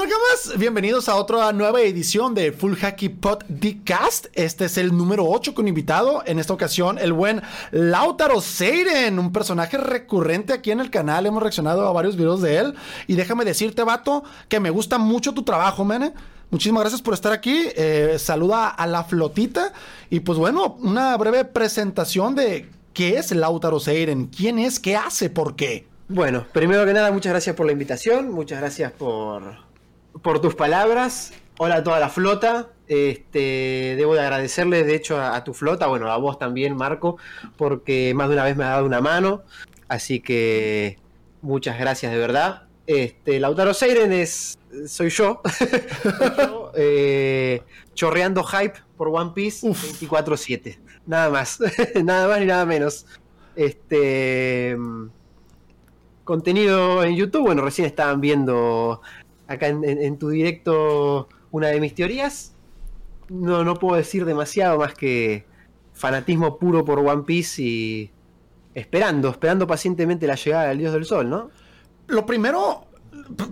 onda, más? Bienvenidos a otra nueva edición de Full Hacky Podcast. Este es el número 8 con invitado. En esta ocasión, el buen Lautaro Seiren, un personaje recurrente aquí en el canal. Hemos reaccionado a varios videos de él. Y déjame decirte, vato, que me gusta mucho tu trabajo, mene. Muchísimas gracias por estar aquí. Eh, saluda a la flotita. Y pues bueno, una breve presentación de qué es Lautaro Seiren, quién es, qué hace, por qué. Bueno, primero que nada, muchas gracias por la invitación, muchas gracias por, por tus palabras. Hola a toda la flota. Este, debo de agradecerles, de hecho, a, tu flota, bueno, a vos también, Marco, porque más de una vez me ha dado una mano. Así que muchas gracias de verdad. Este, Lautaro Seiren es, soy yo, eh, chorreando hype por One Piece 24-7. Nada más, nada más ni nada menos. Este contenido en YouTube. Bueno, recién estaban viendo acá en, tu directo una de mis teorías. No, no puedo decir demasiado más que fanatismo puro por One Piece y esperando, esperando pacientemente la llegada del Dios del Sol, ¿no? Lo primero,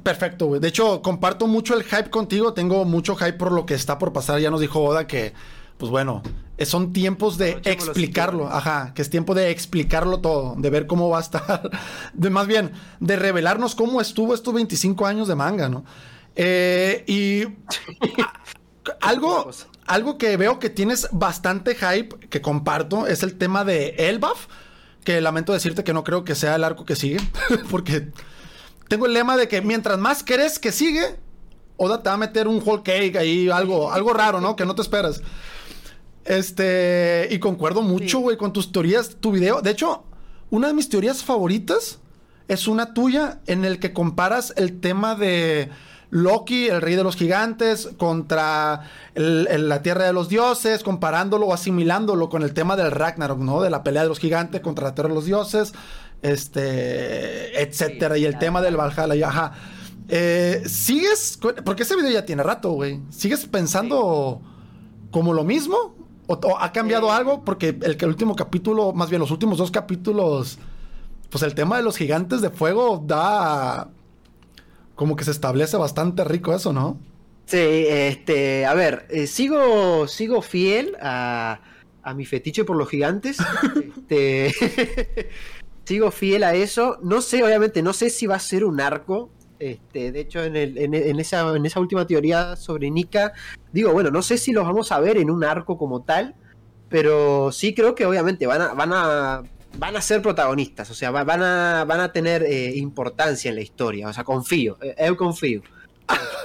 perfecto. De hecho, comparto mucho el hype contigo. Tengo mucho hype por lo que está por pasar. Ya nos dijo Oda que pues bueno, eh, son tiempos de explicarlo, ajá, que es tiempo de explicarlo todo, de ver cómo va a estar, de más bien, de revelarnos cómo estuvo estos 25 años de manga, ¿no? Eh, y algo, algo que veo que tienes bastante hype, que comparto, es el tema de Elbaf, que lamento decirte que no creo que sea el arco que sigue, porque tengo el lema de que mientras más crees que sigue, Oda te va a meter un whole cake ahí, algo, algo raro, ¿no? Que no te esperas. Este, y concuerdo mucho, güey, con tus teorías, tu video. De hecho, una de mis teorías favoritas es una tuya en el que comparas el tema de Loki, el rey de los gigantes, contra la tierra de los dioses, comparándolo o asimilándolo con el tema del Ragnarok, ¿no? De la pelea de los gigantes contra la tierra de los dioses, este, etcétera. y el tema del Valhalla, y ajá. Eh, ¿Sigues? Porque ese video ya tiene rato, güey. ¿Sigues pensando como lo mismo? ¿O, ha cambiado algo? Porque el, el último capítulo, más bien los últimos dos capítulos, pues el tema de los gigantes de fuego da... Como que se establece bastante rico eso, ¿no? Sí, este, a ver, eh, sigo, sigo fiel a, a mi fetiche por los gigantes. este, sigo fiel a eso. No sé, obviamente, no sé si va a ser un arco. Este, de hecho, en, el, en, esa, en esa última teoría sobre Nika, digo, bueno, no sé si los vamos a ver en un arco como tal, pero sí creo que obviamente van a, van a, van a ser protagonistas, o sea, van a, van a tener eh, importancia en la historia, o sea, confío, eh, yo confío.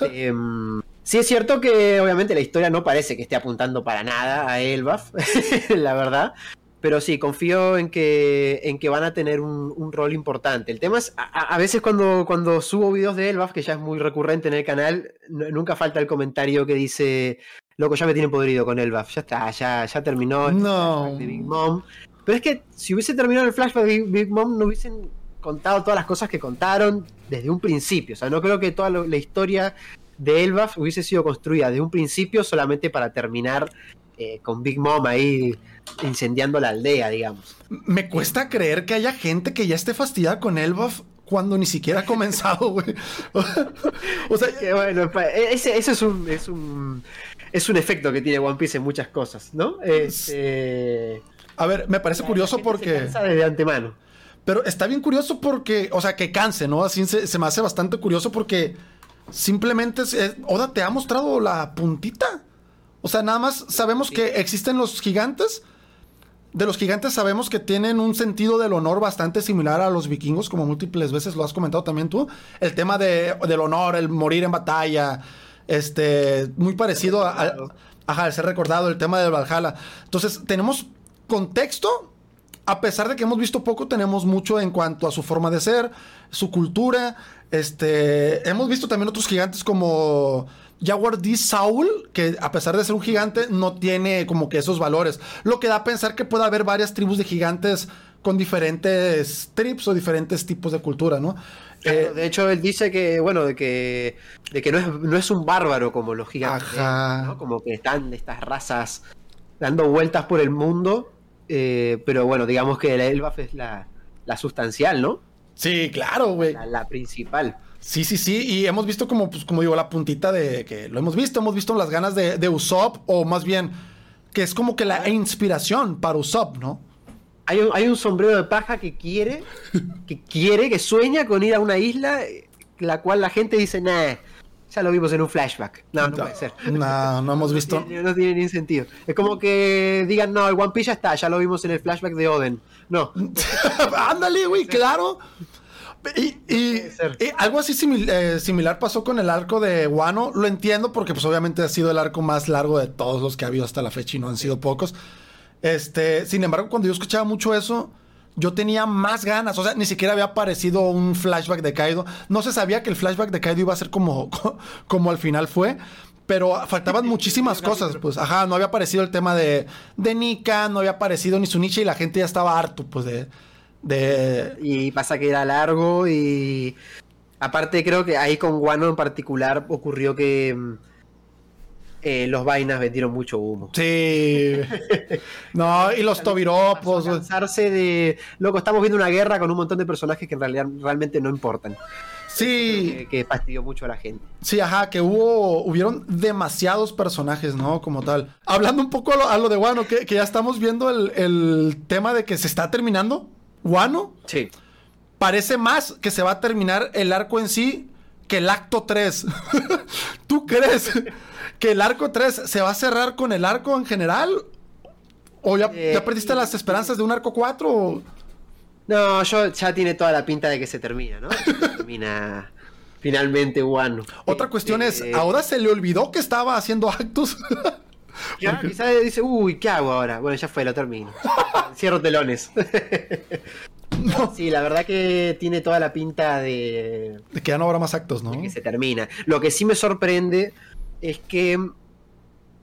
Este, em, sí es cierto que obviamente la historia no parece que esté apuntando para nada a Elbaf, la verdad, pero sí, confío en que, en que van a tener un, rol importante. El tema es, a, veces cuando, cuando subo videos de Elbaf, que ya es muy recurrente en el canal, nunca falta el comentario que dice, loco, ya me tienen podrido con Elbaf, ya está, ya, ya terminó el no. de Big Mom. Pero es que si hubiese terminado el flashback de Big, Mom, no hubiesen contado todas las cosas que contaron desde un principio. O sea, no creo que toda la historia de Elbaf hubiese sido construida desde un principio solamente para terminar eh, con Big Mom ahí incendiando la aldea, digamos. Me cuesta creer que haya gente que ya esté fastidiada con Elbaf cuando ni siquiera ha comenzado, güey. o sea, que bueno, ese, es un, es un es un efecto que tiene One Piece en muchas cosas, ¿no? Este, a ver, me parece curioso porque se de antemano. Pero está bien curioso porque, o sea, que canse, ¿no? Así se, me hace bastante curioso porque simplemente Oda te ha mostrado la puntita. O sea, nada más sabemos que existen los gigantes. De los gigantes sabemos que tienen un sentido del honor bastante similar a los vikingos, como múltiples veces lo has comentado también tú. El tema de, del honor, el morir en batalla, este, muy parecido a, ajá, ser recordado, el tema del Valhalla. Entonces, tenemos contexto, a pesar de que hemos visto poco, tenemos mucho en cuanto a su forma de ser, su cultura. Este, hemos visto también otros gigantes como Jaguar D. Saul, que a pesar de ser un gigante, no tiene como que esos valores. Lo que da a pensar que puede haber varias tribus de gigantes con diferentes tribus o diferentes tipos de cultura, ¿no? Eh, de hecho, él dice que, bueno, de que, de que no, es, no es un bárbaro como los gigantes, ¿no? Como que están estas razas dando vueltas por el mundo, eh, pero bueno, digamos que el Elbaf es la, la sustancial, ¿no? Sí, claro, güey. La, principal. Sí, sí, sí. Y hemos visto como, pues, como digo, la puntita de que lo hemos visto, hemos visto las ganas de, de Usopp, o más bien, que es como que la inspiración para Usopp, ¿no? Hay un, hay un sombrero de paja que quiere, que quiere, que sueña con ir a una isla, la cual la gente dice, nah, ya lo vimos en un flashback. No, no, puede ser. No, no hemos visto. No, no tiene ni sentido. Es como que digan, no, el One Piece ya está, ya lo vimos en el flashback de Oden. No. Ándale, güey, claro. Y, y- ser. y algo así simil- eh, similar pasó con el arco de Wano. Lo entiendo porque pues obviamente ha sido el arco más largo de todos los que ha habido hasta la fecha y no han sido pocos. Este, sin embargo, cuando yo escuchaba mucho eso, yo tenía más ganas. O sea, ni siquiera había aparecido un flashback de Kaido. No se sabía que el flashback de Kaido iba a ser como, como al final fue. Pero faltaban muchísimas cosas, pues, ajá, no había aparecido el tema de, de Nika, no había aparecido ni Sunichi y la gente ya estaba harto, pues, de, de, Y pasa que era largo y... Aparte creo que ahí con Guano en particular ocurrió que mm, eh, los vainas vendieron mucho humo. Sí. No, y los tobiropos. Cansarse de... Loco, estamos viendo una guerra con un montón de personajes que en realidad realmente no importan. Sí, Que, que fastidió mucho a la gente. sí, ajá, que hubo, hubieron demasiados personajes, ¿no? Como tal. Hablando un poco a lo, a lo de Wano, que, que ya estamos viendo el, el tema de que se está terminando. Wano Sí. parece más que se va a terminar el arco en sí que el acto 3. ¿Tú crees que el arco 3 se va a cerrar con el arco en general? ¿O ya, Eh, ya perdiste las esperanzas de un arco 4? o- No, yo ya tiene toda la pinta de que se termina, ¿no? Se termina finalmente Guano. Otra cuestión es, Eh, ¿a Oda se le olvidó que estaba haciendo actos? Ya, quizás dice, uy, ¿qué hago ahora? Bueno, ya fue, lo termino. Cierro telones. Sí, la verdad que tiene toda la pinta de, de que ya no habrá más actos, ¿no? de que se termina. Lo que sí me sorprende es que,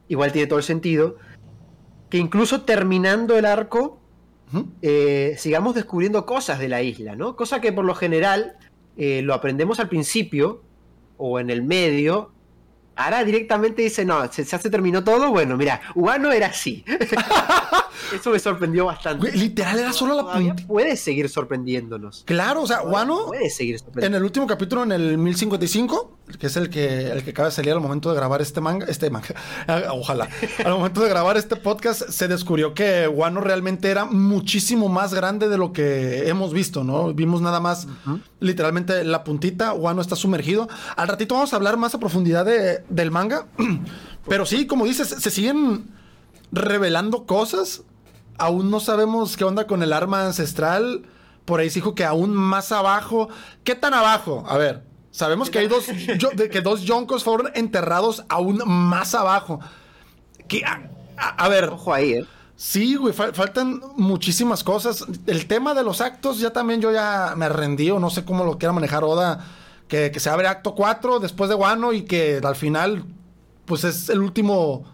igual tiene todo el sentido, que incluso terminando el arco, eh, sigamos descubriendo cosas de la isla, ¿no? Cosa que por lo general eh, lo aprendemos al principio o en el medio. Ahora directamente dice, no, se- ya se terminó todo. Bueno, mira, Wano era así. Eso me sorprendió bastante. Güey, literal era solo la punta. puede seguir sorprendiéndonos. Claro, o sea, Wano, Puede seguir en sorprendiéndonos. el último capítulo, en el 1055, que es el que, el que acaba de salir al momento de grabar este manga, este manga, ojalá, al momento de grabar este podcast, se descubrió que Wano realmente era muchísimo más grande de lo que hemos visto, ¿no? Vimos nada más, literalmente, la puntita, Wano está sumergido. Al ratito vamos a hablar más a profundidad de- del manga, pero sí, como dices, se siguen revelando cosas. Aún no sabemos qué onda con el arma ancestral. Por ahí se dijo que aún más abajo. ¿Qué tan abajo? A ver, sabemos que hay dos, yo- de que dos yonkos fueron enterrados aún más abajo. Que, a, a- a ver, Ojo ahí, ¿eh? sí, güey, fal- faltan muchísimas cosas. El tema de los actos, ya también yo ya me rendí o no sé cómo lo quiera manejar Oda. Que, que se abre acto 4 después de Wano y que al final, pues es el último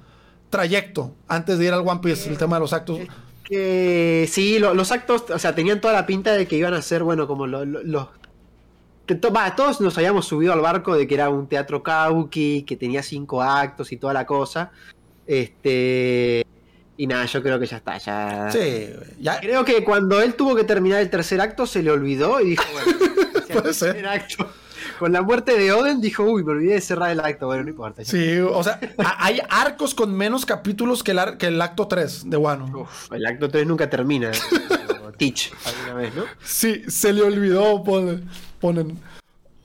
trayecto antes de ir al One Piece, el tema de los actos. Que sí, lo- los actos, o sea, tenían toda la pinta de que iban a ser, bueno, como lo- lo- los... que to- va, todos nos habíamos subido al barco de que era un teatro Kauki, que tenía cinco actos y toda la cosa. Este... Y nada, yo creo que ya está, ya... Sí, ya, Creo que cuando él tuvo que terminar el tercer acto se le olvidó y dijo, bueno, el ser. tercer acto. Con la muerte de Oden dijo, uy, me olvidé de cerrar el acto. Bueno, no importa. ya. Sí, o sea, hay arcos con menos capítulos que el, ar- que el acto 3 de Wano. Uf, el acto 3 nunca termina. Teach, alguna vez, ¿no? Sí, se le olvidó, ponen. Ponen.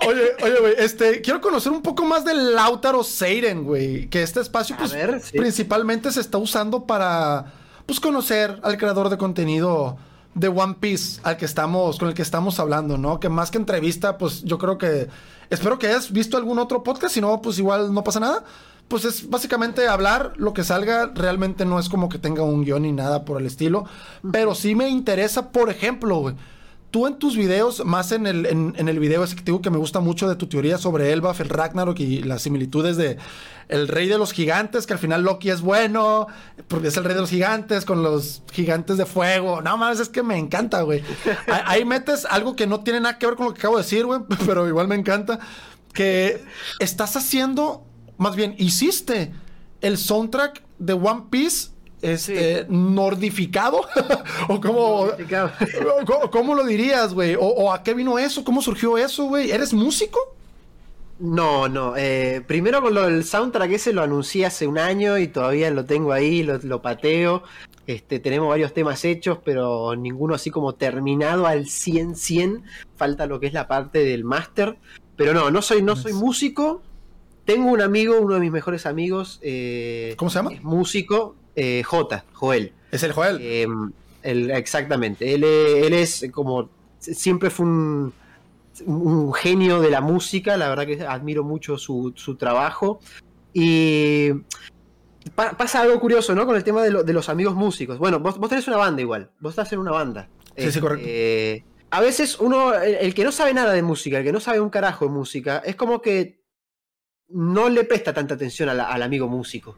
Oye, oye, güey, este, quiero conocer un poco más del Lautaro Seiren, güey. Que este espacio, pues, ver, sí. principalmente se está usando para, pues, conocer al creador de contenido de One Piece, al que estamos, con el que estamos hablando, ¿no? Que más que entrevista, pues, yo creo que, espero que hayas visto algún otro podcast, si no, pues, igual no pasa nada. Pues es básicamente hablar lo que salga, realmente no es como que tenga un guion ni nada por el estilo, pero sí me interesa, por ejemplo, güey, Tú en tus videos, más en el, en, el video ese que te digo que me gusta mucho de tu teoría sobre Elbaf, el Ragnarok y las similitudes de el rey de los gigantes, que al final Loki es bueno, porque es el rey de los gigantes, con los gigantes de fuego. No mames, es que me encanta, güey. Ahí metes algo que no tiene nada que ver con lo que acabo de decir, güey, pero igual me encanta. Que estás haciendo, más bien, hiciste el soundtrack de One Piece. Este, nordificado o ¿Cómo, cómo lo dirías, güey? ¿O, o a qué vino eso? ¿Cómo surgió eso, güey? ¿Eres músico? No, no. eh, primero con lo del soundtrack ese lo anuncié hace un año y todavía lo tengo ahí, lo, lo pateo. Este, tenemos varios temas hechos, pero ninguno así como terminado al 100 100. Falta lo que es la parte del máster. Pero no, no soy, no soy músico. Tengo un amigo, uno de mis mejores amigos. eh, ¿Cómo se llama? Es músico, eh, J, Joel. Es el Joel. Eh, él- exactamente. Él, él es como. Siempre fue un, un genio de la música. La verdad que admiro mucho su, su trabajo. Y. pa- pasa algo curioso, ¿no? Con el tema de, lo- de los amigos músicos. Bueno, vos, vos tenés una banda igual. Vos estás en una banda. Sí, sí, correcto. Eh, a veces uno, el, el que no sabe nada de música, el que no sabe un carajo de música, es como que no le presta tanta atención la- al amigo músico.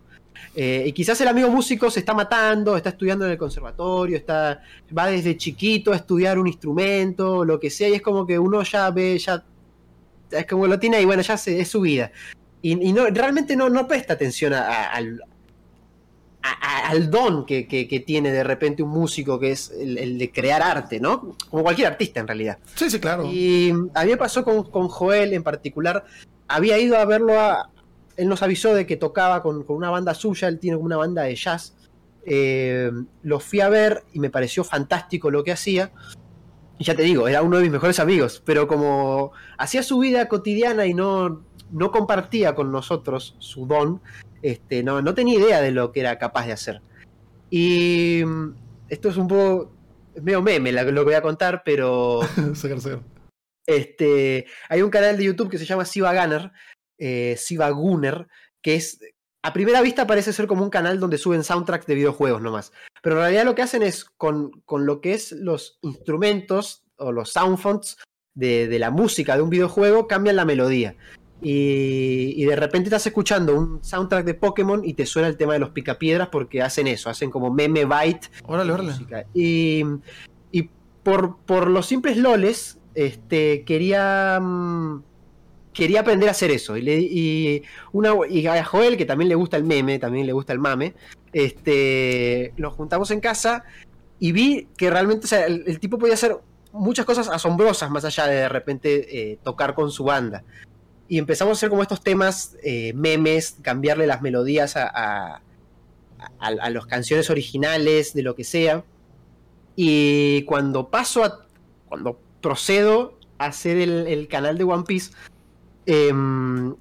Eh, y quizás el amigo músico se está matando, está estudiando en el conservatorio, está, va desde chiquito a estudiar un instrumento, lo que sea, y es como que uno ya ve, ya es como lo tiene ahí, bueno, ya se, es su vida. Y, y no, realmente no, no presta atención a- a- al, a- al don que, que- que tiene de repente un músico, que es el, el de crear arte, ¿no? Como cualquier artista en realidad. Sí, sí, claro. Y a mí me pasó con, con Joel en particular. Había ido a verlo a. Él nos avisó de que tocaba con, con una banda suya, él tiene una banda de jazz. Eh, lo fui a ver y me pareció fantástico lo que hacía. Y ya te digo, era uno de mis mejores amigos, pero como hacía su vida cotidiana y no, no compartía con nosotros su don, este, no, no tenía idea de lo que era capaz de hacer. Y mm, esto es un poco es medio meme lo que voy a contar, pero este, hay un canal de YouTube que se llama Siva Gunner, eh, Siva Gunner, que es, a primera vista parece ser como un canal donde suben soundtracks de videojuegos nomás. Pero en realidad lo que hacen es con, con lo que es los instrumentos o los sound fonts de, de la música de un videojuego, cambian la melodía. Y, y de repente estás escuchando un soundtrack de Pokémon y te suena el tema de los picapiedras porque hacen eso, hacen como meme byte Órale, órale. Y, y por, por los simples loles, este, quería, mm, quería aprender a hacer eso. Y, una, y a Joel, que también le gusta el meme, también le gusta el mame, este, nos juntamos en casa y vi que realmente el, tipo podía hacer muchas cosas asombrosas más allá de de repente eh, tocar con su banda. Y empezamos a hacer como estos temas, eh, memes, cambiarle las melodías a, a, a, las canciones originales, de lo que sea. Y cuando paso a. Cuando procedo a hacer el canal de One Piece, em,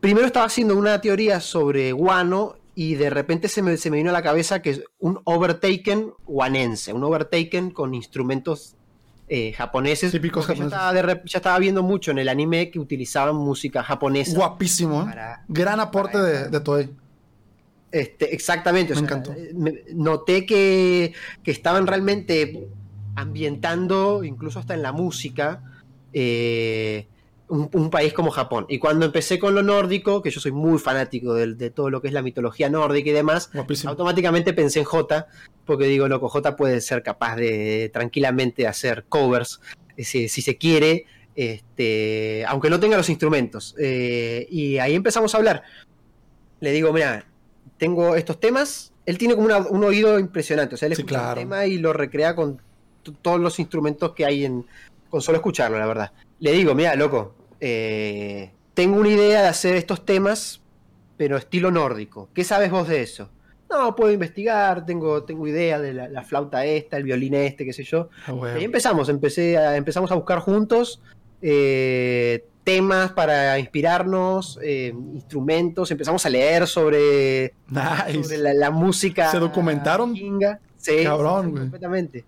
primero estaba haciendo una teoría sobre Wano y de repente se me, se me vino a la cabeza que es un overtaken wanense, un overtaken con instrumentos eh, japoneses. Típicos japoneses. estaba, de rep- ya estaba viendo mucho en el anime que utilizaban música japonesa. Guapísimo, ¿eh? Gran aporte para- de, de Toei. Este, exactamente. o Me sea, encantó. me- noté que, que estaban realmente ambientando, incluso hasta en la música, eh, un, un país como Japón. Y cuando empecé con lo nórdico, que yo soy muy fanático del- de, todo lo que es la mitología nórdica y demás, Guapísimo. automáticamente pensé en J, porque digo, loco, J puede ser capaz de tranquilamente hacer covers, eh, si, si se quiere, este, aunque no tenga los instrumentos. Eh, y ahí empezamos a hablar. Le digo, mira, tengo estos temas. Él tiene como una- un oído impresionante. O sea, él Sí, escucha claro. un tema y lo recrea con todos los instrumentos que hay en. con solo escucharlo, la verdad. Le digo, mira, loco, eh, tengo una idea de hacer estos temas, pero estilo nórdico. ¿Qué sabes vos de eso? No, puedo investigar, tengo, tengo idea de la, la flauta esta, el violín este, qué sé yo. Ah, Y empezamos, empecé a, empezamos a buscar juntos eh, temas para inspirarnos, eh, instrumentos, empezamos a leer sobre, la, la música. ¿Se documentaron? Sí, Cabrón, sí, güey. completamente.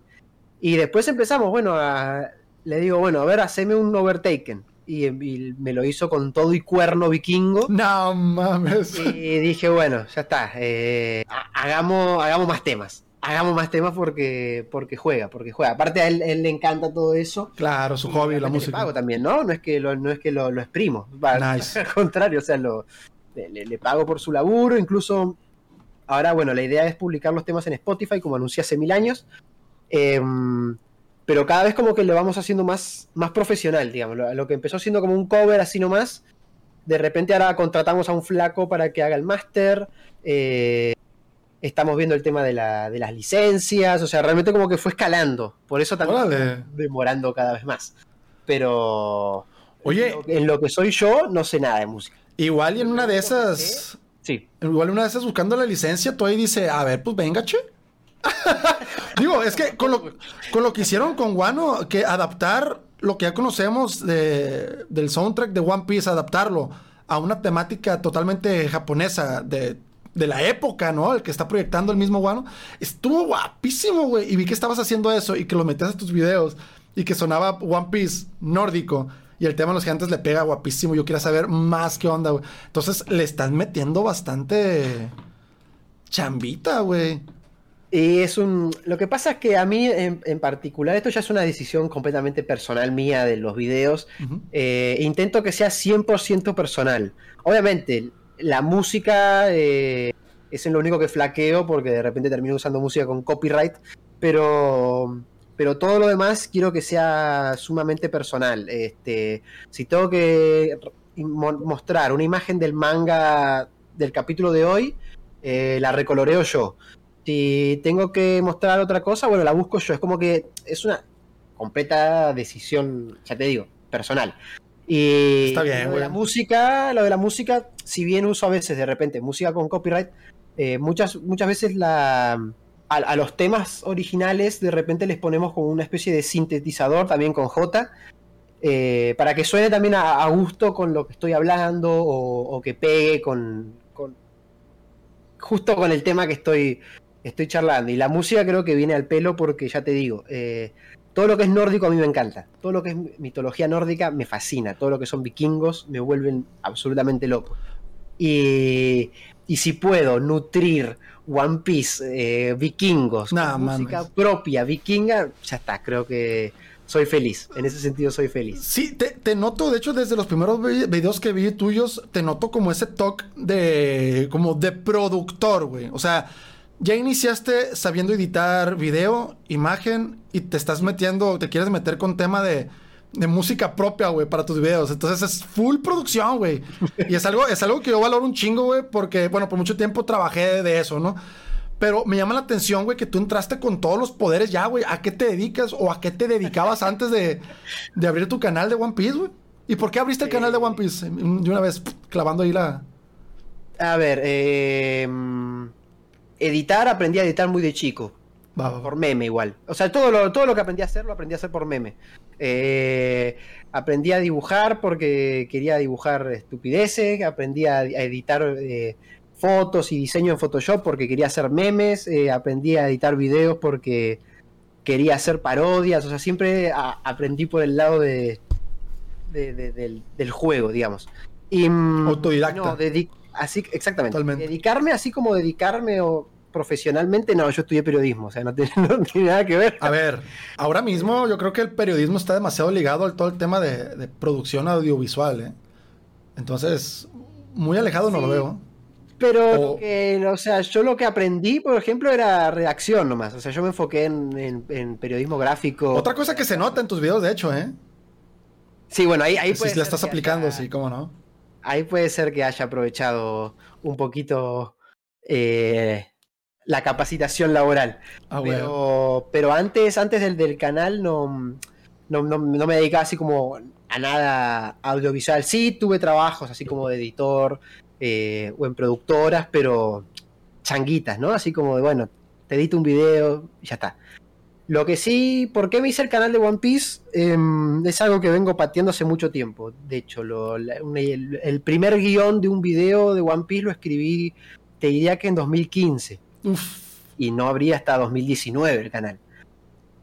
Y después empezamos, bueno, a- le digo, bueno, a ver, haceme un overtaken. Y, y me lo hizo con todo y cuerno vikingo. No mames. Y dije, bueno, ya está. eh, ha- hagamos, hagamos más temas. Hagamos más temas porque, porque juega, porque juega. Aparte a él, él le encanta todo eso. Claro, su Y hobby, la realmente le pago música. también, ¿no? No es que lo, no es que lo, lo exprimo. Nice. Al contrario, o sea, lo, le, pago por su laburo. Incluso ahora, bueno, la idea es publicar los temas en Spotify, como anuncié hace mil años. Em, pero cada vez como que lo vamos haciendo más, más profesional, digamos. Lo, lo que empezó siendo como un cover así nomás. De repente ahora contratamos a un flaco para que haga el máster. eh, estamos viendo el tema de, la- de las licencias. O sea, realmente como que fue escalando. Por eso también Órale. demorando cada vez más. Pero, Oye, En lo, en lo que soy yo, no sé nada de música. igual y en una de esas, Sí. igual una de esas buscando la licencia, tú ahí dice, a ver, pues venga, che. Digo, es que con lo, con lo que hicieron con Wano, que adaptar lo que ya conocemos de- del soundtrack de One Piece, adaptarlo a una temática totalmente japonesa de, de la época, ¿no? El que está proyectando el mismo Wano, estuvo guapísimo, güey. Y vi que estabas haciendo eso y que lo metías a tus videos y que sonaba One Piece nórdico. Y el tema de los gigantes le pega guapísimo. Yo quería saber más qué onda, güey. Entonces le estás metiendo bastante chambita, güey. Y es un. Lo que pasa es que a mí, en, en particular, esto ya es una decisión completamente personal mía de los videos. Eh, intento que sea 100% personal. Obviamente, la música eh, es en lo único que flaqueo porque de repente termino usando música con copyright, pero, pero todo lo demás quiero que sea sumamente personal. Este, si tengo que mo- mostrar una imagen del manga del capítulo de hoy, eh, la recoloreo yo. Si tengo que mostrar otra cosa, bueno, la busco yo. Es como que es una completa decisión, ya te digo, personal. Y Está bien, lo de la música, lo de la música, si bien uso a veces de repente música con copyright, eh, muchas, muchas veces la, a, a los temas originales de repente les ponemos como una especie de sintetizador también con J. eh, para que suene también a, a gusto con lo que estoy hablando o, o que pegue con, con- justo con el tema que estoy, estoy charlando. Y la música creo que viene al pelo porque ya te digo, eh, todo lo que es nórdico a mí me encanta. Todo lo que es mitología nórdica me fascina. Todo lo que son vikingos me vuelven absolutamente loco. Y, y si puedo nutrir One Piece, eh, vikingos, Nah, con música propia vikinga, ya está, creo que soy feliz. En ese sentido soy feliz. Sí, te, te noto, de hecho, desde los primeros vi- videos que vi tuyos, te noto como ese toque de, como de productor, güey. O sea, ya iniciaste sabiendo editar video, imagen, y te estás metiendo, te quieres meter con tema de, de música propia, güey, para tus videos. Entonces es full producción, güey. Y es algo, es algo que yo valoro un chingo, güey, porque, bueno, por mucho tiempo trabajé de eso, ¿no? Pero me llama la atención, güey, que tú entraste con todos los poderes ya, güey. ¿A qué te dedicas o a qué te dedicabas antes de, de abrir tu canal de One Piece, güey? ¿Y por qué abriste el canal de One Piece? De una vez, clavando ahí la... A ver, eh, editar, aprendí a editar muy de chico. Por meme igual. O sea, todo lo, todo lo que aprendí a hacer, lo aprendí a hacer por meme. Eh, aprendí a dibujar porque quería dibujar estupideces, aprendí a, a editar eh, fotos y diseño en Photoshop porque quería hacer memes, eh, aprendí a editar videos porque quería hacer parodias, o sea, siempre a- aprendí por el lado de, de- de- del, del juego, digamos. Y, mm, Autodidacta. no, así, exactamente. Totalmente. Dedicarme así como dedicarme o profesionalmente, no, yo estudié periodismo, o sea, no tiene, no tiene nada que ver. A ver, ahora mismo yo creo que el periodismo está demasiado ligado al todo el tema de, de producción audiovisual, ¿eh? Entonces, muy alejado no lo veo. Pero, O- lo que, o sea, yo lo que aprendí, por ejemplo, era redacción nomás. O sea, yo me enfoqué en, en- en periodismo gráfico. Otra cosa que se nota en tus videos, de hecho, ¿eh? Sí, bueno, ahí, ahí Si la estás aplicando, sí, cómo no. Ahí puede ser que haya aprovechado un poquito eh, la capacitación laboral. Ah, pero, pero antes, antes del, del canal no, no, no- no me dedicaba así como a nada audiovisual. Sí, tuve trabajos así como de editor eh, o en productoras, pero changuitas, ¿no? Así como de, bueno, te edito un video y ya está. Lo que sí, ¿por qué me hice el canal de One Piece? Em, es algo que vengo pateando hace mucho tiempo. De hecho, lo- la- un- el, el primer guion de un video de One Piece lo escribí, te diría que en 2015 Uf. y no habría hasta 2019 el canal.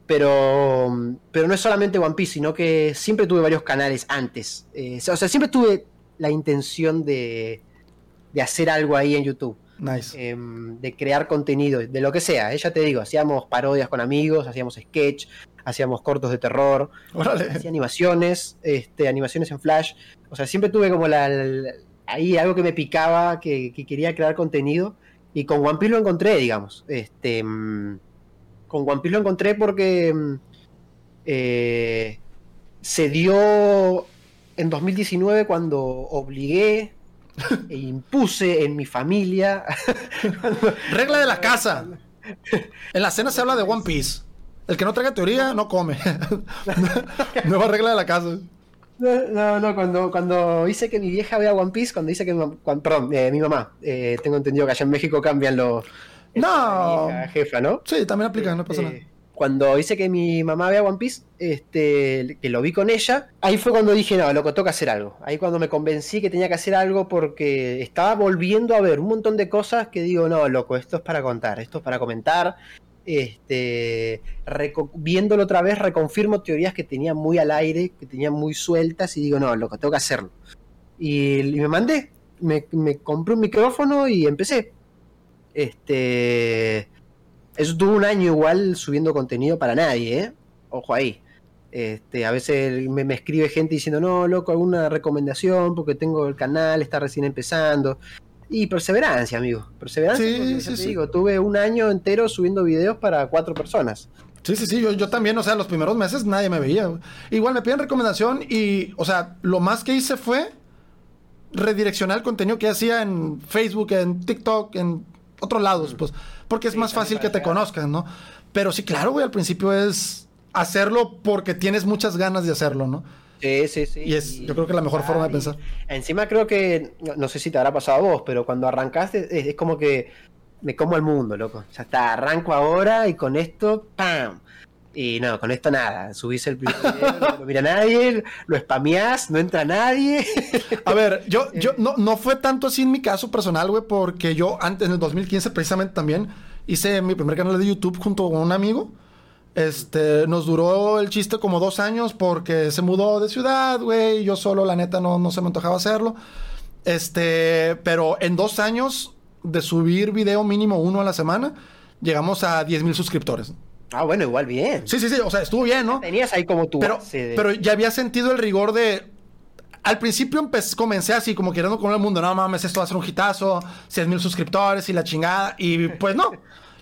Pero, pero no es solamente One Piece, sino que siempre tuve varios canales antes. Eh, o sea, siempre tuve la intención de, de hacer algo ahí en YouTube, Nice. em, de crear contenido, de lo que sea. eh, ya te digo, hacíamos parodias con amigos, hacíamos sketch, hacíamos cortos de terror, Órale. hacía animaciones, este, animaciones en Flash. O sea, siempre tuve como la, la- ahí algo que me picaba, que, que quería crear contenido. Y con One Piece lo encontré, digamos. Este, mm, con One Piece lo encontré porque mm, eh, se dio en 2019 cuando obligué e impuse en mi familia. Regla de la casa. En la cena se habla de One Piece. El que no traiga teoría no come. Nueva regla de la casa. No, no, cuando, cuando hice que mi vieja vea One Piece, cuando hice que mi, perdón, eh, mi mamá, eh, tengo entendido que allá en México cambian los... No. jefa, ¿no? Sí, también aplica, no pasa nada. Cuando hice que mi mamá vea One Piece, este, que lo vi con ella, ahí fue cuando dije, no, loco, toca hacer algo. Ahí cuando me convencí que tenía que hacer algo porque estaba volviendo a ver un montón de cosas que digo, no, loco, esto es para contar, esto es para comentar. Este, viéndolo otra vez, reconfirmo teorías que tenía muy al aire, que tenía muy sueltas y digo, no, loco, tengo que hacerlo. Y, me mandé, me, me compré un micrófono y empecé. Este eso tuvo un año igual subiendo contenido para nadie, ¿eh? Ojo ahí. Este, a veces me, escribe gente diciendo, no, loco, alguna recomendación porque tengo el canal, está recién empezando. Y perseverancia, amigo. Perseverancia. Sí, sí, sí. digo, tuve un año entero subiendo videos para cuatro personas. Sí, sí, sí, yo, yo también, o sea, los primeros meses nadie me veía. Igual me piden recomendación y, o sea, lo más que hice fue redireccionar el contenido que hacía en Facebook, en TikTok, en otros lados, pues porque es más fácil que te conozcan, ¿no? Pero sí, claro, güey, al principio es hacerlo porque tienes muchas ganas de hacerlo, ¿no? Sí, sí, sí. Y es, yo creo que la mejor forma de pensar. Encima creo que, no sé si te habrá pasado a vos, pero cuando arrancaste es, como que me como el mundo, loco. Ya está, arranco ahora y con esto, ¡pam! Y no, con esto nada. Subís el video, no lo mira nadie, lo spameás, no entra nadie. A ver, yo, yo no, no fue tanto así en mi caso personal, güey, porque yo antes, en el 2015 precisamente también, hice mi primer canal de YouTube junto con un amigo. Este, nos duró el chiste como dos años porque se mudó de ciudad, güey. Yo solo, la neta, no, no se me antojaba hacerlo. Este, pero en dos años de subir video mínimo uno a la semana, llegamos a 10 mil suscriptores. Ah, bueno, igual bien. Sí, sí, sí, o sea, estuvo bien, ¿no? Tenías ahí como tu pero, pero ya había sentido el rigor de... Al principio comencé así, como queriendo con el mundo, no mames, esto va a ser un hitazo, 100 mil suscriptores y la chingada, y pues no.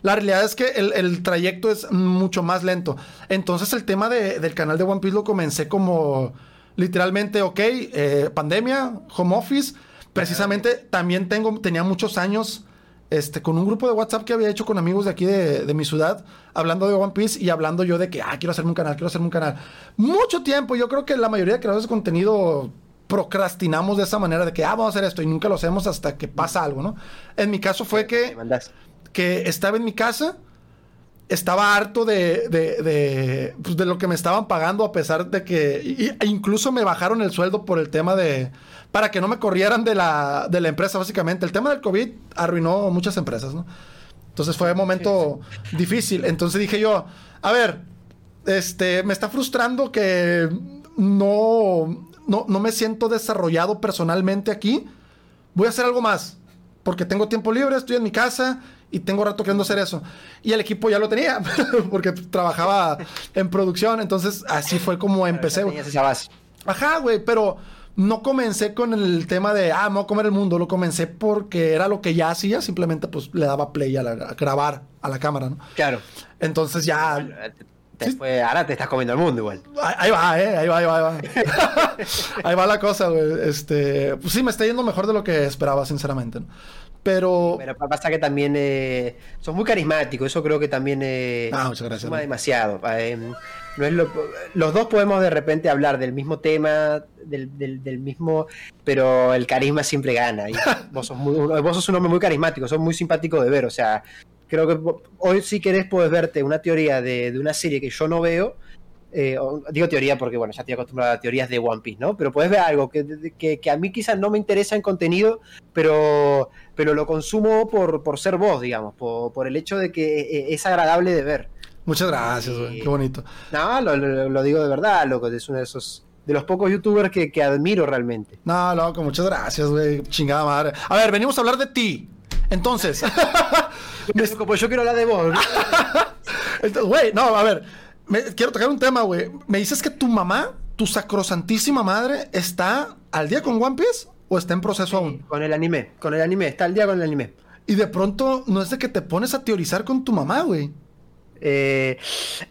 La realidad es que el, trayecto es mucho más lento. Entonces el tema del canal de One Piece lo comencé como literalmente, ok, eh, pandemia, home office. Precisamente también tengo, tenía muchos años este, con un grupo de WhatsApp que había hecho con amigos de aquí de, mi ciudad, hablando de One Piece y hablando yo de que, ah, quiero hacerme un canal, quiero hacerme un canal. Mucho tiempo, yo creo que la mayoría de creadores de contenido procrastinamos de esa manera de que, ah, vamos a hacer esto y nunca lo hacemos hasta que pasa algo, ¿no? En mi caso fue que, que estaba en mi casa, estaba harto de, de, de, pues, de, lo que me estaban pagando a pesar de que incluso me bajaron el sueldo por el tema de para que no me corrieran de la, de la empresa, básicamente. El tema del COVID arruinó muchas empresas, ¿no? Entonces fue un momento difícil. Entonces dije yo, a ver, este, me está frustrando que no, no, no me siento desarrollado personalmente aquí. Voy a hacer algo más. Porque tengo tiempo libre, estoy en mi casa y tengo rato queriendo hacer eso. Y el equipo ya lo tenía, porque trabajaba en producción. Entonces así fue como empecé. Ajá, güey, pero no comencé con el tema de, ah, me voy a comer el mundo, lo comencé porque era lo que ya hacía, simplemente pues le daba play a, grabar a la cámara, ¿no? Claro. Entonces ya... Después, ahora te estás comiendo el mundo igual. Ahí, va, eh, ahí va, ahí va, ahí va. ahí va la cosa, güey. Este, pues sí, me está yendo mejor de lo que esperaba, sinceramente. ¿no? Pero. Pero pasa que también eh, son muy carismáticos, eso creo que también eh, ah, muchas gracias. Suma demasiado. Eh, no es los dos podemos de repente hablar del mismo tema, del, del, mismo, pero el carisma siempre gana. Y vos, sos vos sos un hombre muy carismático, sos muy simpático de ver. O sea, creo que hoy si querés puedes verte una teoría de, de una serie que yo no veo eh, digo teoría porque, bueno, ya estoy acostumbrado a teorías de One Piece, ¿no? Pero puedes ver algo que, que, a mí quizás no me interesa en contenido, pero, pero lo consumo por, por ser vos, digamos, por, por el hecho de que e, es agradable de ver. Muchas gracias, qué bonito. No, lo, digo de verdad, loco, es uno de esos de los pocos youtubers que, que admiro realmente. No, loco, muchas gracias, güey. Chingada madre. A ver, venimos a hablar de ti. Entonces. pues yo quiero hablar de vos. Güey, no, a ver quiero tocar un tema, güey. Me dices que tu mamá, tu sacrosantísima madre, está al día con One Piece o está en proceso aún? Con el anime, con el anime, está al día con el anime. Y de pronto no es de que te pones a teorizar con tu mamá, güey. Eh,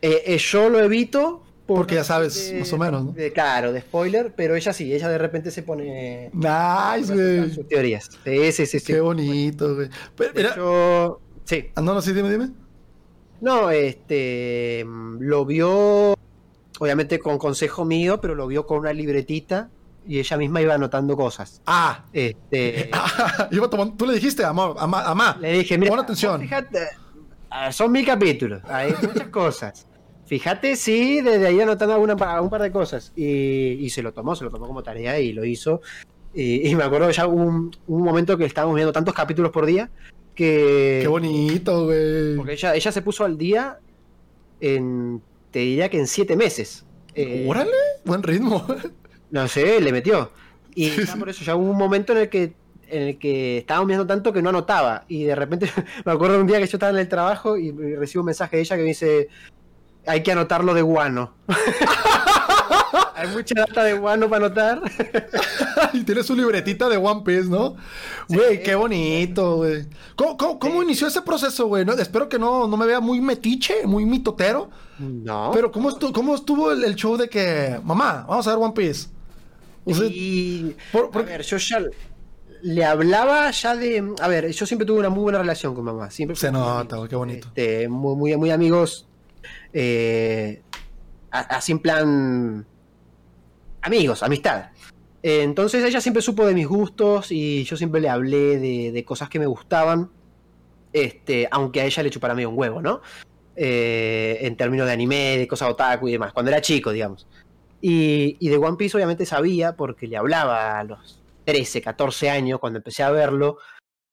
eh, eh, yo lo evito. Porque ya sabes, más o menos, ¿no? claro, de spoiler, pero ella sí, ella de repente se pone. Nice, güey. Sus teorías. Sí, sí, sí. Qué bonito, güey. Pero, Sí. Ah, no, no, sí, dime, dime. No, este. Lo vio obviamente con consejo mío, pero lo vio con una libretita y ella misma iba anotando cosas. Ah. Este, iba tomando- tú le dijiste, amor, amá, amá, le dije, mira, pon atención. fíjate, ah, son mil capítulos, hay muchas cosas. Fíjate, sí, desde ahí anotando alguna, un par de cosas. Y, y se lo tomó, se lo tomó como tarea y lo hizo. Y, y me acuerdo ya hubo un, un momento que estábamos viendo tantos capítulos por día que... Qué bonito, güey. Porque ella, ella se puso al día en, te diría que en siete meses. Eh, Órale, buen ritmo. no sé, le metió. Y ya por eso ya hubo un momento en el que en el que estábamos viendo tanto que no anotaba. Y de repente me acuerdo un día que yo estaba en el trabajo y recibo un mensaje de ella que me dice hay que anotarlo de guano. Hay mucha data de guano para anotar. y tiene su libretita de One Piece, ¿no? Güey, qué bonito, güey. ¿Cómo, cómo- cómo inició ese proceso, güey? No, espero que no, no me vea muy metiche, muy mitotero. No. Pero ¿cómo estuvo, cómo estuvo el, el show de que, mamá, vamos a ver One Piece? O sea, y por- por- a ver, yo ya le hablaba ya de. A ver, yo siempre tuve una muy buena relación con mamá. Siempre Se nota, qué bonito. Este, muy, muy, muy amigos. eh, así en plan. Amigos, amistad. Eh, entonces ella siempre supo de mis gustos y yo siempre le hablé de, de cosas que me gustaban. Este, aunque a ella le chupara medio un huevo, ¿no? Eh, en términos de anime, de cosas otaku y demás, cuando era chico, digamos. Y, y de One Piece obviamente sabía porque le hablaba a los 13, 14 años cuando empecé a verlo,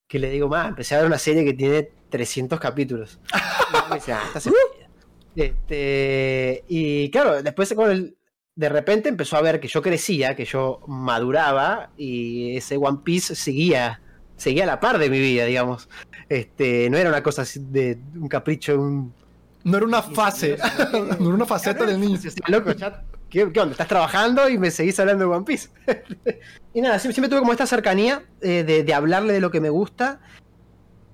que le digo, ma, empecé a ver una serie que tiene 300 capítulos. Y me dice, ah, estás en pedo". Este, y claro, después con el, de repente empezó a ver que yo crecía, que yo maduraba y ese One Piece seguía, seguía a la par de mi vida, digamos. Este, no era una cosa así de un capricho, un, no era una fase, no era una faceta del niño. Decía, loco, ya, ¿qué, qué onda? ¿Estás trabajando y me seguís hablando de One Piece? y nada, siempre, siempre tuve como esta cercanía eh, de, de hablarle de lo que me gusta.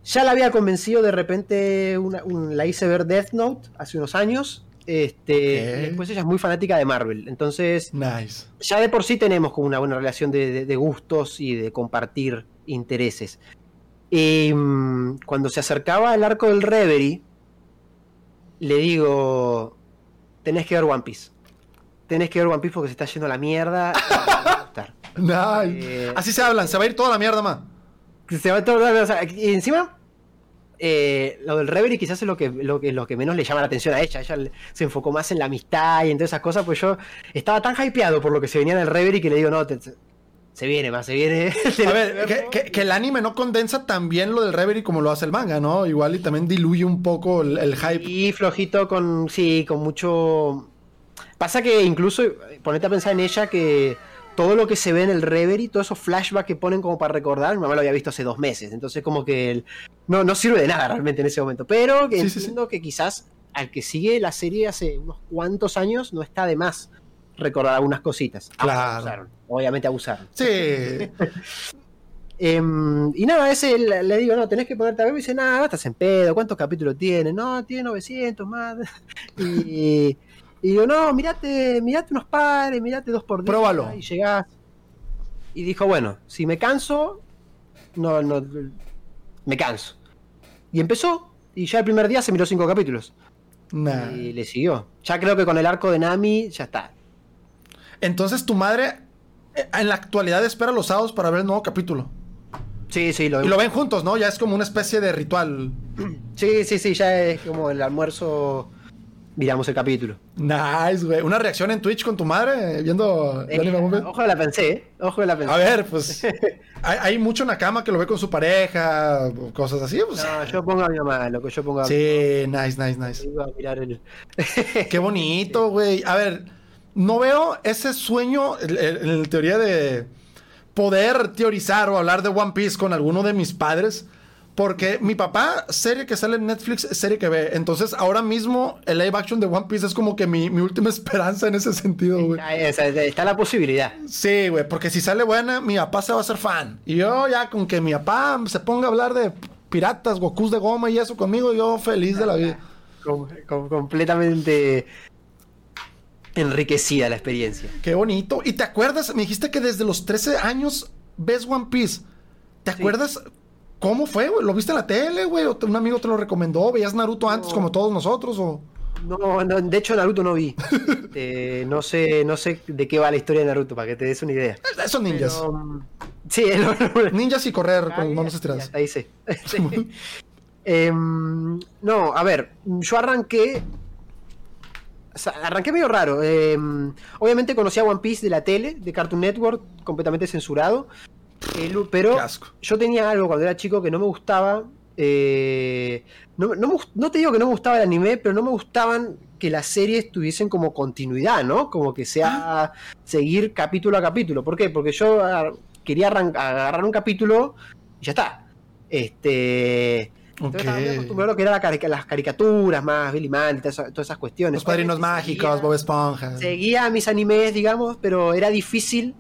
Ya la había convencido de repente, una- un- la hice ver Death Note hace unos años. Este, y después ella es muy fanática de Marvel. Entonces, Nice. ya de por sí tenemos como una buena relación de, de- de gustos y de compartir intereses. Y mm, cuando se acercaba el arco del Reverie, le digo, tenés que ver One Piece. Tenés que ver One Piece porque se está yendo a la mierda. va a gustar". Nice. Eh, Así se hablan, se va a ir toda la mierda, ma. Se va todo- o sea, y encima, eh, lo del Reverie quizás es lo que, lo, que, lo que menos le llama la atención a ella. Ella se enfocó más en la amistad y en todas esas cosas, pues yo estaba tan hypeado por lo que se venía en el Reverie que le digo, no, te- se viene más, se viene. A ver, que, que- que el anime no condensa tan bien lo del Reverie como lo hace el manga, ¿no? Igual y también diluye un poco el, el hype. Y flojito con, sí, con mucho... Pasa que incluso, eh, ponete a pensar en ella que todo lo que se ve en el Reverie, todos esos flashbacks que ponen como para recordar, mi mamá lo había visto hace dos meses, entonces como que el- no, no sirve de nada realmente en ese momento. Pero que Sí, sí, sí. entiendo que quizás al que sigue la serie hace unos cuantos años no está de más recordar algunas cositas. Claro. abusaron, obviamente abusaron. Sí. Em, y nada, ese le, le digo, no, tenés que ponerte a ver. Y dice, nada, estás en pedo. ¿Cuántos capítulos tiene? No, tiene 900 más. Y, y digo, no, mirate, mirate unos pares, mirate dos por día. Pruébalo. Y llegás. Y dijo, bueno, si me canso, no, no, me canso. Y empezó. Y ya el primer día se miró cinco capítulos. Nah. Y le siguió. Ya creo que con el arco de Nami, ya está. Entonces tu madre eh, en la actualidad espera los sábados para ver el nuevo capítulo. Sí, sí, lo Y lo ven juntos, ¿no? Ya es como una especie de ritual. Sí, sí, sí, ya es como el almuerzo. Miramos el capítulo. Nice, güey. Una reacción en Twitch con tu madre eh, viendo Eh, ojo que la pensé, ¿eh? Ojo que la pensé. A ver, pues hay, hay mucho Nakama que lo ve con su pareja, cosas así. Pues. No, yo pongo a mi mamá, lo que yo pongo a Sí, nice, nice, nice. Iba a mirar el... Qué bonito, güey. A ver, no veo ese sueño en- en en teoría de poder teorizar o hablar de One Piece con alguno de mis padres. Porque mi papá, serie que sale en Netflix, serie que ve. Entonces, ahora mismo, el live action de One Piece es como que mi, mi última esperanza en ese sentido, güey. Esa- Está la posibilidad. Sí, güey, porque si sale buena, mi papá se va a hacer fan. Y yo ya con que mi papá se ponga a hablar de piratas, Gokus de goma y eso conmigo, yo feliz de la vida. Com- com- completamente enriquecida la experiencia. Qué bonito. ¿Y te acuerdas? Me dijiste que desde los 13 años ves One Piece. ¿Te Sí. acuerdas cómo fue, güey? ¿Lo viste en la tele, güey? ¿O te- un amigo te lo recomendó? ¿Veías Naruto antes No. como todos nosotros? ¿O No, no, de hecho Naruto no vi. Eh, no sé, no sé de qué va la historia de Naruto, para que te des una idea. Son ninjas. Pero, mm, sí, Ninjas y correr Ah, con manos estiradas. ahí. Sí. Em, no, a ver, yo arranqué. o sea, arranqué medio raro. em, obviamente conocía One Piece de la tele, de Cartoon Network, completamente censurado. Eh, lu- pero yo tenía algo cuando era chico que no me gustaba. eh, no, no no te digo que no me gustaba el anime, pero no me gustaban que las series tuviesen como continuidad, ¿no? Como que sea seguir capítulo a capítulo. ¿Por qué? Porque yo ah, quería agarrar un capítulo y ya está. Este. Entonces estaba muy acostumbrado a lo que eran las caricaturas más, Billy Mandy, todas esas, todas esas cuestiones. Los padrinos mágicos, seguía- Bob Esponja. seguía mis animes, digamos, pero era difícil.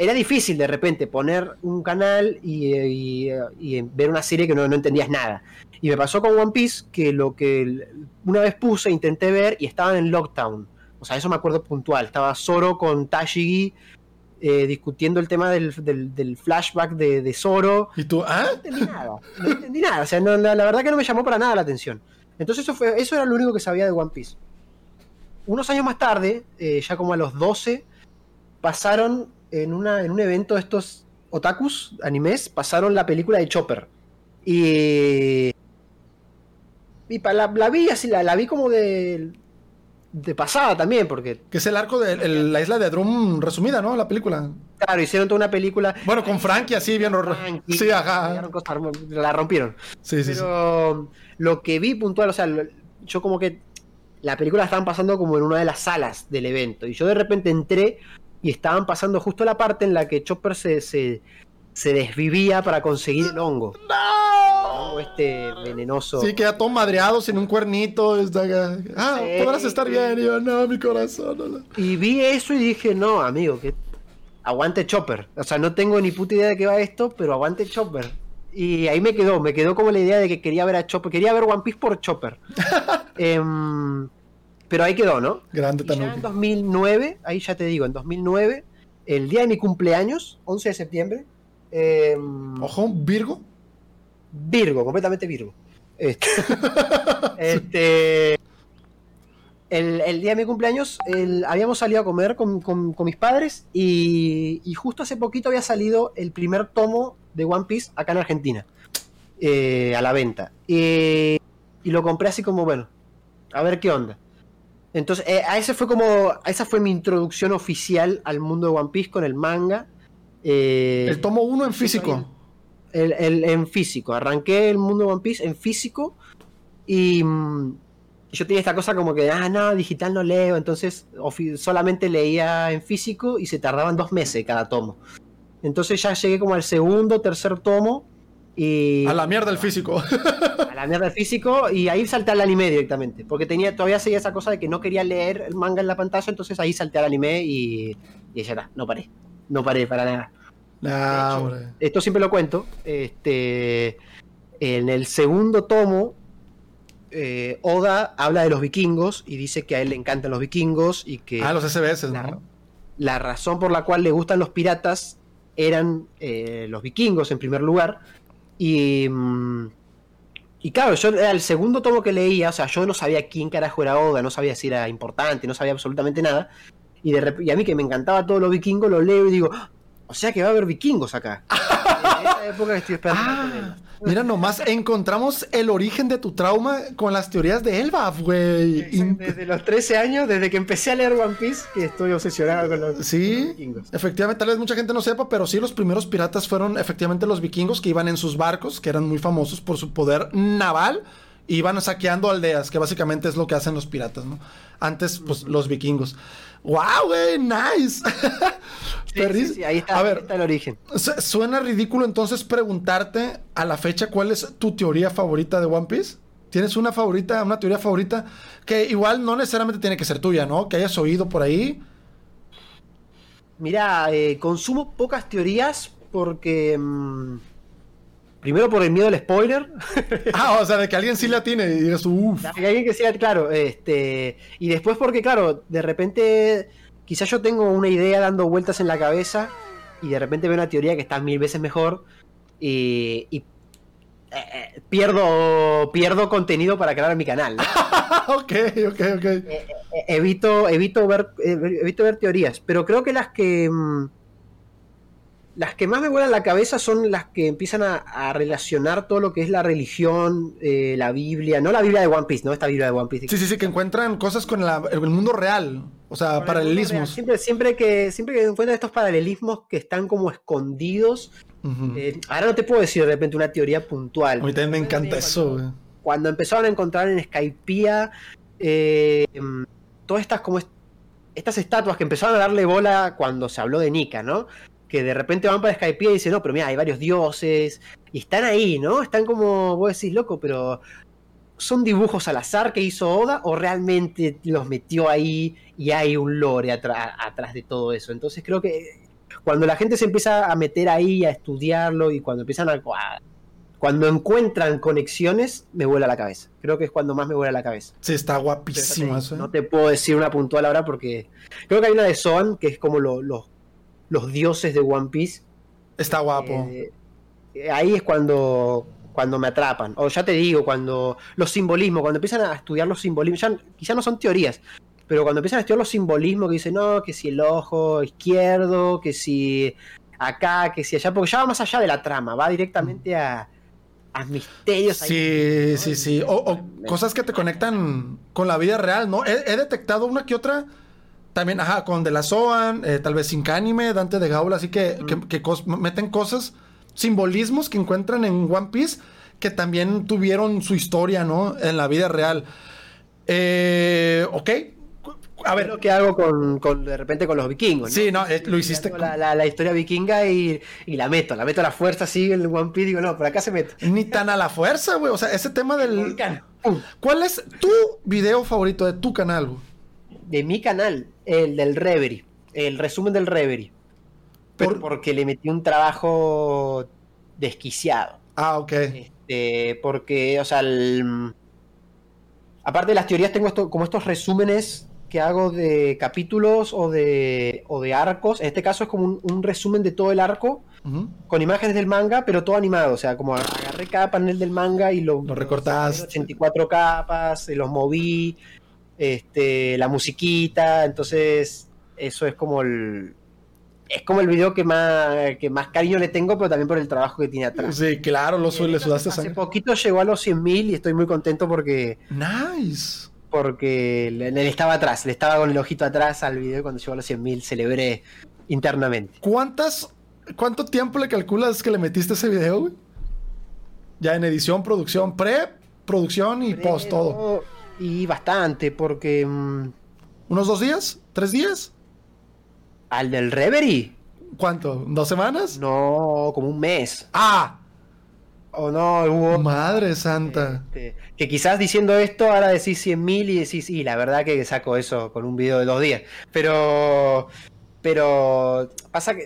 Era difícil de repente poner un canal y, y- y ver una serie que no, no entendías nada. Y me pasó con One Piece que lo que una vez puse, intenté ver y estaban en Lockdown. O sea, eso me acuerdo puntual. Estaba Zoro con Tashigi eh, discutiendo el tema del, del- del flashback de, de Zoro. ¿Y tú? ¿Ah? No entendí nada. No entendí nada. O sea, no- la, la verdad que no me llamó para nada la atención. Entonces eso, fue, eso era lo único que sabía de One Piece. Unos años más tarde, eh, ya como a los 12, pasaron en, una, en un evento de estos otakus, animes, pasaron la película de Chopper. Y... Y pa- la, la vi así, la, la vi como de, de pasada también, porque, Que es el arco de el- la isla de Drum resumida, ¿no? La película. claro, hicieron toda una película... Bueno, con Frankie así, bien. Frankie, Sí, ajá. cosas, la rompieron. Sí, sí, sí. Pero lo que vi puntual, o sea, yo como que la película la estaban pasando como en una de las salas del evento. Y yo de repente entré y estaban pasando justo la parte en la que Chopper se, se, se desvivía para conseguir el hongo. ¡No! este venenoso. Sí, queda todo madreado, sin un cuernito. está acá. Ah, Sí. podrás estar bien. Y yo, no, mi corazón. no, no. Y vi eso y dije, no, amigo, que aguante Chopper. O sea, no tengo ni puta idea de qué va esto, pero aguante Chopper. Y ahí me quedó, me quedó como la idea de que quería ver a Chopper, quería ver One Piece por Chopper. Em, pero ahí quedó, ¿no? Grande Y ya en Tanuki. 2009, ahí ya te digo, en 2009, el día de mi cumpleaños, 11 de septiembre, em, Ojo, Virgo. Virgo, completamente Virgo. Este, este, el, el día de mi cumpleaños el- habíamos salido a comer con, con- con mis padres y, y justo hace poquito había salido el primer tomo de One Piece acá en Argentina, eh, a la venta. Y lo compré así como, bueno, a ver qué onda. Entonces, eh, a ese fue como, esa fue mi introducción oficial al mundo de One Piece con el manga. Eh, El tomo 1 en físico. el- el- en físico. Arranqué el mundo de One Piece en físico y mm, yo tenía esta cosa como que, ah, no, digital no leo, entonces solamente leía en físico y se tardaban dos meses cada tomo. Entonces ya llegué como al segundo, tercer tomo y... A la mierda el físico. a la mierda del físico y ahí salté al anime directamente. Porque tenía, todavía seguía esa cosa de que no quería leer el manga en la pantalla, entonces ahí salté al anime y, y ya está, no paré. No paré para nada. Nah, hecho, esto siempre lo cuento. Este, en el segundo tomo, eh, Oda habla de los vikingos y dice que a él le encantan los vikingos y que Ah, los SBS, la, ¿no? la razón por la cual le gustan los piratas eran eh, los vikingos en primer lugar. Y, mm, y claro, yo era el segundo tomo que leía, o sea, yo no sabía quién carajo era Oda, no sabía si era importante, no sabía absolutamente nada. Y, de y a mí que me encantaba todo lo vikingo, lo leo y digo, "Ah, o sea que va a haber vikingos acá. época estoy esperando. Ah, mira nomás, encontramos el origen de tu trauma con las teorías de Elbaf, güey. Desde los 13 años, desde que empecé a leer One Piece, que estoy obsesionado con los, Sí, vikingos. efectivamente, tal vez mucha gente no sepa, pero sí, los primeros piratas fueron efectivamente los vikingos que iban en sus barcos, que eran muy famosos por su poder naval, iban saqueando aldeas, que básicamente es lo que hacen los piratas, ¿no? Antes, pues, los vikingos. ¡Wow, güey! ¡Nice! Sí, Perris- sí, sí, ahí está, A ahí ver, está el origen. Su- Suena ridículo entonces preguntarte a la fecha cuál es tu teoría favorita de One Piece. ¿Tienes una favorita, una teoría favorita que igual no necesariamente tiene que ser tuya, ¿no? Que hayas oído por ahí. Mira, eh, consumo pocas teorías porque. mm, primero por el miedo al spoiler. Ah, o sea, de que alguien sí la tiene y digas, uff. que alguien que sea claro. Este, y después porque, claro, de repente. Quizás yo tengo una idea dando vueltas en la cabeza. Y de repente veo una teoría que está mil veces mejor. Y. y eh, pierdo, pierdo contenido para crear mi canal. ¿no? ok, ok, ok. Eh, evito, evito, ver, evito ver teorías, pero creo que las que... mm, las que más me vuelan la cabeza son las que empiezan a, a relacionar todo lo que es la religión, eh, la Biblia, no la Biblia de One Piece, no esta Biblia de One Piece. Sí, sí, sí, que encuentran cosas con la- el mundo real. O sea, paralelismos. Siempre, siempre, que, siempre que encuentran estos paralelismos que están como escondidos, eh, ahora no te puedo decir de repente una teoría puntual. A mí también me encanta eso. Cuando empezaron a encontrar en Skypiea eh, todas estas como est- estas estatuas que empezaron a darle bola cuando se habló de Nika, ¿no? Que de repente van para Skypiea y dicen, no, pero mira, hay varios dioses, y están ahí, ¿no? Están como, vos decís, loco, pero ¿son dibujos al azar que hizo Oda o realmente los metió ahí y hay un lore atrás de todo eso? Entonces creo que cuando la gente se empieza a meter ahí, a estudiarlo y cuando empiezan a... cuando encuentran conexiones, me vuela la cabeza. Creo que es cuando más me vuela la cabeza. Sí, está guapísimo no te- eso. ¿eh? No te puedo decir una puntual ahora porque creo que hay una de Zoan que es como lo- los- los dioses de One Piece. Está guapo. Eh, ahí es cuando, cuando me atrapan. O ya te digo, cuando los simbolismos, cuando empiezan a estudiar los simbolismos, ya quizá no son teorías, pero cuando empiezan a estudiar los simbolismos que dicen, no, que si el ojo izquierdo, que si acá, que si allá, porque ya va más allá de la trama, va directamente a, a misterios. ahí. Sí, ¿no? sí, sí. O, o cosas que te conectan con la vida real, ¿no? He, he detectado una que otra. También, ajá, con De La Zoan, eh, tal vez Sin Anime, Dante de Gaula, así que, que, que cos- meten cosas, simbolismos que encuentran en One Piece que también tuvieron su historia, ¿no? En la vida real. Eh, ok. A Es ver, lo que hago con, con, de repente con los vikingos. ¿no? sí, no, eh, lo hiciste. Saco La, la- la historia vikinga y, y la meto, la meto a la fuerza así el One Piece. Digo, no, por acá se mete. Ni tan a la fuerza, güey. O sea, ese tema del. ¿Cuál es tu video favorito de tu canal, güey? De mi canal, el del Reverie, el resumen del Reverie. Pero porque le metí un trabajo desquiciado. Ah, ok. Este, porque, o sea, el- aparte de las teorías, tengo esto, como estos resúmenes que hago de capítulos o de, o de arcos. En este caso es como un, un resumen de todo el arco con imágenes del manga, pero todo animado. O sea, como agarré cada panel del manga y lo, Lo recortaste. 84 capas, eh, los moví, este, la musiquita. Entonces, eso es como el. Es como el video que más, que más cariño le tengo, pero también por el trabajo que tiene atrás. Sí, claro, lo su- le sudaste Hace sangre. poquito llegó a los 100.000 y estoy muy contento porque, Nice. porque le, le estaba atrás, le estaba con el ojito atrás al video y cuando llegó a los 100.000 celebré internamente. ¿Cuántas, cuánto tiempo le calculas que le metiste a ese video, güey? Ya en edición, producción, pre, producción y post, todo. Y bastante, porque mm, ¿Unos dos días? ¿Tres días? al del Reverie, ¿Cuánto? ¿Dos semanas? no, como un mes. ¡Ah! O no, hubo... Madre santa. este, que quizás diciendo esto ahora decís 100.000 y decís, y la verdad que saco eso con un video de dos días. Pero, pero pasa que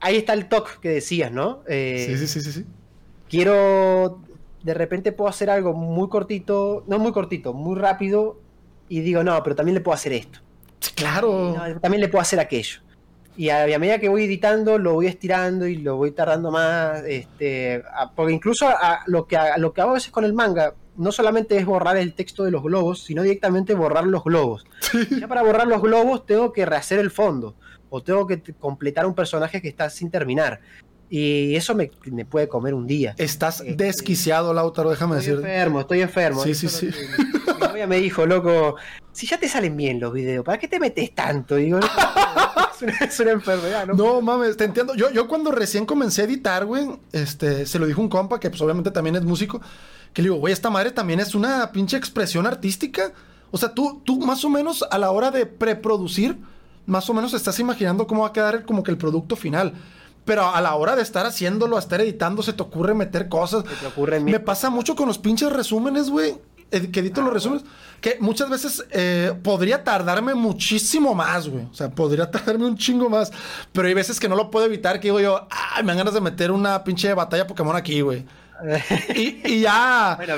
ahí está el toque que decías, ¿no? Eh, Sí, sí, sí, sí, sí. quiero, de repente puedo hacer algo muy cortito, no muy cortito, muy rápido, y digo, no, pero también le puedo hacer esto, Sí, claro. no, también le puedo hacer aquello. Y a, a medida que voy editando, lo voy estirando y lo voy tardando más, este, a- porque incluso a, lo, que, a, lo que hago a veces con el manga, no solamente es borrar el texto de los globos, sino directamente borrar los globos. Ya para borrar los globos tengo que rehacer el fondo, o tengo que completar un personaje que está sin terminar. Y eso me, me puede comer un día. Estás Este- desquiciado, Lautaro, déjame Estoy decir. enfermo, estoy enfermo. Sí, sí, sí. que- Mi novia me dijo, loco, si ya te salen bien los videos, ¿para qué te metes tanto? Digo, no, es, una, es una enfermedad, ¿no? No mames, te entiendo. Yo, yo cuando recién comencé a editar, güey, este, se lo dijo un compa que pues obviamente también es músico, que le digo, güey, esta madre también es una pinche expresión artística. O sea, tú, tú más o menos a la hora de preproducir, más o menos estás imaginando cómo va a quedar como que el producto final. Pero a la hora de estar haciéndolo, a estar editando, se te ocurre meter cosas. Se te ocurre. Me pasa mucho con los pinches resúmenes, güey. Que edito los resúmenes. Que muchas veces eh, podría tardarme muchísimo más, güey. O sea, podría tardarme un chingo más. Pero hay veces que no lo puedo evitar. Que digo yo, ay, me dan ganas de meter una pinche batalla Pokémon aquí, güey. Y, y ya. Bueno,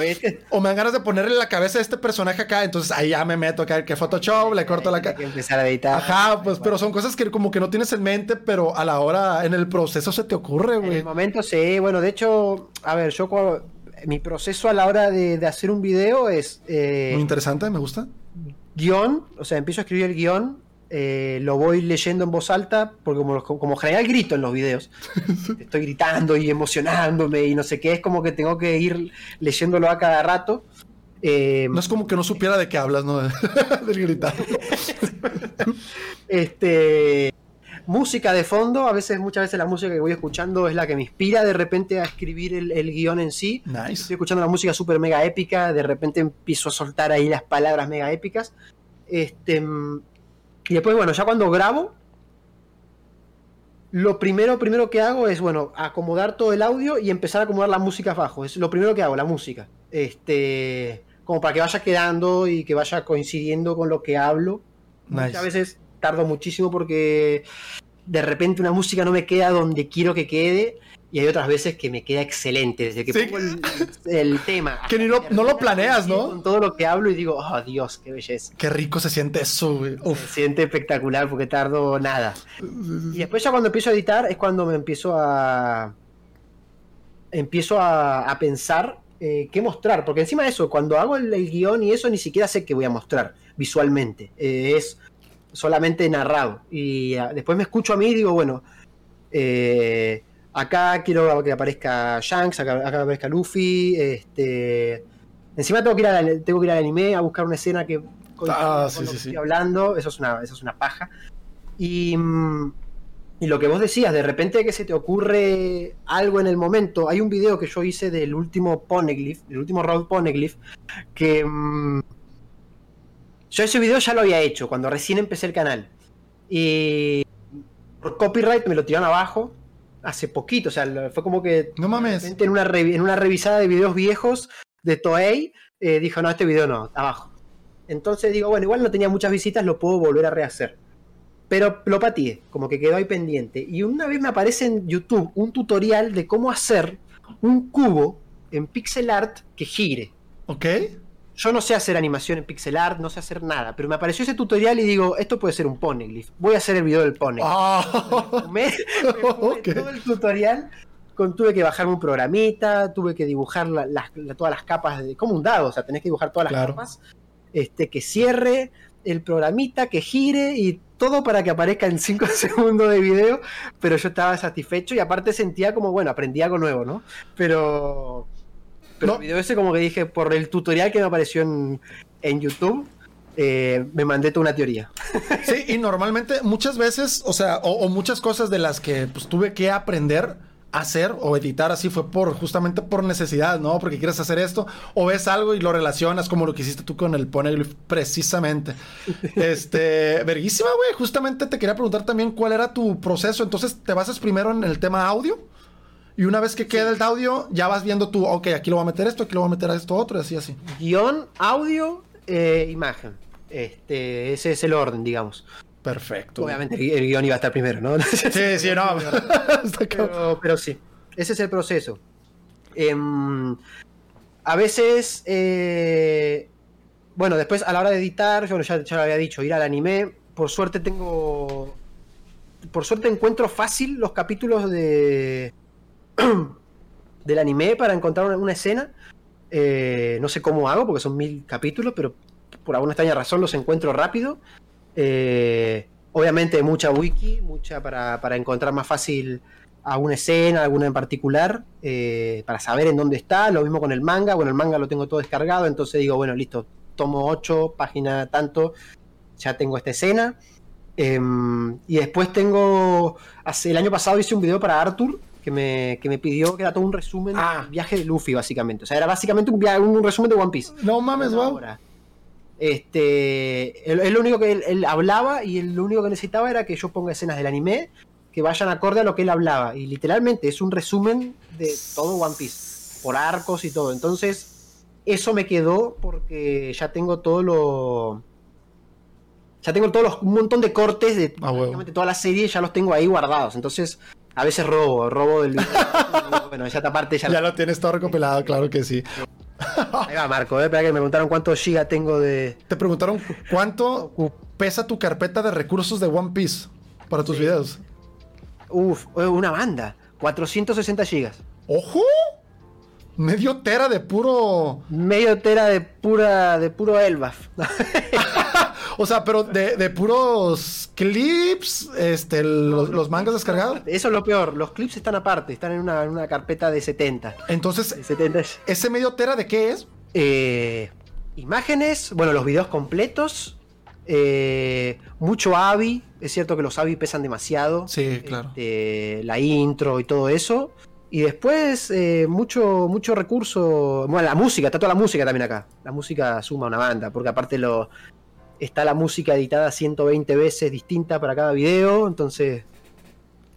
O me dan ganas de ponerle la cabeza a este personaje acá. Entonces ahí ya me meto acá. Que Photoshop, le corto la cara. empezar a editar. Ajá, pues, pero son cosas que como que no tienes en mente, pero a la hora, en el proceso se te ocurre, En güey. el momento sí, bueno, de hecho, a ver, yo cuando- mi proceso a la hora de, de hacer un video es eh, Muy interesante, me gusta. guion, o sea, empiezo a escribir el guion, eh, lo voy leyendo en voz alta, porque como, como general grito en los videos, estoy gritando y emocionándome y no sé qué, es como que tengo que ir leyéndolo a cada rato. Eh, No es como que no supiera de qué hablas, ¿no? Del gritar. Este. Música de fondo, a veces, muchas veces la música que voy escuchando es la que me inspira de repente a escribir el, el guion en sí. Nice. Estoy escuchando la música súper mega épica, de repente empiezo a soltar ahí las palabras mega épicas. Este, y después, bueno, ya cuando grabo, lo primero, primero que hago es, bueno, acomodar todo el audio y empezar a acomodar la música abajo. Es lo primero que hago, la música. Este, como para que vaya quedando y que vaya coincidiendo con lo que hablo. Nice. Muchas veces tardo muchísimo porque de repente una música no me queda donde quiero que quede y hay otras veces que me queda excelente desde que Sí. pongo el, el tema Que ni lo- no lo planeas, ¿no? con todo lo que hablo y digo oh Dios qué belleza Qué rico se siente eso, güey. se siente espectacular porque tardo nada y después ya cuando empiezo a editar es cuando me empiezo a empiezo a, a pensar eh, qué mostrar porque encima de eso cuando hago el, el guion y eso ni siquiera sé qué voy a mostrar visualmente Eh, es solamente narrado y ah, después me escucho a mí y digo bueno eh, acá quiero que aparezca Shanks acá, acá aparezca Luffy este encima tengo que ir al, tengo que ir al anime a buscar una escena que coincida Ah, con sí, lo sí, que sí. estoy hablando eso es una eso es una paja y, mm, y lo que vos decías, de repente que se te ocurre algo en el momento. Hay un video que yo hice del último Poneglyph, del último Road Poneglyph, que mm, yo ese video ya lo había hecho cuando recién empecé el canal. Y por copyright me lo tiraron abajo hace poquito, o sea, fue como que No mames. en una, en una revisada de videos viejos de Toei, eh, dijo, no, este video no, abajo. Entonces digo, bueno, igual no tenía muchas visitas, lo puedo volver a rehacer. Pero lo pateé, como que quedó ahí pendiente. Y una vez me aparece en YouTube un tutorial de cómo hacer un cubo en pixel art que gire. ¿Ok? Yo no sé hacer animación en pixel art, no sé hacer nada, pero me apareció ese tutorial y digo, esto puede ser un poneglyph. Voy a hacer el video del poneglyph. Ah. Me, me todo el tutorial. Con, tuve que bajarme un programita, tuve que dibujar la- las- la- todas las capas, de, como un dado, o sea, tenés que dibujar todas las Claro. capas, este, que cierre el programita, que gire y todo para que aparezca en 5 segundos de video, pero yo estaba satisfecho y aparte sentía como, bueno, aprendí algo nuevo, ¿no? Pero, pero No. el video ese como que dije, por el tutorial que me apareció en, en YouTube, eh, me mandé toda una teoría. Sí, y normalmente muchas veces, o sea, o, o muchas cosas de las que pues, tuve que aprender a hacer o editar así fue por justamente por necesidad, ¿no? Porque quieres hacer esto o ves algo y lo relacionas como lo que hiciste tú con el Poneglyph precisamente. Este, verguísima, güey. Justamente te quería preguntar también cuál era tu proceso. Entonces, ¿te basas primero en el tema audio? Y una vez que queda el audio, ya vas viendo tú, ok, aquí lo voy a meter esto, aquí lo voy a meter esto otro, y así, así. Guión, audio, eh, imagen. Este, ese es el orden, digamos. Perfecto. Obviamente el, guion iba a estar primero, ¿no? Sí, sí, no. Pero, pero sí, ese es el proceso. Em, a veces, eh, bueno, después a la hora de editar, bueno, ya, ya lo había dicho, ir al anime. Por suerte tengo. Por suerte encuentro fácil los capítulos de. del anime para encontrar una, escena. Eh, no sé cómo hago, porque son mil capítulos, pero por alguna extraña razón los encuentro rápido. Eh, obviamente mucha wiki, mucha para, para encontrar más fácil alguna escena, alguna en particular, eh, para saber en dónde está. Lo mismo con el manga. Bueno, el manga lo tengo todo descargado, entonces digo, bueno, listo, tomo 8, página tanto, ya tengo esta escena. Em, y después tengo, hace, el año pasado hice un video para Arthur que me, que me pidió que era todo un resumen Ah. del viaje de Luffy, básicamente. O sea, era básicamente un, via- un resumen de One Piece. No mames, wow. Este, él, él lo único que él, él hablaba y él lo único que necesitaba era que yo ponga escenas del anime que vayan acorde a lo que él hablaba. Y literalmente es un resumen de todo One Piece, por arcos y todo. Entonces, eso me quedó porque ya tengo todo lo. Ya tengo todos los, un montón de cortes de Ah, prácticamente toda la serie, ya los tengo ahí guardados. Entonces, a veces robo, robo del. bueno, esa parte ya, Ya lo tienes todo recopilado, claro que sí. Ahí va, Marco, eh, que me preguntaron cuántos giga tengo de. Te preguntaron cuánto pesa tu carpeta de recursos de One Piece para tus videos. Uf, eh, una banda. 460 gigas. ¡Ojo! Medio tera de puro. Medio tera de pura. de puro Elbaf. o sea, pero de, de puros clips, este, los, los, mangas descargados. Eso es lo peor, los clips están aparte, están en una, en una carpeta de 70. Entonces, De 70 es- ¿ese medio tera de qué es? eh, imágenes, bueno, los videos completos, eh, mucho AVI, es cierto que los AVI pesan demasiado. Sí, claro. este, la intro y todo eso. Y después eh, mucho, mucho recurso. Bueno, la música, está toda la música también acá. La música suma una banda, porque aparte lo está la música editada 120 veces distinta para cada video. Entonces.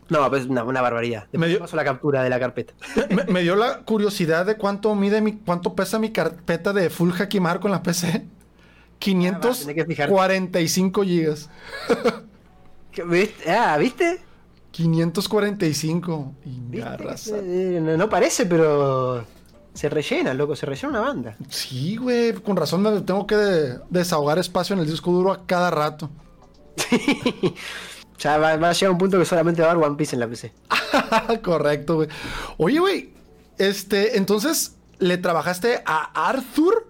No, pues una, una barbaridad. Después Me dio- paso la captura de la carpeta. me, me dio la curiosidad de cuánto mide mi, cuánto pesa mi carpeta de Full Hakimar con la PC. Ah, va, tenés que fijarte. 545 gigas. ¿Qué- ¿Viste? Ah, ¿viste? 545. Y ¿Viste? garraza. Eh, no, no parece, pero. Se rellena, loco, se rellena una banda. Sí, güey, con razón me tengo que de- desahogar espacio en el disco duro a cada rato. Ya va, va a llegar un punto que solamente va a haber One Piece en la PC. Correcto, güey. Oye, güey, este, entonces, ¿le trabajaste a Arthur?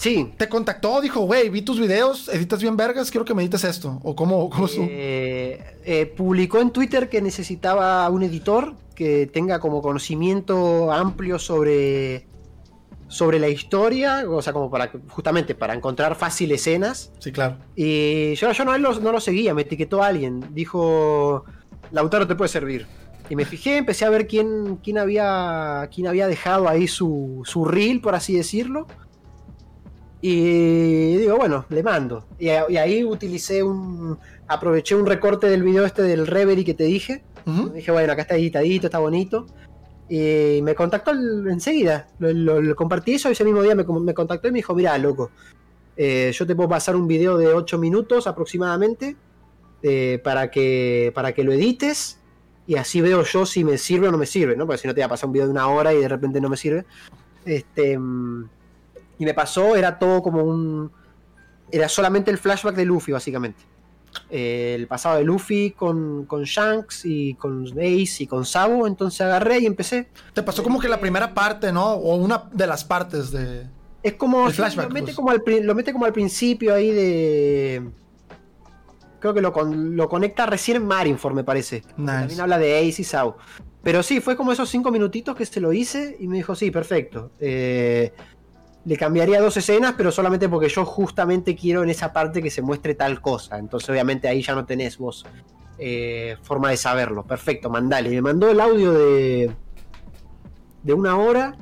Sí, ¿Te contactó? Dijo, güey, vi tus videos, editas bien vergas, quiero que me edites esto. ¿O cómo, cómo? Eh, eh, publicó en Twitter que necesitaba un editor que tenga como conocimiento amplio sobre, sobre la historia, o sea, como para justamente para encontrar fácil escenas. Sí, claro. Y yo, no lo seguía, me etiquetó a alguien, dijo, Lautaro te puede servir. Y me fijé, empecé a ver quién, quién, había, quién había dejado ahí su, su reel, por así decirlo. Y digo, bueno, le mando. Y, y ahí utilicé un. Aproveché un recorte del video este del Reverie que te dije. Ujú. Dije, bueno, acá está editadito, está bonito. Y me contactó enseguida. Lo, lo- lo compartí eso ese mismo día me, me contactó y me dijo, mira, loco, eh, yo te puedo pasar un video de 8 minutos aproximadamente eh, para, que, para que lo edites. Y así veo yo si me sirve o no me sirve, ¿no? Porque si no te voy a pasar un video de una hora y de repente no me sirve. Este, mm, y me pasó, era todo como un... Era solamente el flashback de Luffy, básicamente. Eh, el pasado de Luffy con, con Shanks y con Ace y con Sabo. Entonces agarré y empecé. Te pasó como que la primera parte, ¿no? O una de las partes de... Es como. El flashback, lo, mete pues. como al, pri- lo mete como al principio ahí de. Creo que lo, con- lo conecta recién en Marineford, me parece. Nice. También habla de Ace y Sao. Pero sí, fue como esos cinco minutitos que se lo hice y me dijo, sí, perfecto. Eh, le cambiaría dos escenas, pero solamente porque yo justamente quiero en esa parte que se muestre tal cosa. Entonces, obviamente, ahí ya no tenés vos eh, forma de saberlo. Perfecto, mandale. Me mandó el audio de, de una hora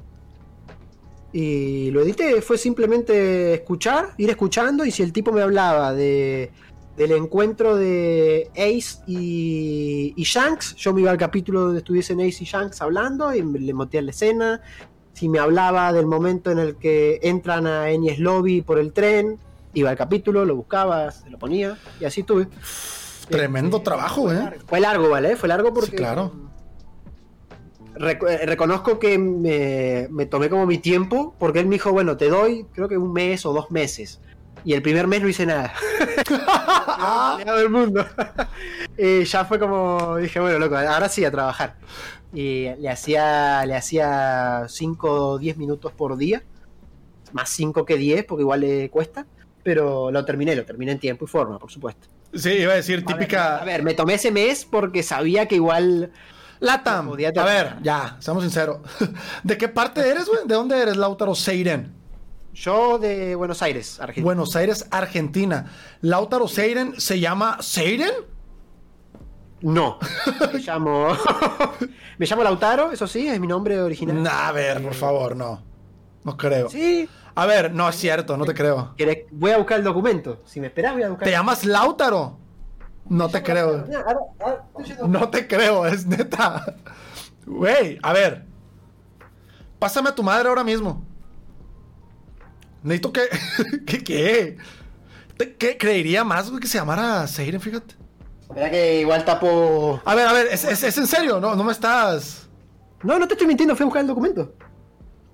y lo edité. Fue simplemente escuchar, ir escuchando. Y si el tipo me hablaba de, del encuentro de Ace y, y Shanks, yo me iba al capítulo donde estuviesen Ace y Shanks hablando y le monté a la escena. Si me hablaba del momento en el que entran a Enies Lobby por el tren, iba al capítulo, lo buscaba, se lo ponía y así tuve. Tremendo trabajo, ¿eh? Fue largo, ¿vale? Fue largo porque. Sí, claro. Eh, reconozco que me, me tomé como mi tiempo, porque él me dijo, bueno, te doy, creo que un mes o dos meses. Y el primer mes no hice nada. Empleado del mundo. y ya fue como, dije, bueno, loco, ahora sí a trabajar. Y le hacía, le hacía 5 o 10 minutos por día. Más 5 que 10, porque igual le cuesta. Pero lo terminé, lo terminé en tiempo y forma, por supuesto. Sí, iba a decir, A ver, típica... A ver, me tomé ese mes porque sabía que igual. Latam. A ver, ya, seamos sinceros. ¿De qué parte eres, güey? ¿De dónde eres, Lautaro Seiren? Yo de Buenos Aires, Argentina. Buenos Aires, Argentina. Lautaro Seiren se llama Seiren? No. Me llamo. me llamo Lautaro, eso sí, es mi nombre original. Nah, a ver, por favor, no. No creo. Sí. A ver, no es cierto, no te creo. ¿Querés- Voy a buscar el documento. Si me esperás, voy a buscar. ¿Te llamas Lautaro? No te creo. No te creo, es neta. Güey, a ver. Pásame a tu madre ahora mismo. Necesito que. ¿Qué? ¿Qué? ¿Qué creería más, güey, que se llamara Seiren, fíjate? Espera que igual tapo. A ver, a ver, es, es- es en serio, no, no me estás. No, no te estoy mintiendo, fui a buscar el documento.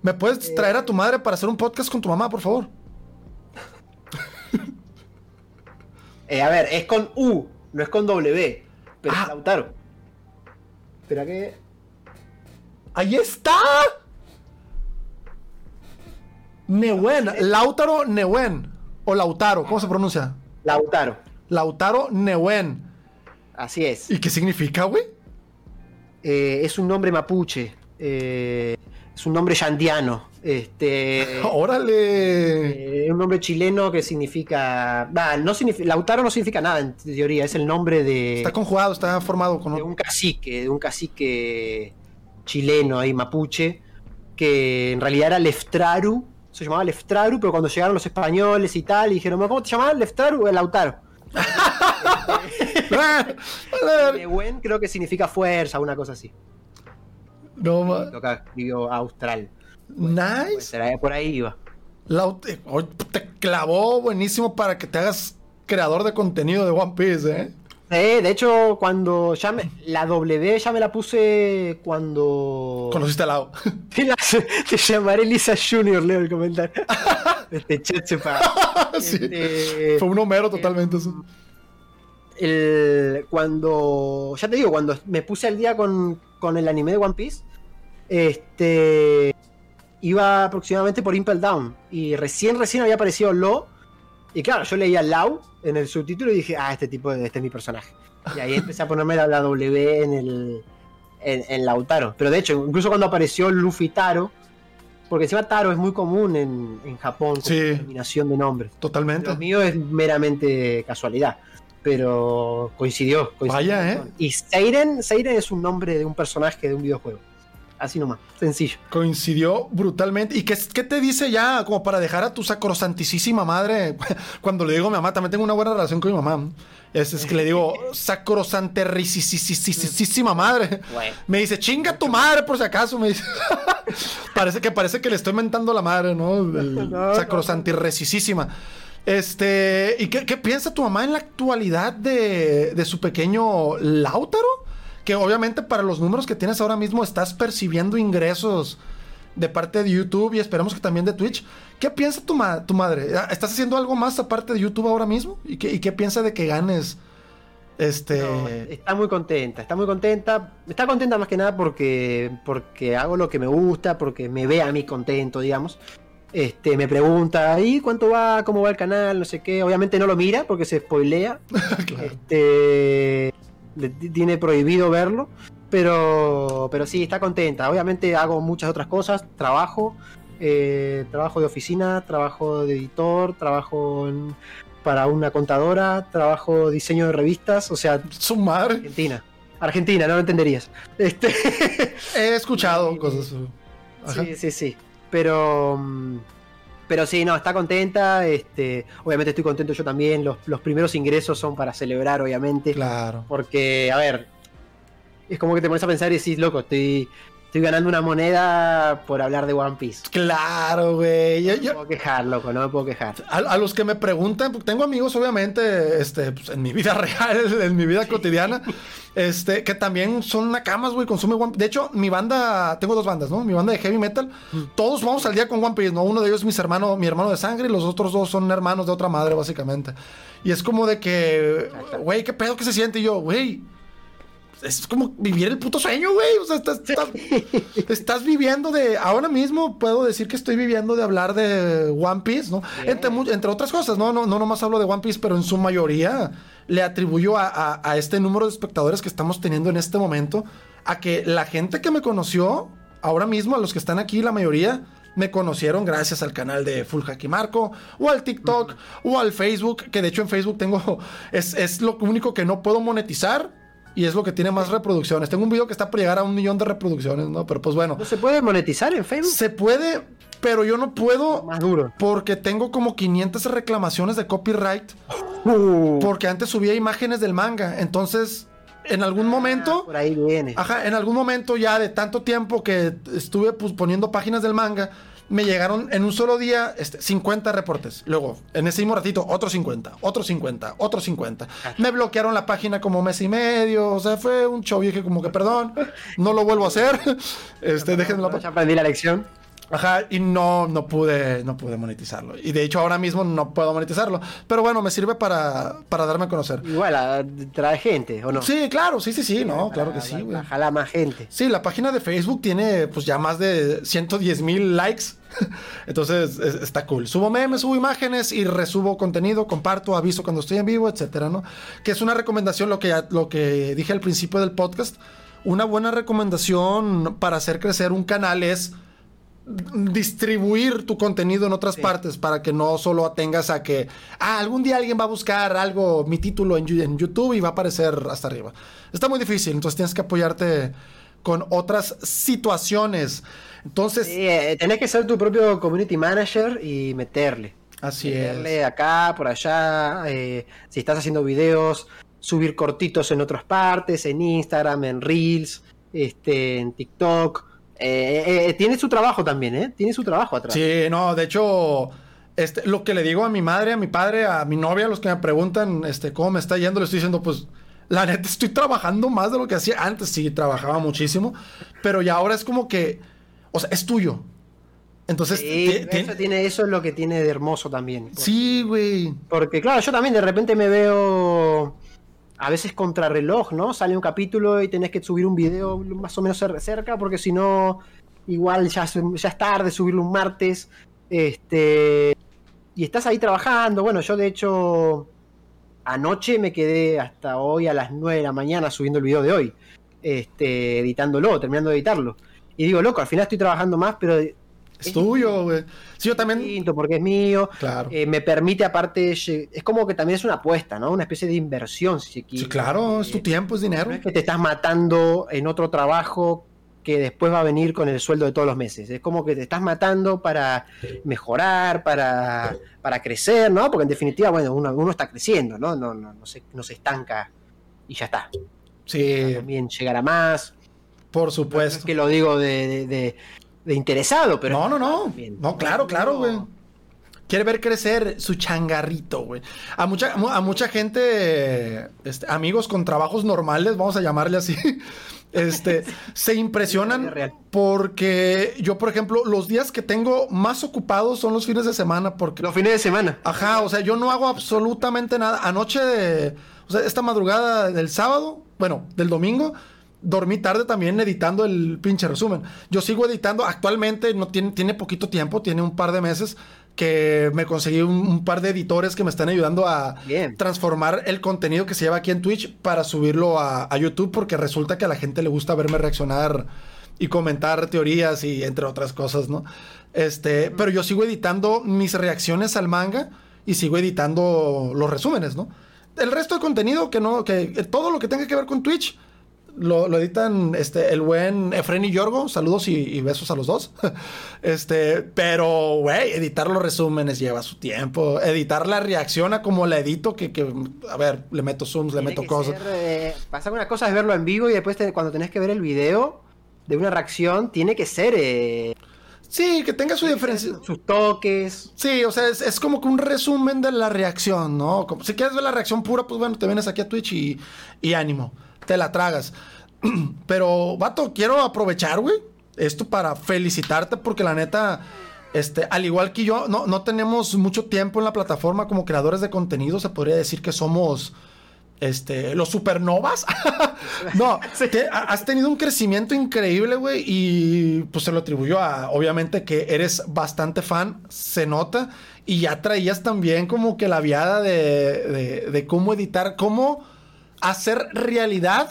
¿Me puedes traer a tu madre para hacer un podcast con tu mamá, por favor? Eh, a ver, es con U, no es con W. Pero Ah. es Lautaro. Espera que. ¡Ahí está! Neuen. Lautaro Neuen. O Lautaro, ¿cómo se pronuncia? Lautaro. Lautaro Neuen. Así es. ¿Y qué significa, güey? Eh, es un nombre mapuche. Eh, es un nombre yandiano. Este. ¡Órale! eh, un nombre chileno que significa. bah, no significa. Lautaro no significa nada en teoría. Es el nombre de. Está conjugado, está formado con de un cacique, de un cacique chileno ahí, mapuche, que en realidad era Leftraru, se llamaba Leftraru, pero cuando llegaron los españoles y tal, y dijeron, ¿cómo te llamabas? Leftraru o Lautaro. Nehuen creo que significa fuerza, una cosa así. no, ma- que escribió Austral. Nice. Pues era por ahí iba. Laut- eh, te clavó buenísimo para que te hagas creador de contenido de One Piece, ¿eh? Eh, de hecho, cuando ya me, la W ya me la puse cuando. Conociste a Lau. Te, la- te llamaré Lisa Junior, leo el comentario. Este Chetsepa. Sí. Este, Fue un Homero totalmente eso. el, cuando. Ya te digo, cuando me puse al día con, con el anime de One Piece, este. Iba aproximadamente por Impel Down. Y recién, recién había aparecido Lo. Y claro, yo leía Lau en el subtítulo y dije, ah, este tipo, este es mi personaje. Y ahí empecé a ponerme la, la W en el. En, en Lautaro. Pero de hecho, incluso cuando apareció Luffy Taro. Porque encima Taro es muy común en, en Japón como Sí. terminación de nombres. Totalmente. Lo mío es meramente casualidad. Pero coincidió. coincidió Vaya, ¿eh? Y Seiren, Seiren es un nombre de un personaje de un videojuego. Así nomás, sencillo. Coincidió brutalmente. ¿Y qué, qué te dice ya como para dejar a tu sacrosantísima madre? Cuando le digo a mi mamá, también tengo una buena relación con mi mamá. Es, es que le digo, sacrosanterricisísima madre. Bueno. Me dice, chinga tu madre por si acaso. Me dice. parece que parece que le estoy mentando la madre, ¿no? No. Este, ¿y qué, qué piensa tu mamá en la actualidad de, de su pequeño Lautaro? Que obviamente para los números que tienes ahora mismo estás percibiendo ingresos de parte de YouTube y esperemos que también de Twitch. ¿Qué piensa tu, ma- tu madre? ¿Estás haciendo algo más aparte de YouTube ahora mismo? ¿Y qué, y qué piensa de que ganes? Este. No, está muy contenta, está muy contenta. Está contenta más que nada porque, porque hago lo que me gusta, porque me ve a mí contento, digamos. Este, me pregunta, ¿y cuánto va? ¿Cómo va el canal? No sé qué. Obviamente no lo mira porque se spoilea. Claro. Este, le- tiene prohibido verlo. Pero, pero sí, está contenta. Obviamente hago muchas otras cosas. Trabajo. eh, trabajo de oficina, trabajo de editor, trabajo en- para una contadora, trabajo diseño de revistas. O sea, Su madre. Argentina. Argentina, no lo entenderías. Este, He escuchado cosas. Ajá. sí, sí, sí. Pero. mm, Pero sí, no, está contenta. Este, obviamente estoy contento yo también. Los, los primeros ingresos son para celebrar, obviamente. Claro. Porque, a ver, es como que te pones a pensar y decís, loco, estoy, estoy ganando una moneda por hablar de One Piece. Claro, güey. No yo- me puedo quejar, loco, no me puedo quejar. a, a los que me preguntan, porque tengo amigos, obviamente, este, pues, en mi vida real, en mi vida cotidiana, este, que también son nakamas, güey, consumen One Piece. De hecho, mi banda, tengo dos bandas, ¿no? Mi banda de heavy metal, todos vamos al día con One Piece, ¿no? Uno de ellos es mis hermanos, mi hermano de sangre, y los otros dos son hermanos de otra madre, básicamente. Y es como de que, güey, ¿qué pedo que se siente? Y yo, güey. Es como vivir el puto sueño, güey. O sea, estás, estás- estás viviendo de. Ahora mismo puedo decir que estoy viviendo de hablar de One Piece, ¿no? Entre, entre otras cosas, ¿no? No, no nomás hablo de One Piece, pero en su mayoría le atribuyo a, a- a este número de espectadores que estamos teniendo en este momento a que la gente que me conoció ahora mismo, a los que están aquí, la mayoría. Me conocieron gracias al canal de Full Hacky Marco, o al TikTok, o al Facebook, que de hecho en Facebook tengo, es, es lo único que no puedo monetizar, y es lo que tiene más reproducciones. Tengo un video que está por llegar a un millón de reproducciones, ¿no? Pero pues bueno, ¿No se puede monetizar en Facebook? se puede, pero yo no puedo Más duro. porque tengo como 500 reclamaciones de copyright. Uh, Porque antes subía imágenes del manga. Entonces, en algún momento, por ahí viene. ajá, en algún momento ya de tanto tiempo que estuve pues, poniendo páginas del manga, me llegaron en un solo día este, 50 reportes. Luego, en ese mismo ratito, otros 50, otros 50, otros 50. Me bloquearon la página como mes y medio. O sea, fue un show. Y dije como que, perdón, no lo vuelvo a hacer. Este, déjenme la Ya aprendí la lección. Ajá, y no, no pude, no pude monetizarlo. Y de hecho ahora mismo no puedo monetizarlo. Pero bueno, me sirve para, para darme a conocer. Igual, trae gente, ¿o no? Sí, claro, sí, sí, sí, no, claro que sí, güey. Ojalá más gente. Sí, la página de Facebook tiene pues ya más de 110 mil likes. Entonces es- está cool. Subo memes, subo imágenes y resubo contenido, comparto, aviso cuando estoy en vivo, etcétera, ¿no? Que es una recomendación, lo que, ya- lo que dije al principio del podcast. Una buena recomendación para hacer crecer un canal es distribuir tu contenido en otras partes para que no solo tengas a que ah, algún día alguien va a buscar algo, mi título en, YouTube y va a aparecer hasta arriba. Está muy difícil, entonces tienes que apoyarte con otras situaciones. Entonces, Sí, eh, tenés que ser tu propio community manager y meterle. así meterle es. acá, por allá. eh, si estás haciendo videos, subir cortitos en otras partes, en Instagram, en Reels, este, en TikTok. Eh, eh, tiene su trabajo también, ¿eh? Tiene su trabajo atrás. Sí, no, de hecho, este, lo que le digo a mi madre, a mi padre, a mi novia, a los que me preguntan este, cómo me está yendo, le estoy diciendo, pues, la neta, estoy trabajando más de lo que hacía antes. Sí, trabajaba muchísimo, pero ya ahora es como que, o sea, es tuyo. Entonces, Sí, eso, tiene, eso es lo que tiene de hermoso también. sí, güey. Porque claro, yo también de repente me veo a veces contrarreloj, ¿no? Sale un capítulo y tenés que subir un video más o menos cer- cerca, porque si no, igual ya, ya es tarde subirlo un martes. Este. Y estás ahí trabajando. Bueno, yo de hecho. Anoche me quedé hasta hoy a las 9 de la mañana subiendo el video de hoy. Este, editándolo, terminando de editarlo. Y digo, loco, al final estoy trabajando más, pero Es tuyo, güey. Sí, yo también. distinto porque es mío. Claro. Eh, me permite aparte, es como que también es una apuesta, ¿no? Una especie de inversión, si se quiere. Sí, claro, es tu Eh, tiempo, es dinero. No es que te estás matando en otro trabajo que después va a venir con el sueldo de todos los meses. Es como que te estás matando para mejorar, para, para crecer, ¿no? Porque en definitiva, bueno, uno, uno está creciendo, ¿no? No, no, no, se, no se estanca y ya está. Sí, También llegará más. por No es supuesto. que lo digo de, de- de- de interesado, pero... No, no, no. No, claro, claro, güey. Quiere ver crecer su changarrito, güey. A mucha, a mucha gente, este, amigos con trabajos normales, vamos a llamarle así, este, se impresionan porque yo, por ejemplo, los días que tengo más ocupados son los fines de semana porque Los fines de semana. Ajá, o sea, yo no hago absolutamente nada. Anoche, de- o sea, esta madrugada del sábado, bueno, del domingo, dormí tarde también editando el pinche resumen. Yo sigo editando, actualmente no tiene, tiene poquito tiempo, tiene un par de meses que me conseguí un, un par de editores que me están ayudando a Bien. transformar el contenido que se lleva aquí en Twitch para subirlo a, a YouTube porque resulta que a la gente le gusta verme reaccionar y comentar teorías y entre otras cosas, ¿no? Este, pero yo sigo editando mis reacciones al manga y sigo editando los resúmenes, ¿no? El resto de contenido que no, que que todo lo que tenga que ver con Twitch lo, lo editan este, el buen Efren y Yorgo. Saludos y, y besos a los dos. este, pero, güey, editar los resúmenes lleva su tiempo. Editar la reacción a como la edito, que, que a ver, le meto zooms, le Tiene meto cosas. ser, eh, pasa una cosa es verlo en vivo y después te- cuando tenés que ver el video de una reacción, tiene que ser eh, Sí, que tenga su diferencia. sus toques. Sí, o sea, es, es como que un resumen de la reacción, ¿no? Como, si quieres ver la reacción pura, pues bueno, te vienes aquí a Twitch y, y ánimo, te la tragas. Pero, vato, quiero aprovechar, güey, esto para felicitarte porque la neta, este, al igual que yo, no, no tenemos mucho tiempo en la plataforma como creadores de contenido, se podría decir que somos... Este, los supernovas. no, te- has tenido un crecimiento increíble, güey. Y pues se lo atribuyo a, obviamente, que eres bastante fan, se nota. Y ya traías también como que la viada de, de- de cómo editar, cómo hacer realidad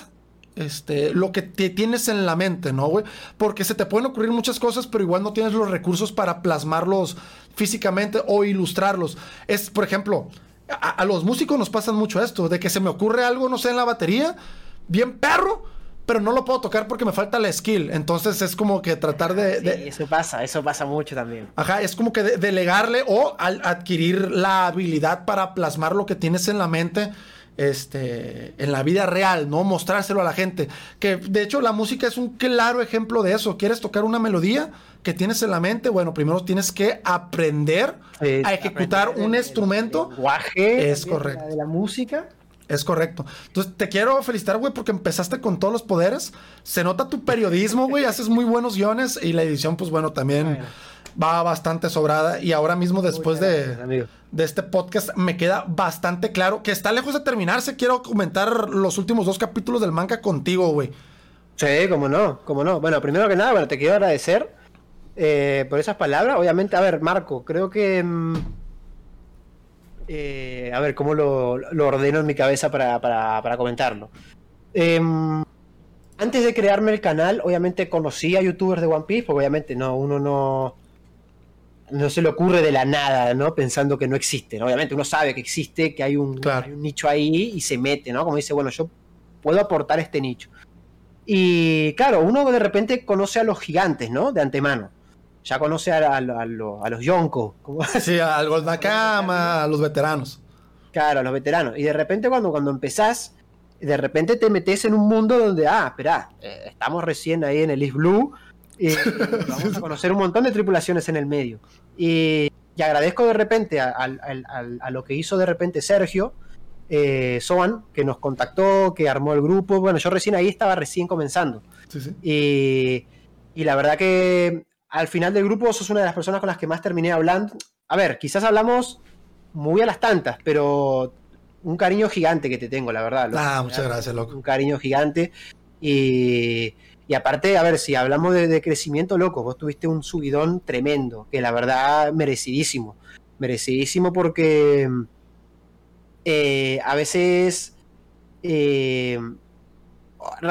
este, lo que te tienes en la mente, ¿no, güey? Porque se te pueden ocurrir muchas cosas, pero igual no tienes los recursos para plasmarlos físicamente o ilustrarlos. Es, por ejemplo, a, a los músicos nos pasa mucho esto, de que se me ocurre algo, no sé, en la batería, bien perro, pero no lo puedo tocar porque me falta la skill. Entonces es como que tratar de... Sí, de- eso pasa, eso pasa mucho también. Ajá, es como que de- delegarle o al adquirir la habilidad para plasmar lo que tienes en la mente, este, en la vida real, ¿no? Mostrárselo a la gente. Que de hecho la música es un claro ejemplo de eso. ¿Quieres tocar una melodía que tienes en la mente? Bueno, primero tienes que aprender a ejecutar aprender un el- instrumento. el lenguaje Es correcto. la- De la música. Es correcto. Entonces, te quiero felicitar, güey, porque empezaste con todos los poderes. Se nota tu periodismo, güey. haces muy buenos guiones y la edición, pues bueno, también Bueno. Va bastante sobrada y ahora mismo después de, de este podcast me queda bastante claro que está lejos de terminarse. Quiero comentar los últimos dos capítulos del manga contigo, güey. Sí, cómo no, cómo no. Bueno, primero que nada, bueno, te quiero agradecer eh, por esas palabras. Obviamente, a ver, Marco, creo que... Mm, eh, a ver, ¿cómo lo, ordeno en mi cabeza para, para comentarlo? Em, antes de crearme el canal, obviamente conocí a youtubers de One Piece, porque obviamente no, uno no, no se le ocurre de la nada, ¿no? Pensando que no existe. Obviamente uno sabe que existe, que hay un, nicho ahí y se mete, ¿no? Como dice, bueno, yo puedo aportar este nicho. Y claro, uno de repente conoce a los gigantes, ¿no? De antemano. Ya conoce a, los Yonko. Sí, al Goldakama, a los veteranos. Claro, a los veteranos. Y de repente cuando, cuando empezás de repente te metes en un mundo donde, ah, espera, eh, estamos recién ahí en el East Blue y, vamos a conocer un montón de tripulaciones en el medio. Y, agradezco de repente a, lo que hizo de repente Sergio eh, Soan, que nos contactó, que armó el grupo. Bueno, yo recién ahí estaba recién comenzando. Y, y la verdad que al final del grupo sos una de las personas con las que más terminé hablando. A ver, quizás hablamos muy a las tantas, pero un cariño gigante que te tengo, la verdad. Ah, muchas gracias, loco. Un cariño gigante. Y, y aparte, a ver, si hablamos de, crecimiento, loco, vos tuviste un subidón tremendo, que la verdad, merecidísimo. Merecidísimo porque eh, a veces... Eh,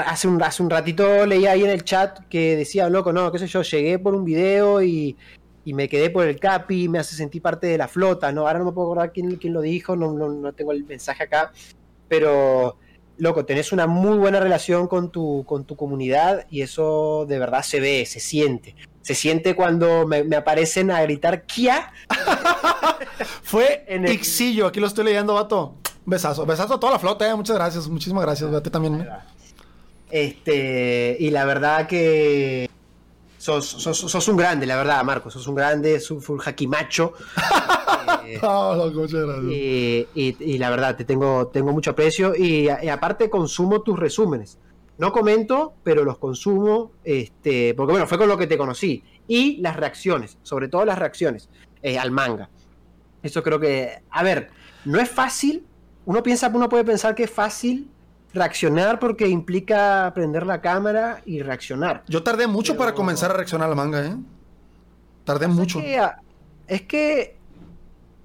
hace, un, hace un ratito leía ahí en el chat que decía, loco, no, qué sé yo, llegué por un video y, y me quedé por el Capi, me hace sentir parte de la flota, ¿no? Ahora no me puedo acordar quién, quién lo dijo, no, no, tengo el mensaje acá, pero loco, tenés una muy buena relación con tu, con tu comunidad y eso de verdad se ve, se siente. Se siente cuando me, aparecen a gritar Kia. Fue en el... Ixillo, aquí lo estoy leyendo, vato. Besazo, besazo a toda la flota, eh. muchas gracias, muchísimas gracias, vete también. Eh. Este, y la verdad que sos, sos, un grande, la verdad, Marco. Sos un grande, sos un jaquimacho. eh, y, la verdad, te tengo, tengo mucho aprecio. Y, aparte consumo tus resúmenes. No comento, pero los consumo, este, porque bueno, fue con lo que te conocí. Y las reacciones, sobre todo las reacciones eh, al manga. Eso creo que, a ver, no es fácil. Uno piensa, uno puede pensar que es fácil reaccionar porque implica prender la cámara y reaccionar. Yo tardé mucho para comenzar a reaccionar al manga, ¿eh? Tardé mucho. Ah, es que,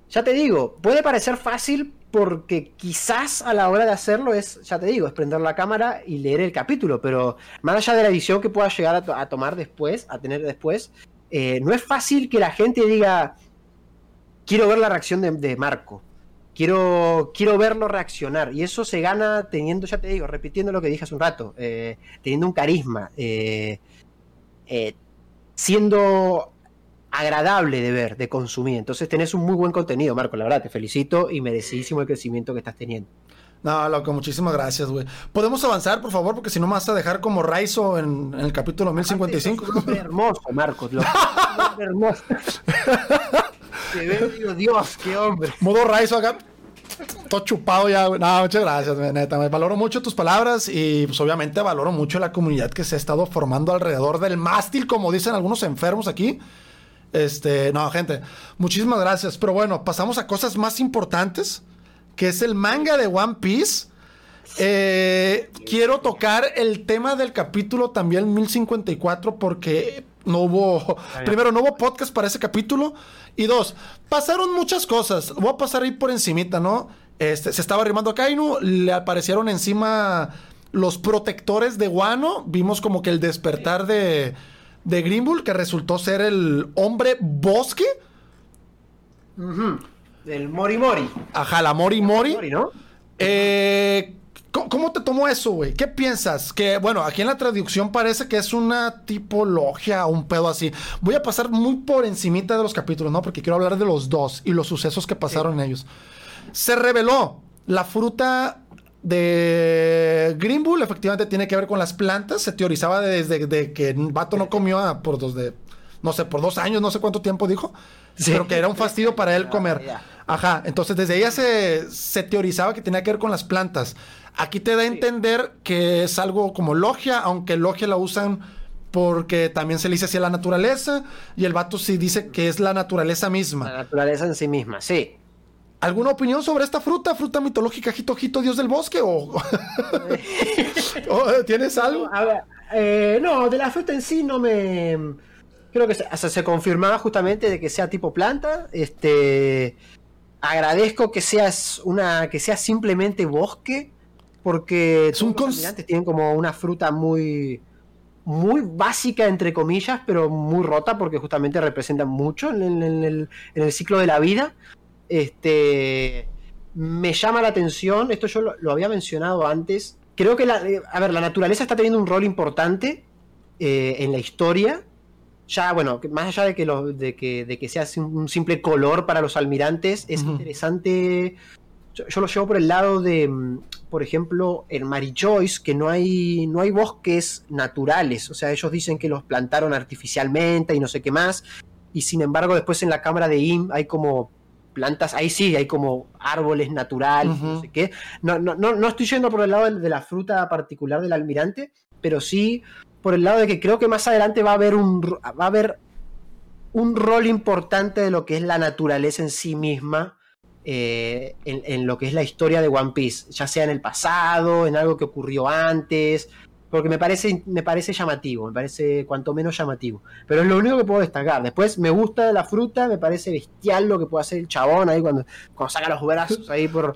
ya te digo, puede parecer fácil porque quizás a la hora de hacerlo es, ya te digo, es prender la cámara y leer el capítulo, pero más allá de la edición que pueda llegar a, tomar después, a tener después, eh, no es fácil que la gente diga, quiero ver la reacción de Marco quiero, quiero verlo reaccionar. Y eso se gana teniendo, ya te digo, repitiendo lo que dije hace un rato, eh, teniendo un carisma, eh, eh, siendo agradable de ver, de consumir. Entonces tenés un muy buen contenido, Marco, la verdad, te felicito y merecidísimo el crecimiento que estás teniendo. No, loco, muchísimas gracias, güey. ¿Podemos avanzar, por favor? Porque si no me vas a dejar como Raizo en, el capítulo 1055. hermoso, Marcos. hermoso. Dios, qué hombre. Modo Raizo acá. Todo chupado ya. No, muchas gracias, neta. Me valoro mucho tus palabras y, pues, obviamente, valoro mucho la comunidad que se ha estado formando alrededor del mástil, como dicen algunos enfermos aquí. Este, no, gente, muchísimas gracias. Pero bueno, pasamos a cosas más importantes, que es el manga de One Piece. Eh, quiero tocar el tema del capítulo también 1054 porque no hubo, primero, no hubo podcast para ese capítulo. Y dos, pasaron muchas cosas. Voy a pasar ahí por encimita, ¿no? Este, se estaba arrimando a Kainu, le aparecieron encima los protectores de Wano. Vimos como que el despertar de, de Greenbull, que resultó ser el hombre bosque. El Mori Mori. Ajá, la Mori Mori. Mori ¿no? Eh, ¿Cómo te tomó eso, güey? ¿Qué piensas? Que, bueno, aquí en la traducción parece que es una tipología un pedo así. Voy a pasar muy por encimita de los capítulos, ¿no? Porque quiero hablar de los dos y los sucesos que pasaron en ellos. Se reveló la fruta de Green Bull, efectivamente tiene que ver con las plantas. Se teorizaba desde que vato no comió por dos de, no sé, por dos años, no sé cuánto tiempo dijo. Pero que era un fastidio para él comer. Ajá, entonces desde ella se, se teorizaba que tenía que ver con las plantas. Aquí te da a entender que es algo como logia, aunque logia la usan porque también se le dice así a la naturaleza, y el vato sí dice que es la naturaleza misma. La naturaleza en sí misma, sí. ¿Alguna opinión sobre esta fruta? ¿Fruta mitológica, Jito Jito, dios del bosque? ¿O, tienes algo? A ver, eh, no, de la fruta en sí no me. Creo que se, se confirmaba justamente de que sea tipo planta. Este. Agradezco que seas una. que sea simplemente bosque. Porque es un los tienen como una fruta muy. muy básica, entre comillas, pero muy rota, porque justamente representan mucho en, el, en el ciclo de la vida. Este. Me llama la atención. Esto yo lo había mencionado antes creo que la, eh, a ver, la naturaleza está teniendo un rol importante eh, en la historia. Ya, bueno, más allá de que, lo, de que, de que sea un simple color para los almirantes, es interesante. Yo, lo llevo por el lado de, mm, por ejemplo, en Mary Joyce, que no hay, no hay bosques naturales. O sea, ellos dicen que los plantaron artificialmente y no sé qué más. Y sin embargo, después en la cámara de Im hay como plantas, ahí sí, hay como árboles naturales, no sé qué. No, no, no, estoy yendo por el lado de, la fruta particular del almirante, pero sí por el lado de que creo que más adelante va a haber un, va a haber un rol importante de lo que es la naturaleza en sí misma. Eh, en, en, lo que es la historia de One Piece, ya sea en el pasado, en algo que ocurrió antes, porque me parece, me parece llamativo, me parece cuanto menos llamativo. Pero es lo único que puedo destacar. Después me gusta la fruta, me parece bestial lo que puede hacer el chabón ahí cuando, cuando saca los brazos ahí por,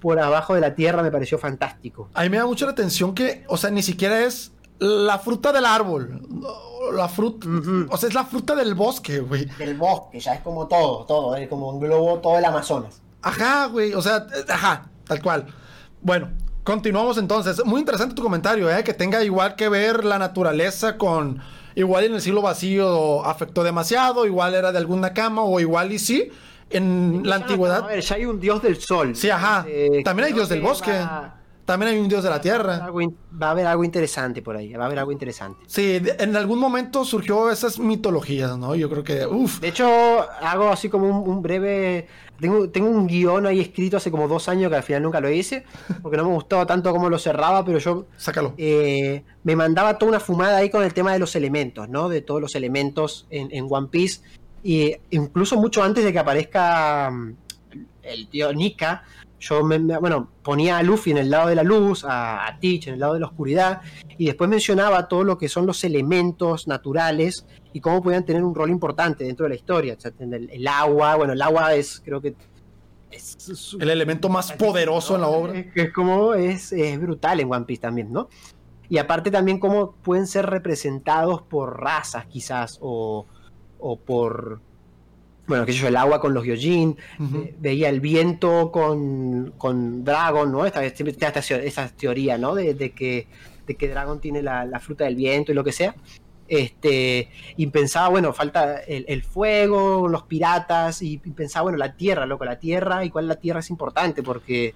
por abajo de la tierra, me pareció fantástico. A mí me da mucho la atención que, o sea, ni siquiera es la fruta del árbol. La fruta, o sea, es la fruta del bosque, güey. Del bosque, ya es como todo, todo, es como un globo todo el Amazonas. Ajá, güey, o sea, ajá, tal cual. Bueno, Continuamos entonces. Muy interesante tu comentario, ¿eh? Que tenga igual que ver la naturaleza con. Igual en el siglo vacío afectó demasiado, igual era de alguna cama, o igual y sí. En la antigüedad. A ver, ya hay un dios del sol. Sí, ajá. Eh, También hay dios del bosque. También hay un dios de la tierra. Va a haber algo interesante por ahí, va a haber algo interesante. Sí, en algún momento surgió esas mitologías, ¿no? Yo creo que, uff. De hecho, hago así como un, breve... Tengo, tengo, un guion ahí escrito hace como dos años que al final nunca lo hice, porque no me gustaba tanto cómo lo cerraba, pero yo... Sácalo. Eh, me mandaba toda una fumada ahí con el tema de los elementos, ¿no? De todos los elementos en, en One Piece. Y incluso mucho antes de que aparezca mm, el tío Nika, yo me, bueno, ponía a Luffy en el lado de la luz, a, a, Teach en el lado de la oscuridad, y después mencionaba todo lo que son los elementos naturales y cómo podían tener un rol importante dentro de la historia. el, agua, bueno, el agua es, creo que. Es, el elemento más poderoso en la obra. Es, es como es, es, brutal en One Piece también, ¿no? Y aparte también cómo pueden ser representados por razas, quizás, o, o por bueno, qué sé yo, el agua con los Gyojin, veía el viento con, con Dragon, ¿no? Esta, esta, esta teoría, ¿no? De, que, de que Dragon tiene la, fruta del viento y lo que sea. Este, y pensaba, bueno, falta el, fuego, los piratas, y, pensaba, bueno, la tierra, loco, la tierra, y cuál la tierra es importante, porque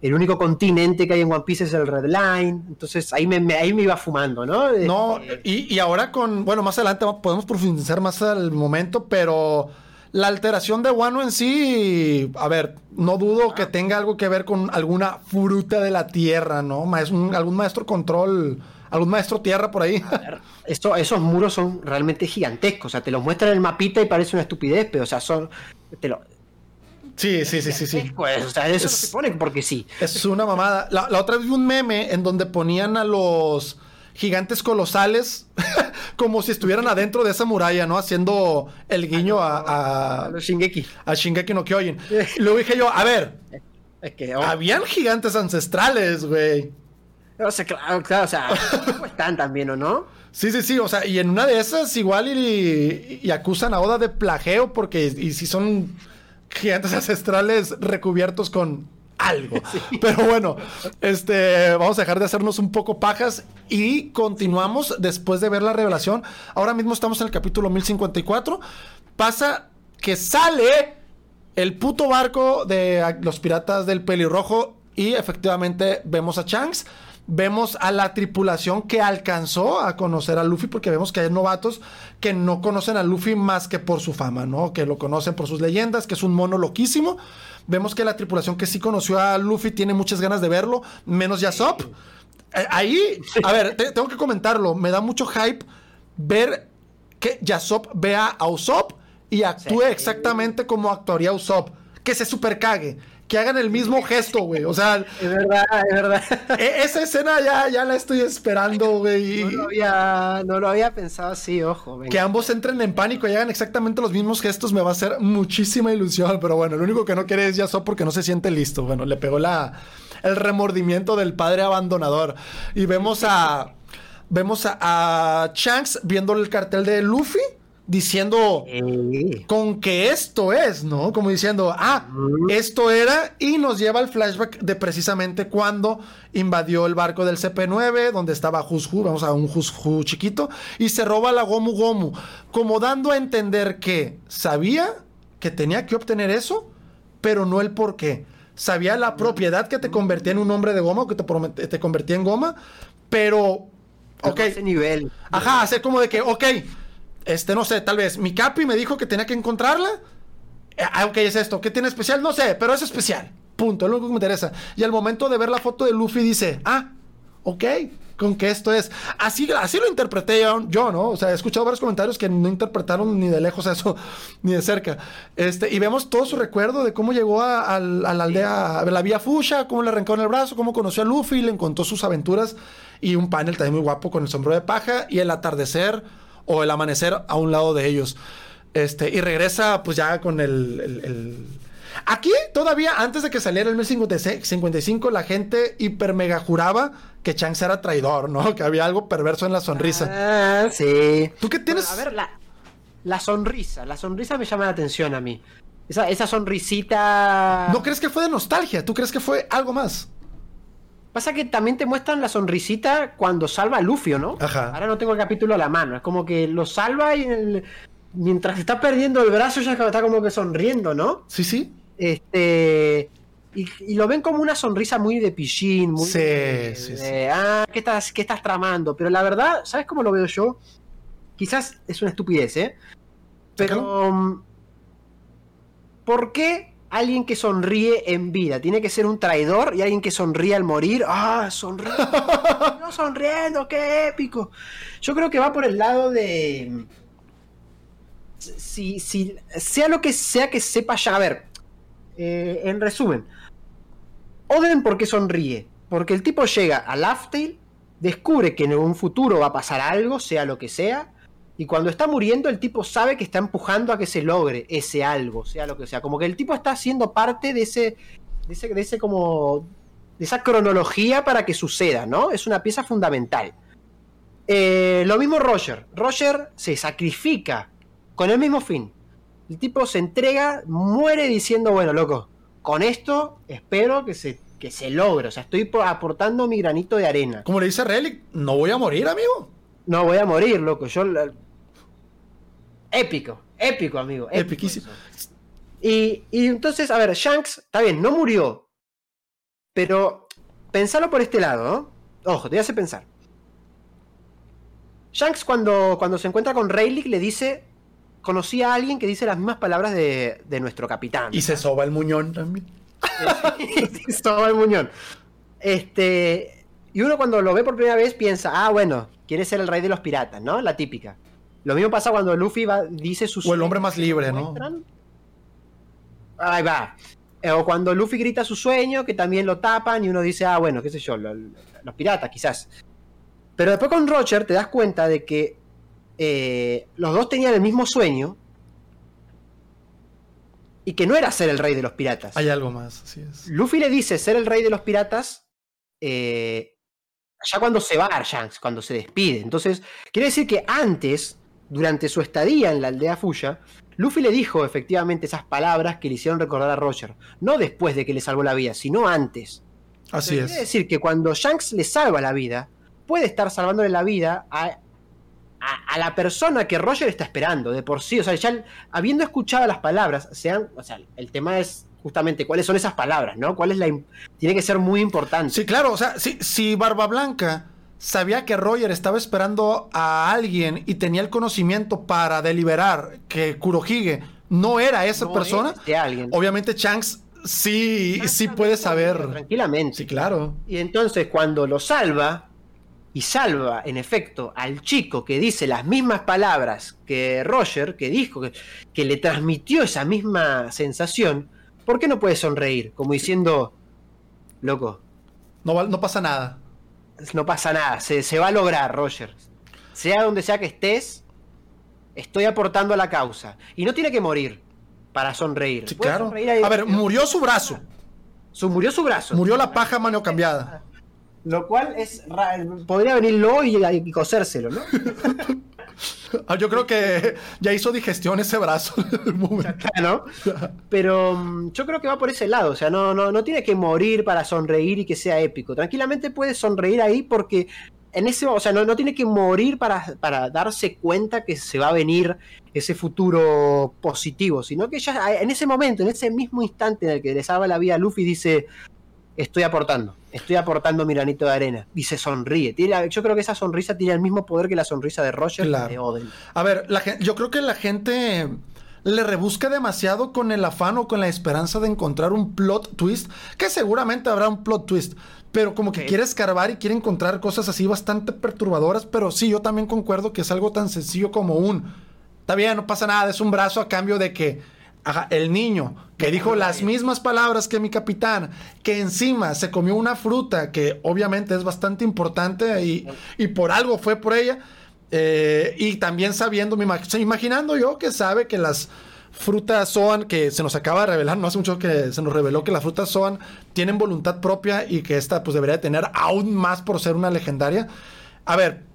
el único continente que hay en One Piece es el Red Line. Entonces ahí me, ahí me iba fumando, ¿no? No, este, y, y, ahora con, bueno, más adelante podemos profundizar más al momento, pero la alteración de Wano en sí, a ver, no dudo que tenga algo que ver con alguna fruta de la tierra, ¿no? algún maestro control, algún maestro tierra por ahí. esto, esos muros son realmente gigantescos, o sea, te los muestran en el mapita y parece una estupidez, pero o sea, son... Te lo, Sí, sí, sí, sí, sí. Pues, o sea, eso se pone porque sí. Es una mamada. La, la otra vez vi un meme en donde ponían a los gigantes colosales, como si estuvieran adentro de esa muralla, ¿no? Haciendo el guiño a, a, Shingeki. A Shingeki no Kyojin. Y luego dije yo, a ver, es que, oh. habían gigantes ancestrales, güey. O sea, claro, claro, o sea, están también, ¿o no? Sí, sí, sí, o sea, y en una de esas igual y, y acusan a Oda de plagio porque y si son gigantes ancestrales recubiertos con algo. Pero bueno, este, vamos a dejar de hacernos un poco pajas y continuamos después de ver la revelación. Ahora mismo estamos en el capítulo 1054. Pasa que sale el puto barco de los piratas del pelirrojo y efectivamente vemos a Shanks. Vemos a la tripulación que alcanzó a conocer a Luffy, porque vemos que hay novatos que no conocen a Luffy más que por su fama, ¿no? Que lo conocen por sus leyendas, que es un mono loquísimo. Vemos que la tripulación que sí conoció a Luffy tiene muchas ganas de verlo, menos Yasop. Eh, ahí, a ver, tengo que comentarlo, me da mucho hype ver que Yasop vea a Usopp y actúe Sí. exactamente como actuaría Usopp. Que se super cague. Que hagan el mismo gesto, güey. O sea, Es verdad, es verdad. e- esa escena ya, ya la estoy esperando, güey. No lo había, no lo había pensado así, ojo. venga. Que ambos entren en pánico y hagan exactamente los mismos gestos me va a hacer muchísima ilusión. Pero bueno, lo único que no quiere es Yasop porque no se siente listo. Bueno, le pegó la, el remordimiento del padre abandonador. Y vemos a. Vemos a, a Shanks viendo el cartel de Luffy diciendo Eh, con que esto es, ¿no? Como diciendo, ah, esto era y nos lleva al flashback de precisamente cuando invadió el barco del CP9, donde estaba Hushu, vamos a un Hushu chiquito, y se roba la Gomu Gomu, como dando a entender que sabía que tenía que obtener eso, pero no el por qué. Sabía la propiedad que te convertía en un hombre de goma o que te, convertía en goma, pero... Ok, a ese nivel. Ajá, hacer como de que, ok, este, no sé, tal vez mi Capi me dijo que tenía que encontrarla. Ah, ok, es esto. ¿Qué tiene especial? No sé, pero es especial. Punto, es lo único que me interesa. Y al momento de ver la foto de Luffy dice, ah, ok, con que esto es. Así, así lo interpreté yo, ¿no? O sea, he escuchado varios comentarios que no interpretaron ni de lejos eso, ni de cerca. Este, y vemos todo su recuerdo de cómo llegó a, la aldea, a la vía Fusha, cómo le arrancaron el brazo, cómo conoció a Luffy, le contó sus aventuras y un panel también muy guapo con el sombrero de paja y el atardecer o el amanecer a un lado de ellos. Este, y regresa pues ya con el, el- el- Aquí todavía, antes de que saliera el 1055, la gente hiper mega juraba que Shanks era traidor, ¿no? Que había algo perverso en la sonrisa. Ah, sí. ¿Tú qué tienes? Bueno, a ver, la, la sonrisa. La sonrisa me llama la atención a mí. Esa, esa sonrisita. ¿No crees que fue de nostalgia? ¿Tú crees que fue algo más? Pasa que también te muestran la sonrisita cuando salva a Luffy, ¿o ¿no? Ajá. Ahora no tengo el capítulo a la mano. Es como que lo salva y el- mientras está perdiendo el brazo ya está como que sonriendo, ¿no? Sí, sí. Este. Y, y lo ven como una sonrisa muy de pichín, muy Sí, de, sí, de, sí. ah, ¿qué estás, ¿qué estás tramando? Pero la verdad, ¿sabes cómo lo veo yo? Quizás es una estupidez, ¿eh? Pero. mm, ¿Por qué alguien que sonríe en vida tiene que ser un traidor y alguien que sonríe al morir? ¡Ah, sonríe! no sonriendo, qué épico. Yo creo que va por el lado de. Si, si sea lo que sea que sepa ya. A ver, eh, en resumen, Oden por qué sonríe. Porque el tipo llega a Laughtale, descubre que en un futuro va a pasar algo, sea lo que sea, y cuando está muriendo el tipo sabe que está empujando a que se logre ese algo, sea lo que sea. Como que el tipo está siendo parte de ese, de ese, de ese como, de esa cronología para que suceda, ¿no? Es una pieza fundamental. Eh, lo mismo Roger. Roger se sacrifica con el mismo fin. El tipo se entrega, muere diciendo, bueno, loco, con esto espero que se, que se logre. O sea, estoy po- aportando mi granito de arena. Como le dice Relic, no voy a morir, amigo. No voy a morir, loco. Yo. Épico, épico, amigo. épico Epiquísimo. Y, y entonces, a ver, Shanks, está bien, no murió. Pero pensalo por este lado, ¿no? Ojo, te hacer pensar. Shanks cuando, cuando se encuentra con Rayleigh le dice, conocí a alguien que dice las mismas palabras de, de nuestro capitán. Y se soba el muñón también. Todo el muñón. Este. Y uno cuando lo ve por primera vez piensa, ah, bueno, quiere ser el rey de los piratas, ¿no? La típica. Lo mismo pasa cuando Luffy va, dice sus O el hombre más libre, ¿no? Ahí va. Eh, O cuando Luffy grita su sueño, que también lo tapan, y uno dice, ah, bueno, qué sé yo, lo- los piratas, quizás. Pero después con Roger te das cuenta de que eh, los dos tenían el mismo sueño y que no era ser el rey de los piratas. Hay algo más, así es. Luffy le dice ser el rey de los piratas eh, ya cuando se va Shanks, cuando se despide. Entonces, quiere decir que antes, durante su estadía en la aldea Fuya, Luffy le dijo efectivamente esas palabras que le hicieron recordar a Roger. No después de que le salvó la vida, sino antes. Así Quiere es. decir que cuando Shanks le salva la vida, puede estar salvándole la vida a, a- a la persona que Roger está esperando de por sí. O sea, ya habiendo escuchado las palabras, sean, o sea, el tema es justamente cuáles son esas palabras, ¿no? ¿Cuál es la tiene que ser muy importante. Sí, claro, o sea, si, si Barba Blanca sabía que Roger estaba esperando a alguien y tenía el conocimiento para deliberar que Kurohige no era esa No persona, es alguien. obviamente Shanks sí, sí puede saber. Tranquilamente. Sí, claro. Y entonces cuando lo salva, y salva, en efecto, al chico que dice las mismas palabras que Roger, que dijo, que, que le transmitió esa misma sensación, ¿por qué no puede sonreír? Como diciendo, loco. No, no pasa nada. No pasa nada, se, se va a lograr, Roger. Sea donde sea que estés, estoy aportando a la causa. Y no tiene que morir para sonreír. Sí, claro. sonreír ahí- A ver, murió su brazo. Su, murió su brazo. Murió la paja mano cambiada. Lo cual es podría venir Lo y, y cosérselo, ¿no? Ah, Yo creo que ya hizo digestión ese brazo. ¿no? Pero mm, yo creo que va por ese lado. O sea, no, no, no tiene que morir para sonreír y que sea épico. Tranquilamente puede sonreír ahí porque en ese, o sea, no, no tiene que morir para, para darse cuenta que se va a venir ese futuro positivo, sino que ya en ese momento, en ese mismo instante en el que le salva la vida a Luffy, dice, estoy aportando, estoy aportando mi granito de arena. Y se sonríe. Tiene yo creo que esa sonrisa tiene el mismo poder que la sonrisa de Roger y de Oden. A ver, la yo creo que la gente le rebusca demasiado con el afán o con la esperanza de encontrar un plot twist, que seguramente habrá un plot twist, pero como que Sí. quiere escarbar y quiere encontrar cosas así bastante perturbadoras, pero sí, yo también concuerdo que es algo tan sencillo como un, está bien, no pasa nada, es un brazo a cambio de que ajá, el niño que dijo las mismas palabras que mi capitán, que encima se comió una fruta que obviamente es bastante importante y, y por algo fue por ella, eh, y también sabiendo, me imag- imaginando yo que sabe que las frutas Zoan, que se nos acaba de revelar, no hace mucho que se nos reveló que las frutas Zoan tienen voluntad propia y que esta pues debería tener aún más por ser una legendaria. A ver,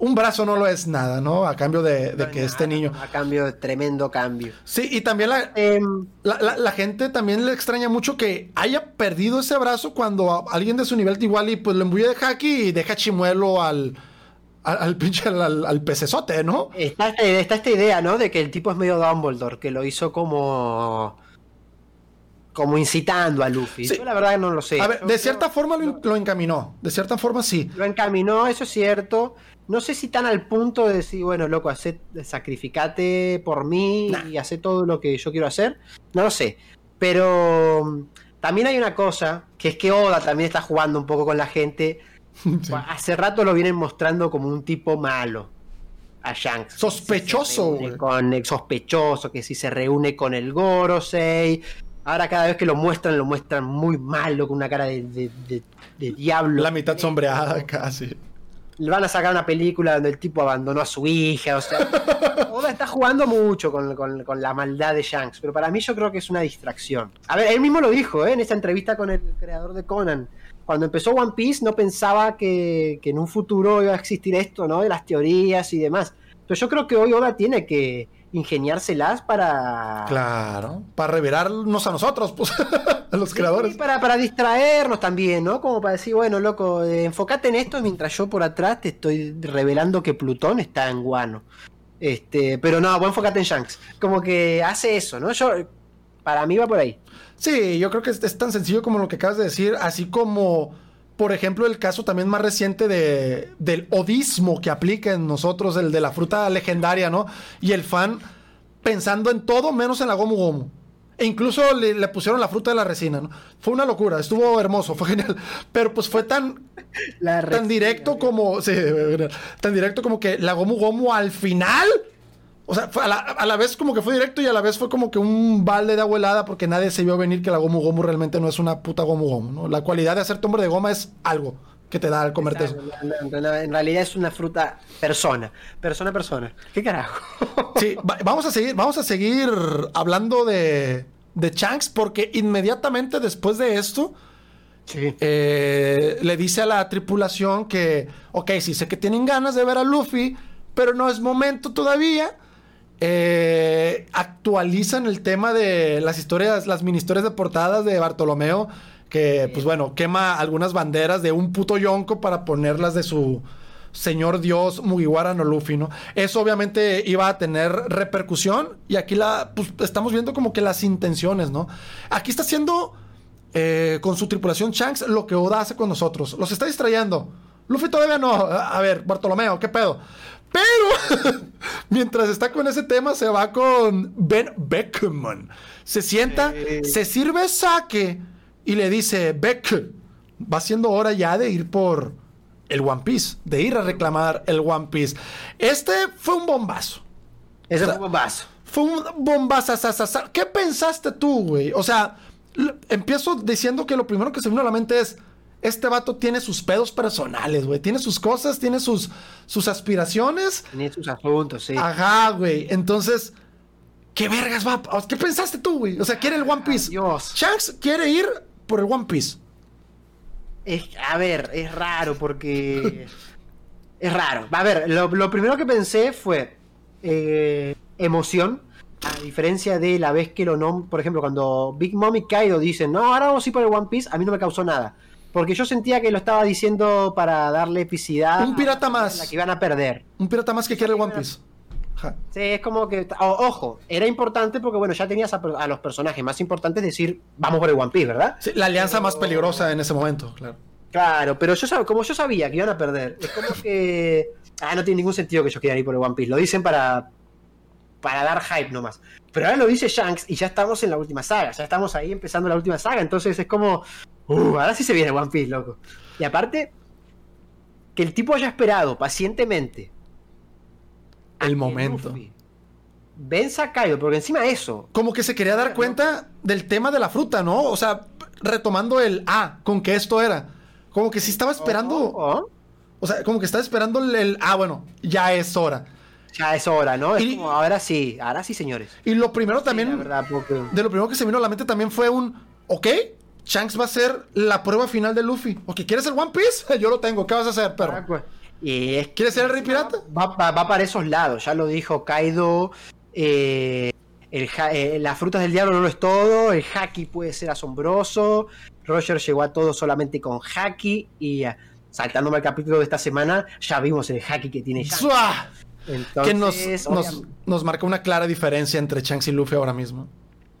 un brazo no lo es nada, ¿no? A cambio de, de que este niño... A cambio de tremendo cambio. Sí, y también la, Em, la, la- la gente también le extraña mucho que haya perdido ese brazo cuando a- alguien de su nivel igual y pues le embuye de haki y deja chimuelo al, al, al pinche al, al- pecesote, ¿no? Está, esta- está esta idea, ¿no? De que el tipo es medio Dumbledore, que lo hizo como. como incitando a Luffy. Sí. Yo la verdad que no lo sé. A ver, de cierta forma lo, lo encaminó, de cierta forma sí. Lo encaminó, eso es cierto. No sé si tan al punto de decir, bueno, loco, hacé, sacrificate por mí Nah. y hace todo lo que yo quiero hacer. No lo sé. Pero mm, también hay una cosa, que es que Oda también está jugando un poco con la gente. Sí. Hace rato lo vienen mostrando como un tipo malo. A Shanks. Sospechoso, güey. Con el sospechoso, que si se reúne con el Gorosei. Ahora cada vez que lo muestran, lo muestran muy malo, con una cara de, de- de- de diablo. La mitad sombreada casi. Le van a sacar una película donde el tipo abandonó a su hija, o sea. Oda está jugando mucho con, con- con la maldad de Shanks, pero para mí yo creo que es una distracción. A ver, él mismo lo dijo, ¿eh? en esta entrevista con el creador de Conan. Cuando empezó One Piece no pensaba que, que en un futuro iba a existir esto, ¿no? De las teorías y demás. Pero yo creo que hoy Oda tiene que ingeniárselas para... Claro, para revelarnos a nosotros, pues, a los creadores. Sí, para, para distraernos también, ¿no? Como para decir, bueno, loco, eh, enfócate en esto mientras yo por atrás te estoy revelando que Plutón está en Guano. Este, pero no, vos enfócate en Shanks. Como que hace eso, ¿no? Yo, para mí va por ahí. Sí, yo creo que es, es tan sencillo como lo que acabas de decir, así como, por ejemplo, el caso también más reciente de, del odismo que aplica en nosotros, el de la fruta legendaria, ¿no? Y el fan pensando en todo menos en la Gomu Gomu. E incluso le, le pusieron la fruta de la resina, ¿no? Fue una locura, estuvo hermoso, fue genial. Pero pues fue tan, La tan directo como. Sí, tan directo como que la Gomu Gomu al final. O sea, fue a, la, a la vez como que fue directo y a la vez fue como que un balde de agua helada porque nadie se vio venir que la Gomu Gomu realmente no es una puta Gomu Gomu, ¿no? La cualidad de hacerte hombre de goma es algo que te da al comerte eso. En, realidad es una fruta persona. Persona, persona. ¿Qué carajo? Sí, va- vamos a seguir, vamos a seguir hablando de, de Shanks porque inmediatamente después de esto Sí. eh, le dice a la tripulación que, ok, sí sé que tienen ganas de ver a Luffy, pero no es momento todavía. Eh, actualizan el tema de las historias, las mini historias de portadas de Bartolomeo, que pues bueno, quema algunas banderas de un puto yonko para ponerlas de su señor dios Mugiwara no Luffy, ¿no? Eso obviamente iba a tener repercusión y aquí la, pues estamos viendo como que las intenciones, ¿no? Aquí está haciendo eh, con su tripulación Shanks lo que Oda hace con nosotros. Los está distrayendo. Luffy todavía no. A ver, Bartolomeo, ¿qué pedo? Pero mientras está con ese tema, se va con Ben Beckman. Se sienta, se sirve saque y le dice: Beck, va siendo hora ya de ir por el One Piece, de ir a reclamar el One Piece. Este fue un bombazo. Ese fue un bombazo. Fue un bombazo. ¿Qué pensaste tú, güey? O sea, empiezo diciendo que lo primero que se vino a la mente es este vato tiene sus pedos personales, güey. Tiene sus cosas, tiene sus, sus aspiraciones. Tiene sus asuntos, sí. Ajá, güey. Entonces, ¿qué vergas va? ¿Qué pensaste tú, güey? O sea, quiere el One Piece. Dios. Shanks quiere ir por el One Piece. a ver, es raro porque. es raro. A ver, lo, primero que pensé fue eh, emoción. A diferencia de la vez que lo nom... Por ejemplo, cuando Big Mom y Kaido dicen, no, ahora vamos a ir por el One Piece, a mí no me causó nada. Porque yo sentía que lo estaba diciendo para darle epicidad. Un pirata más. La que iban a perder. Un pirata más que quiere el One Piece. Sí, es como que. ojo, era importante porque, bueno, ya tenías a, los personajes más importantes decir, vamos por el One Piece, ¿verdad? Sí, la alianza más peligrosa en ese momento, claro. Claro, pero yo como yo sabía que iban a perder, es como que. Ah, no tiene ningún sentido que ellos quieran ir por el One Piece. Lo dicen para. Para dar hype nomás. Pero ahora lo dice Shanks y ya estamos en la última saga. Ya estamos ahí empezando la última saga. Entonces es como. Uh, ahora sí se viene One Piece, loco. Y aparte, que el tipo haya esperado pacientemente. El momento. Venza a Kaido, porque encima eso. Como que se quería dar cuenta del tema de la fruta, ¿no? O sea, retomando el ah, con que esto era. Como que sí estaba esperando. Oh, oh. O sea, como que estaba esperando el, ah, bueno, ya es hora. Ya es hora, ¿no? Es como, ahora sí, ahora sí, señores. Y lo primero también. De lo primero que se vino a la mente también fue un, ok, Shanks va a ser la prueba final de Luffy. ¿O que quieres el One Piece? Yo lo tengo. ¿Qué vas a hacer, perro? Ah, y ¿Quieres ser el Rey Pirata? Va, para esos lados. Ya lo dijo Kaido. Eh, eh, las frutas del diablo no lo es todo. El haki puede ser asombroso. Roger llegó a todo solamente con haki. Y uh, saltándome al capítulo de esta semana, ya vimos el haki que tiene Shanks. Entonces, que nos, nos, nos marca una clara diferencia entre Shanks y Luffy ahora mismo.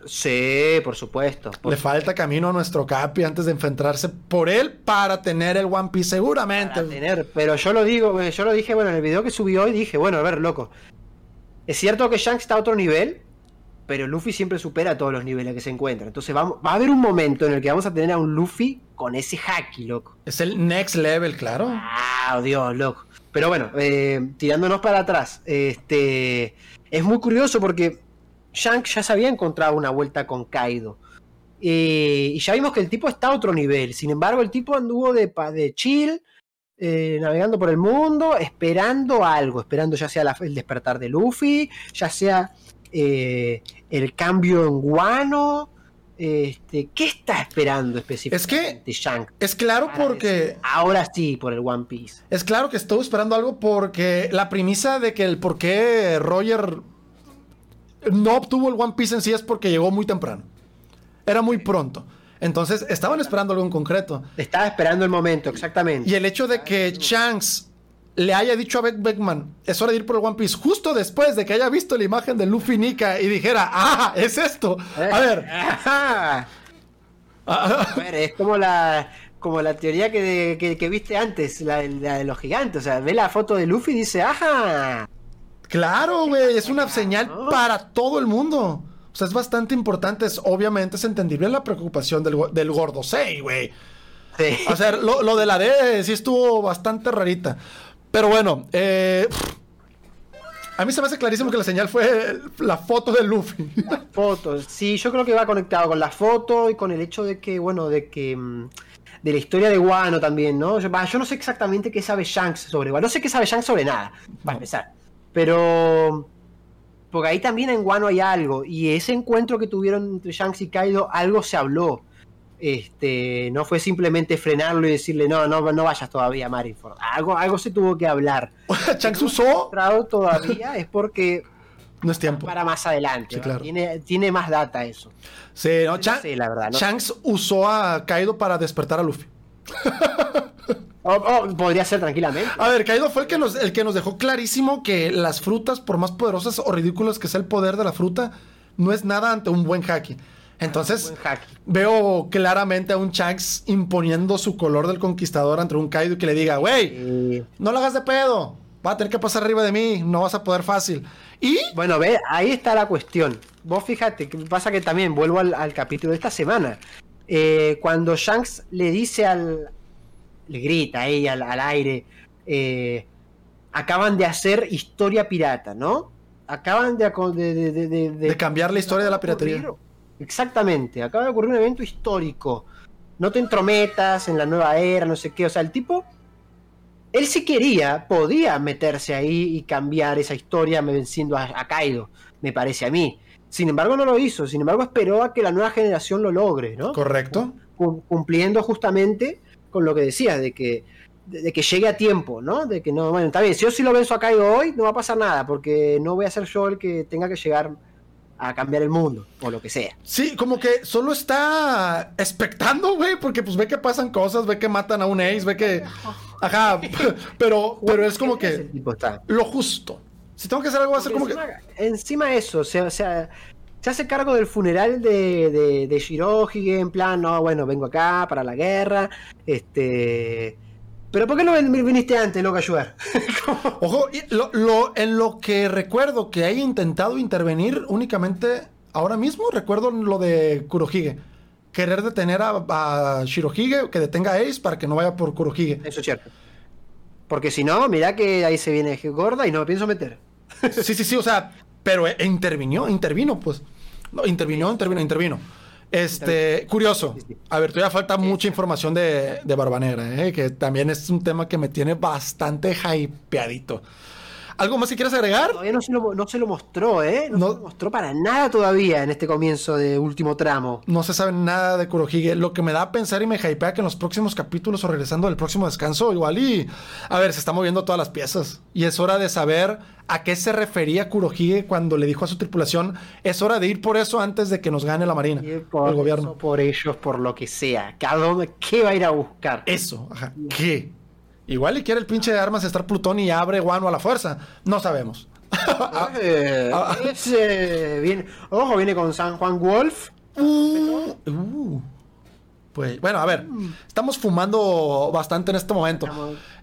Sí, por supuesto. Le falta camino a nuestro Capi antes de enfrentarse por él para tener el One Piece seguramente. tener, pero yo lo digo, eh, yo lo dije, bueno, en el video que subí hoy dije, bueno, a ver, loco. Es cierto que Shanks está a otro nivel, pero Luffy siempre supera todos los niveles que se encuentra. Entonces vamos, va a haber un momento en el que vamos a tener a un Luffy con ese haki, loco. Es el next level, claro. Ah, Dios, loco. Pero bueno, eh, tirándonos para atrás, este es muy curioso porque Shanks ya se había encontrado una vuelta con Kaido. Eh, y ya vimos que el tipo está a otro nivel. Sin embargo, el tipo anduvo de, de chill, eh, navegando por el mundo, esperando algo. Esperando ya sea el despertar de Luffy, ya sea eh, el cambio en Guano. Este, ¿Qué está esperando específicamente es que Shanks? Es claro porque. Ahora sí, por el One Piece. Es claro que estuvo esperando algo porque la premisa de que el por qué Roger no obtuvo el One Piece en sí es porque llegó muy temprano. Era muy pronto. Entonces estaban esperando algo en concreto. Estaba esperando el momento, exactamente. Y el hecho de que Shanks le haya dicho a Beck Beckman, es hora de ir por el One Piece, justo después de que haya visto la imagen de Luffy Nika y dijera, ah, es esto. A ver. a ver, es como la, como la teoría que, que, viste antes, la, la, de los gigantes. O sea, ve la foto de Luffy y dice, ajá. Claro, güey, es una señal para todo el mundo. O sea, es bastante importante. Es, obviamente es entendible la preocupación del, del gordo 6, güey. Sí. O sea, lo, de la D sí estuvo bastante rarita. Pero bueno, eh, a mí se me hace clarísimo que la señal fue la foto de Luffy. La foto, sí, yo creo que va conectado con la foto y con el hecho de que, bueno, de que. Mm, de la historia de Guano también, ¿no? Yo, yo no sé exactamente qué sabe Shanks sobre Guano. No sé qué sabe Shanks sobre nada, para empezar. Pero. Porque ahí también en Guano hay algo. Y ese encuentro que tuvieron entre Shanks y Kaido, algo se habló. Este, no fue simplemente frenarlo y decirle, no, no, no vayas todavía, Marineford. Algo, algo se tuvo que hablar. Shanks usó. todavía es porque. No es tiempo. Para más adelante. tiene, tiene, más data eso. Sí, no, la verdad, Shanks usó a Kaido para despertar a Luffy. podría ser tranquilamente. A ver, Kaido fue el que, nos, el que nos dejó clarísimo que las frutas, por más poderosas o ridículas que sea el poder de la fruta, no es nada ante un buen haki. Entonces, veo claramente a un Shanks imponiendo su color del conquistador ante un Kaido que le diga, güey, no lo hagas de pedo, va a tener que pasar arriba de mí, no vas a poder fácil. Y... Bueno, ve, ahí está la cuestión. Vos fíjate, que pasa que también vuelvo al, capítulo de esta semana. Eh, cuando Shanks le dice al, le grita a ella al, al aire, eh, acaban de hacer historia pirata, ¿no? Acaban de, de, de- de- de- De cambiar la historia de la piratería. Exactamente, acaba de ocurrir un evento histórico. No te entrometas en la nueva era, no sé qué. O sea, el tipo, él si quería, podía meterse ahí y cambiar esa historia venciendo a, a Kaido, me parece a mí. Sin embargo, no lo hizo. Sin embargo, esperó a que la nueva generación lo logre, ¿no? Correcto. cum- cumpliendo justamente con lo que decías, de que, de, de que llegue a tiempo, ¿no? De que no, bueno, está bien, si yo sí lo venzo a Kaido hoy, no va a pasar nada, porque no voy a ser yo el que tenga que llegar a cambiar el mundo, o lo que sea. Sí, como que solo está expectando, güey, porque pues ve que pasan cosas, ve que matan a un ace, ve que... Ajá, pero, pero es como que lo justo. Si tengo que hacer algo, va a ser como que... encima, encima eso, o sea, o sea, se hace cargo del funeral de, de, de Shirohige, en plan, no, bueno, vengo acá para la guerra, este... Pero ¿por qué no viniste antes, loco, a ayudar? Ojo, lo, lo- en lo que recuerdo que haya intentado intervenir únicamente ahora mismo, recuerdo lo de Kurohige. Querer detener a, a Shirohige, que detenga a Ace para que no vaya por Kurohige. Eso es cierto. Porque si no, mirá que ahí se viene gorda y no me pienso meter. Sí, sí, sí, o sea, pero eh, intervinió, intervino, pues. No, intervino, intervino, intervino. Este, curioso. A ver, todavía falta mucha información de, de ¿eh? que también es un tema que me tiene bastante hypeadito. ¿Algo más que quieras agregar? Todavía no se lo, no se lo mostró, ¿eh? No, No. se lo mostró para nada todavía en este comienzo de último tramo. No se sabe nada de Kurohige. Lo que me da a pensar y me hypea que en los próximos capítulos o regresando del próximo descanso, igual y. A ver, se están moviendo todas las piezas. Y es hora de saber a qué se refería Kurohige cuando le dijo a su tripulación: es hora de ir por eso antes de que nos gane la marina, por el gobierno. eso, por ellos, por lo que sea. ¿A dónde, ¿Qué va a ir a buscar? Eso, ajá. ¿Qué? Igual y quiere el pinche de armas estar Plutón y abre Guano a la fuerza. No sabemos. Eh, ah, ese viene, ojo, viene con San Juan Wolf. Uh, uh. Pues bueno, a ver, estamos fumando bastante en este momento.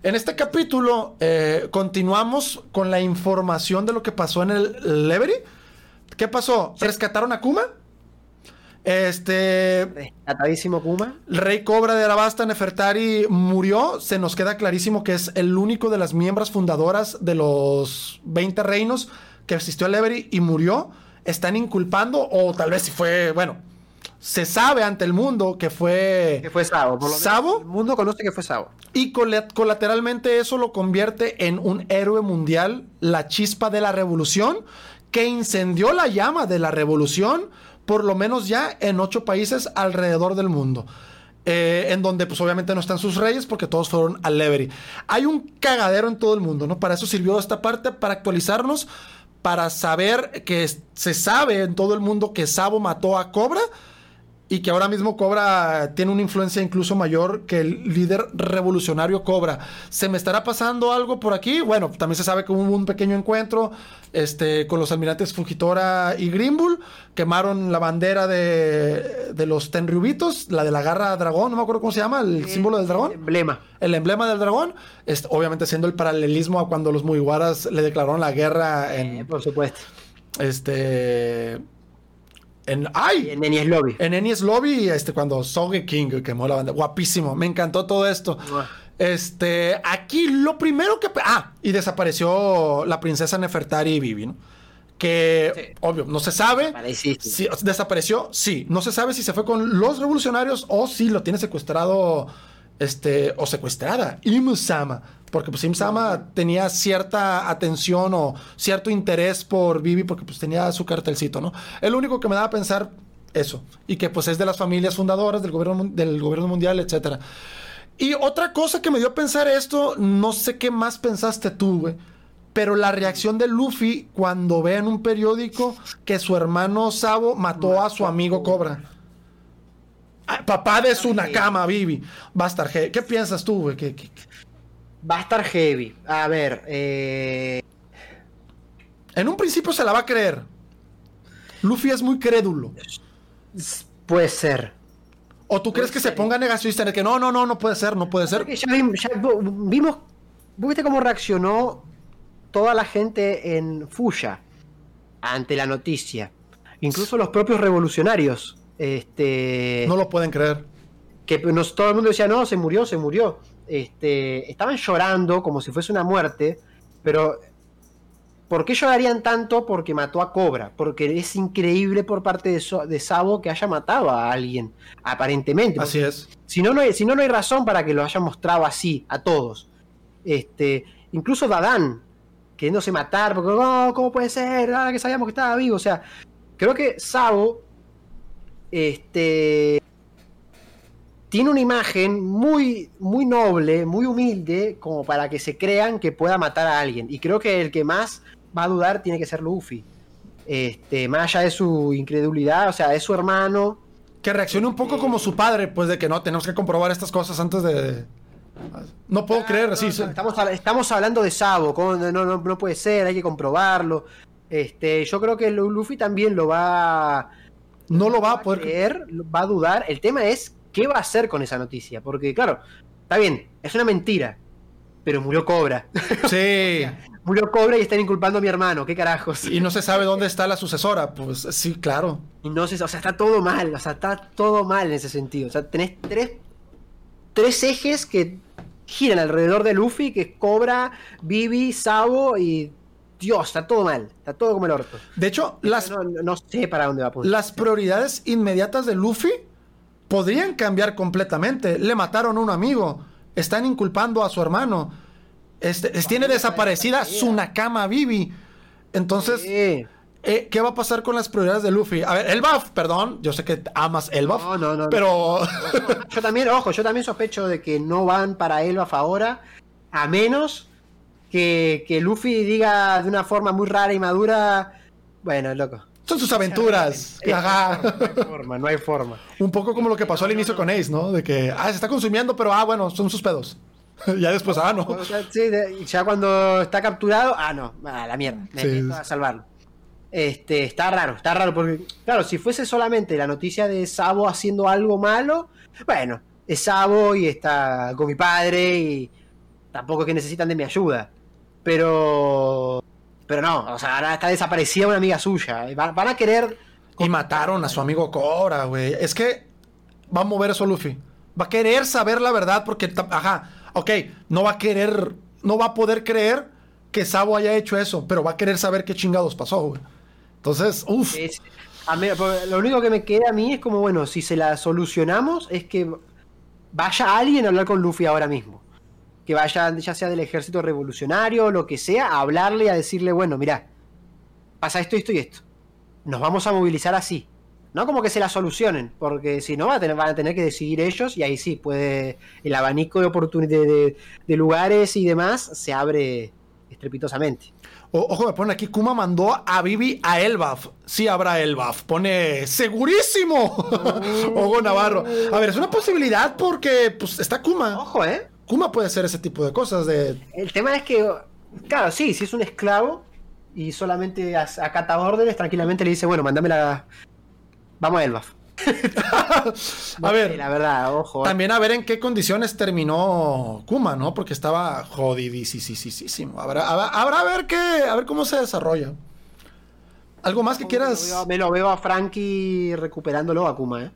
En este capítulo eh, continuamos con la información de lo que pasó en el Levery. ¿Qué pasó? ¿Rescataron a Kuma? Este. Rescatadísimo Kuma. El rey Cobra de Arabasta, Nefertari, murió. Se nos queda clarísimo que es el único de las miembros fundadoras de los 20 reinos que asistió al Every y murió. Están inculpando, o tal vez si fue, bueno, se sabe ante el mundo que fue. Que fue Sabo. Por lo menos ¿Sabo? El mundo conoce que fue Sabo. Y colateralmente eso lo convierte en un héroe mundial, la chispa de la revolución, que incendió la llama de la revolución, por lo menos ya en ocho países alrededor del mundo. Eh, en donde pues obviamente no están sus reyes porque todos fueron al Levery. Hay un cagadero en todo el mundo, ¿no? Para eso sirvió esta parte, para actualizarnos, para saber que se sabe en todo el mundo que Sabo mató a Cobra y que ahora mismo Cobra tiene una influencia incluso mayor que el líder revolucionario Cobra. ¿Se me estará pasando algo por aquí? Bueno, también se sabe que hubo un pequeño encuentro este, con los almirantes Fugitora y Greenbull. Quemaron la bandera de, de los Tenryubitos, la de la garra dragón, no me acuerdo cómo se llama, el símbolo del dragón. Emblema. El emblema del dragón, obviamente haciendo el paralelismo a cuando los Mugiwaras le declararon la guerra en Eh, por supuesto. este en ay En Enies Lobby. en Enies Lobby, este, cuando Soge King quemó la banda. Guapísimo. Me encantó todo esto. Este, aquí lo primero que. Ah, y desapareció la princesa Nefertari y Vivi, ¿no? Que, Sí. obvio, no se sabe. Si desapareció, sí. No se sabe si se fue con los revolucionarios o si lo tiene secuestrado, este, o secuestrada, Im-sama. Porque pues Im-sama tenía cierta atención o cierto interés por Vivi porque pues tenía su cartelcito, ¿no? El único que me daba a pensar eso. Y que pues es de las familias fundadoras del gobierno, del gobierno mundial, etcétera. Y otra cosa que me dio a pensar esto, no sé qué más pensaste tú, güey. Pero la reacción de Luffy cuando ve en un periódico que su hermano Sabo mató a su amigo Cobra. Ah, papá de su Nakama, Vivi. Va a estar heavy. ¿Qué piensas tú, güey? ¿Qué- qué- qué? Va a estar heavy. A ver, eh, En un principio se la va a creer. Luffy es muy crédulo. puede ser. ¿O tú crees que se ponga negacionista en el que no, no, no, no puede ser, no puede ser? Ya vimos, ya vo- vimos, ¿vos viste cómo reaccionó toda la gente en Fuya ante la noticia? Incluso los propios revolucionarios. Este, No lo pueden creer. que nos, todo el mundo decía, no, se murió, se murió. Este, estaban llorando como si fuese una muerte, pero ¿por qué llorarían tanto? Porque mató a Cobra, porque es increíble por parte de, So- de Sabo que haya matado a alguien, aparentemente. Así es. Si no, no hay, si no, no hay razón para que lo hayan mostrado así a todos. Este, incluso Dadán, queriéndose matar, porque no, ¿cómo puede ser? Ahora que sabíamos que estaba vivo. O sea, creo que Sabo este, tiene una imagen muy, muy noble, muy humilde, como para que se crean que pueda matar a alguien. Y creo que el que más va a dudar tiene que ser Luffy. Este, más allá de su incredulidad, o sea, es su hermano. Que reaccione un poco como su padre, pues de que no, tenemos que comprobar estas cosas antes de... No puedo creer, sí, sí. Estamos, estamos hablando de Sabo, no, no, no puede ser, hay que comprobarlo. Este, yo creo que Lu- Luffy también lo va, No lo va a poder... creer, va a dudar. El tema es qué va a hacer con esa noticia, porque claro, está bien, es una mentira, pero murió Cobra. Sí. murió Cobra y están inculpando a mi hermano, qué carajos. Y no se sabe dónde está la sucesora. Pues sí, claro. Y no sé, o sea, está todo mal, o sea, está todo mal en ese sentido. O sea, tenés tres, tres ejes que giran alrededor de Luffy, que es Cobra, Vivi, Sabo y... Dios, está todo mal, está todo como el orto. De hecho, las, No, no- sé para dónde va a apuntar. las prioridades inmediatas de Luffy podrían cambiar completamente. Le mataron a un amigo. Están inculpando a su hermano. Este, es- tiene desaparecida su Nakama Vivi. Entonces, Sí. eh, ¿qué va a pasar con las prioridades de Luffy? A ver, Elbaf, perdón. Yo sé que amas Elbaf. No, no, no. Pero... Yo también, ojo, yo también sospecho de que no van para Elbaf ahora, a menos que, que Luffy diga de una forma muy rara y madura, bueno, loco. Son sus aventuras. Ajá. No hay forma, no hay forma. Un poco como lo que pasó al inicio con Ace, ¿no? De que, ah, se está consumiendo, pero ah, bueno, son sus pedos. ya después, ah, no. O sea, sí, ya cuando está capturado, ah, no, a la mierda, me Sí. a salvarlo. Este, está raro, está raro, porque, claro, si fuese solamente la noticia de Sabo haciendo algo malo, bueno, es Sabo y está con mi padre y tampoco es que necesitan de mi ayuda. Pero, pero no, o sea, ahora está desaparecida una amiga suya. Van, van a querer, Y mataron a su amigo Cobra, güey. Es que va a mover eso Luffy. Va a querer saber la verdad porque, ajá, ok, no va a querer, no va a poder creer que Sabo haya hecho eso, pero va a querer saber qué chingados pasó, güey. Entonces, uff, es- a mí- pues, lo único que me queda a mí es como, bueno, si se la solucionamos es que vaya alguien a hablar con Luffy ahora mismo. Que vaya, ya sea del ejército revolucionario o lo que sea, a hablarle y a decirle, bueno, mira, pasa esto, esto y esto. Nos vamos a movilizar así. No como que se la solucionen, porque si no va a tener- van a tener que decidir ellos y ahí sí, puede el abanico de oportunidades de, de lugares y demás se abre estrepitosamente. O- ojo, me pone aquí, Kuma mandó a Vivi a Elbaf. Sí habrá Elbaf. Pone, segurísimo. Ojo Navarro. A ver, es una posibilidad porque, pues, está Kuma. Ojo, ¿eh? Kuma puede hacer ese tipo de cosas de... El tema es que, claro, sí, si es un esclavo y solamente acata órdenes, tranquilamente le dice, bueno, mándame la... Vamos a Elbaf. A ver, La verdad, ojo. ¿eh? también a ver en qué condiciones terminó Kuma, ¿no? Porque estaba jodidísimo. Habrá, habrá, habrá a ver qué, a ver cómo se desarrolla. ¿Algo más que Me lo, quieras? veo, me lo veo a Frankie recuperándolo a Kuma, ¿eh?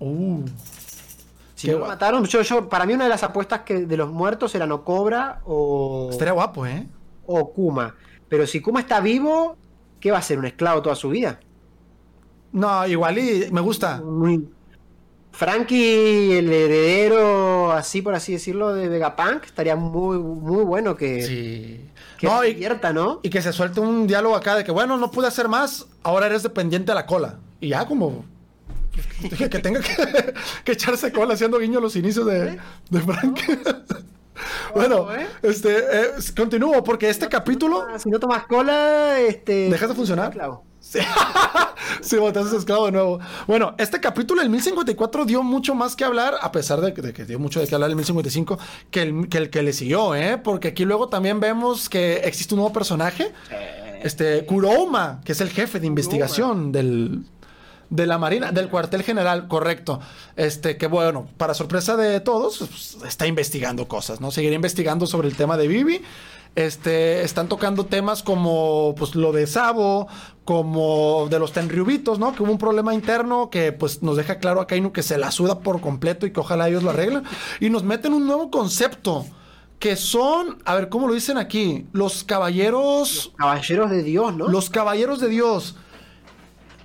Uh, Si lo mataron, yo, yo, para mí una de las apuestas que de los muertos era no Cobra o, estaría guapo, ¿eh? o Kuma. Pero si Kuma está vivo, ¿qué va a ser? ¿Un esclavo toda su vida? No, igual y me gusta. Frankie, el heredero, así por así decirlo, de Vegapunk, estaría muy, muy bueno que, Sí. que No, se divierta, ¿no? y que se suelte un diálogo acá de que, bueno, no pude hacer más, ahora eres dependiente de la cola. Y ya como... Que, que tenga que, que echarse cola haciendo guiño a los inicios de, de Frank. bueno, ¿eh? este, eh, continúo porque este capítulo... Si no tomas cola, este. ¿Dejas de funcionar? Esclavo. Sí, sí esclavo de nuevo. Bueno, este capítulo, el 1054, dio mucho más que hablar, a pesar de que, de que dio mucho de que hablar el 1055, que el, que el que le siguió, ¿eh? Porque aquí luego también vemos que existe un nuevo personaje, este, Kuroma, que es el jefe de investigación del, de la Marina, del cuartel general, correcto. Este, que bueno, para sorpresa de todos, pues, está investigando cosas, ¿no? Seguirá investigando sobre el tema de Vivi. Este, están tocando temas como pues lo de Sabo, como de los Tenryubitos, ¿no? Que hubo un problema interno que pues nos deja claro a Kainu que se la suda por completo y que ojalá ellos lo arreglen. Y nos meten un nuevo concepto que son, a ver, ¿cómo lo dicen aquí? Los caballeros... Los caballeros de Dios, ¿no? Los caballeros de Dios.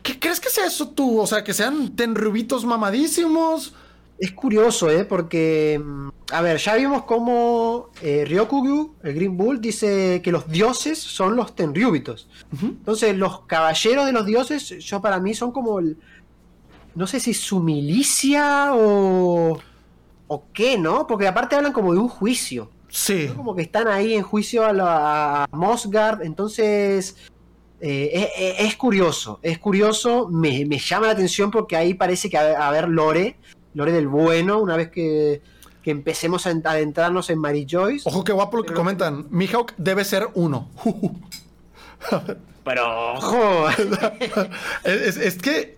¿Qué crees que sea eso tú? O sea, que sean tenrubitos mamadísimos. Es curioso, ¿eh? Porque, mm, a ver, ya vimos cómo eh, Ryokugyu, el Green Bull, dice que los dioses son los tenryubitos. Entonces, los caballeros de los dioses, yo para mí son como el... No sé si su milicia o... o qué, ¿no? Porque aparte hablan como de un juicio. Sí. Como que están ahí en juicio a, la, a Mosgard, entonces... eh, es, es curioso, es curioso, me, me llama la atención porque ahí parece que va a haber lore, lore del bueno, una vez que, que empecemos a ent- adentrarnos en Mary Joyce. Ojo, qué guapo lo que comentan. Mihawk debe ser uno. Pero, ojo, es, es- es que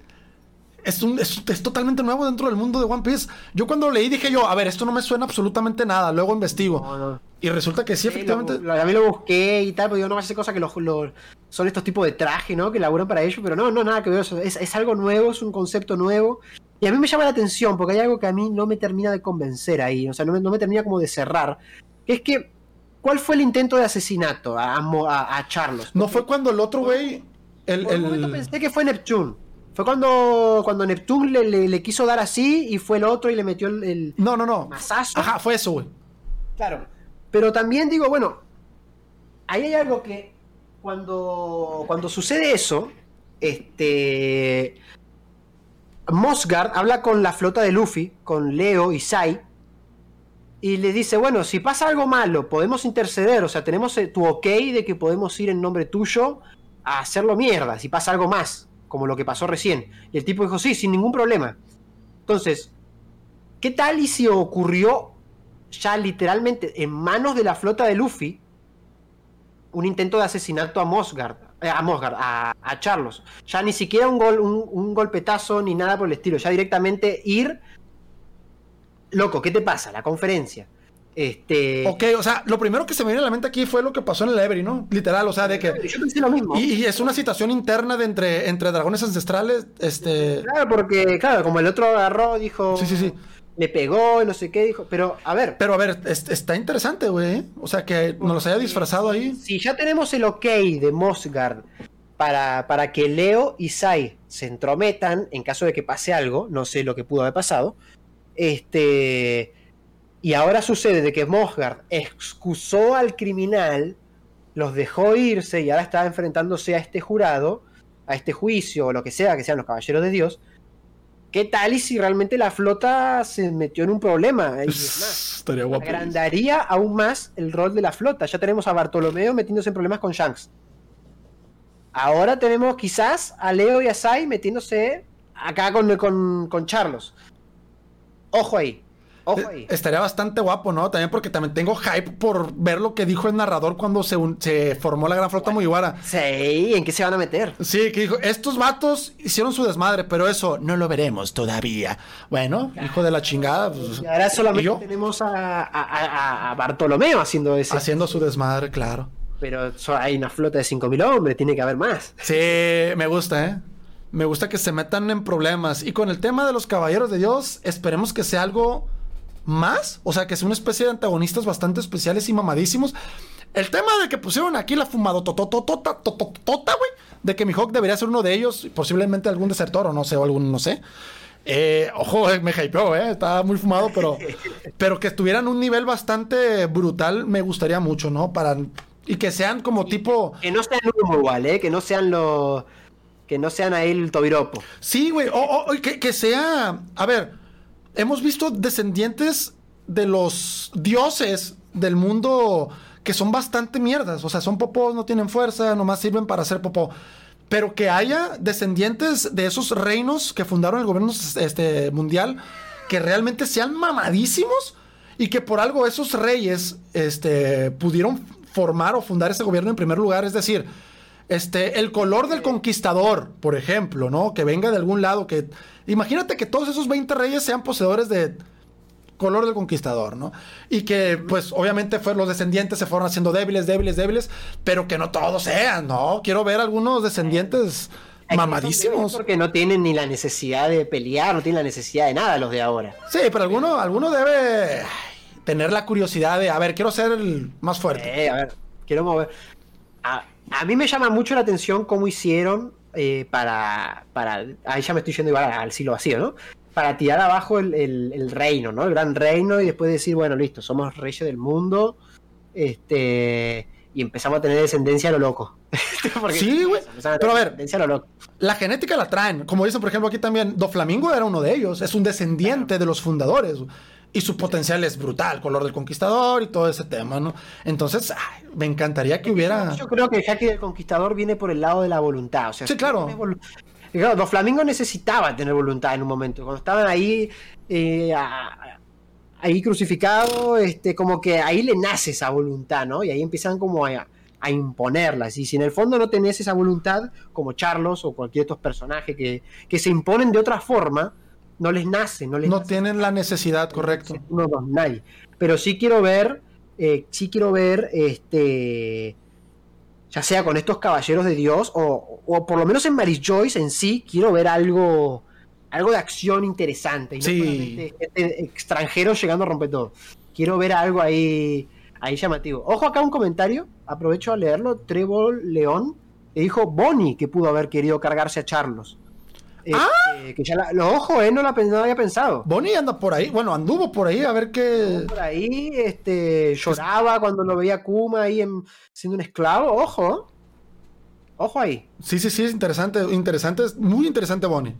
es, un- es- es totalmente nuevo dentro del mundo de One Piece. Yo cuando leí dije yo, a ver, esto no me suena absolutamente nada. Luego investigo. No, no. Y resulta que sí, Sí, efectivamente. lo- lo- a mí lo busqué y tal, pero yo no hace cosas que los, los- son estos tipos de traje, ¿no? Que laburan para ellos, pero no, no, nada que ver. Es, es algo nuevo, es un concepto nuevo. Y a mí me llama la atención porque hay algo que a mí no me termina de convencer ahí, o sea, no me, no me termina como de cerrar. Que es que, ¿cuál fue el intento de asesinato a, a a- Charlos? No fue cuando el otro güey. El, el- pensé que fue Neptune. Fue cuando, cuando Neptune le, le- le quiso dar así y fue el otro y le metió el, el No, no, no. mazazo. Ajá, fue eso, güey. Claro. Pero también digo, bueno, ahí hay algo que cuando, cuando sucede eso, este. Mosgard habla con la flota de Luffy, con Leo y Sai, y le dice, bueno, si pasa algo malo, podemos interceder, o sea, tenemos eh, tu ok de que podemos ir en nombre tuyo a hacerlo mierda, si pasa algo más, como lo que pasó recién. Y el tipo dijo, sí, sin ningún problema. Entonces, ¿qué tal y si ocurrió ya literalmente en manos de la flota de Luffy un intento de asesinato a Mosgard, eh, a Mosgard, a, a Charlos. Ya ni siquiera un, gol, un, un golpetazo ni nada por el estilo, ya directamente ir... Loco, ¿qué te pasa? La conferencia. Este... Ok, o sea, lo primero que se me viene a la mente aquí fue lo que pasó en el Every, ¿no? Literal, o sea, de que. Yo pensé lo mismo. Y, y es una situación interna de entre, entre dragones ancestrales. Este. Claro, porque, claro, como el otro agarró, dijo... Sí, sí, sí. Le pegó y no sé qué, dijo... Pero, a ver, Pero a ver, es- está interesante, güey. ¿eh? O sea, que nos los haya disfrazado ahí. Si ya tenemos el ok de Mosgard para, para que Leo y Sai se entrometan en caso de que pase algo, no sé lo que pudo haber pasado, este, y ahora sucede de que Mosgard excusó al criminal, los dejó irse y ahora está enfrentándose a este jurado, a este juicio o lo que sea, que sean los caballeros de Dios. ¿Qué tal y si realmente la flota se metió en un problema? Y es más, Estaría guapo. agrandaría aún más el rol de la flota. Ya tenemos a Bartolomeo metiéndose en problemas con Shanks. Ahora tenemos quizás a Leo y a Sai metiéndose acá con, con, con Charlos. Ojo ahí. Ojo ahí. Eh, Estaría bastante guapo, ¿no? También porque también tengo hype por ver lo que dijo el narrador cuando se, un- se formó la gran flota Mugiwara. Sí, ¿en qué se van a meter? Sí, que dijo, estos vatos hicieron su desmadre, pero eso no lo veremos todavía. Bueno, hijo de la chingada, pues, Y ahora ¿y solamente tenemos a, a- Bartolomeo haciendo ese. haciendo su desmadre, claro. Pero hay una flota de 5.000 hombres, tiene que haber más. Sí, me gusta, ¿eh? Me gusta que se metan en problemas. Y con el tema de los caballeros de Dios, esperemos que sea algo más. O sea, que sea una especie de antagonistas bastante especiales y mamadísimos. El tema de que pusieron aquí la fumado tototota, güey. De que mi Hawk debería ser uno de ellos. Posiblemente algún desertor o no sé, o algún, no sé. Eh, ojo, me hypeó, eh. Estaba muy fumado, pero, pero que estuvieran un nivel bastante brutal me gustaría mucho, ¿no? Para. Y que sean como tipo. Que no sean humo igual, ¿eh? Que no sean los. Que no sean ahí el Tobiropo. Sí, güey. O, o- o que, que sea. A ver, hemos visto descendientes de los dioses del mundo que son bastante mierdas. O sea, son popós, no tienen fuerza, nomás sirven para hacer popó. Pero que haya descendientes de esos reinos que fundaron el gobierno este, mundial que realmente sean mamadísimos y que por algo esos reyes este, pudieron formar o fundar ese gobierno en primer lugar. Es decir, este, el color del conquistador, por ejemplo, ¿no? Que venga de algún lado, que... Imagínate que todos esos 20 reyes sean poseedores de color del conquistador, ¿no? Y que, pues, obviamente fue, los descendientes se fueron haciendo débiles, débiles, débiles, pero que no todos sean, ¿no? Quiero ver algunos descendientes mamadísimos. Porque no tienen ni la necesidad de pelear, no tienen la necesidad de nada los de ahora. Sí, pero alguno, alguno debe tener la curiosidad de, a ver, quiero ser el más fuerte. Eh, a ver, quiero mover. A, mí me llama mucho la atención cómo hicieron eh, para, para. Ahí ya me estoy yendo igual al siglo vacío, ¿no? Para tirar abajo el, el, reino, ¿no? El gran reino y después decir, bueno, listo, somos reyes del mundo. Este y empezamos a tener descendencia a lo loco. sí, güey. Pero a ver, la genética la traen. Como dicen, por ejemplo, aquí también, Doflamingo era uno de ellos. Es un descendiente de los fundadores. Y su potencial es brutal, color del conquistador y todo ese tema, ¿no? Entonces, me encantaría que hubiera. Yo creo que el del conquistador viene por el lado de la voluntad. O sea, sí, claro. Claro, Doflamingo necesitaba tener voluntad en un momento. Cuando estaban ahí eh, ahí crucificado, este, como que ahí le nace esa voluntad, ¿no? Y ahí empiezan como a, imponerla. Y si en el fondo no tenés esa voluntad, como Charlos o cualquier otro personaje que, que se imponen de otra forma, no les nace, no les No tienen la necesidad, correcto. No, no, nadie. Pero sí quiero ver, eh, sí quiero ver, este, ya sea con estos caballeros de Dios, o, o por lo menos en Maris Joyce en sí, quiero ver algo algo de acción interesante. Y no sí. extranjero llegando a romper todo. Quiero ver algo ahí, ahí llamativo. Ojo acá un comentario, aprovecho a leerlo. Trevor León, que dijo Bonnie que pudo haber querido cargarse a Charlos. Ah. Este, que ya lo ojo, él no lo había pensado. Bonnie anda por ahí, bueno, anduvo por ahí a ver qué. por ahí, este, lloraba cuando lo veía Kuma ahí siendo un esclavo, ojo. Ojo ahí. Sí, sí, sí, es interesante, interesante, es muy interesante Bonnie.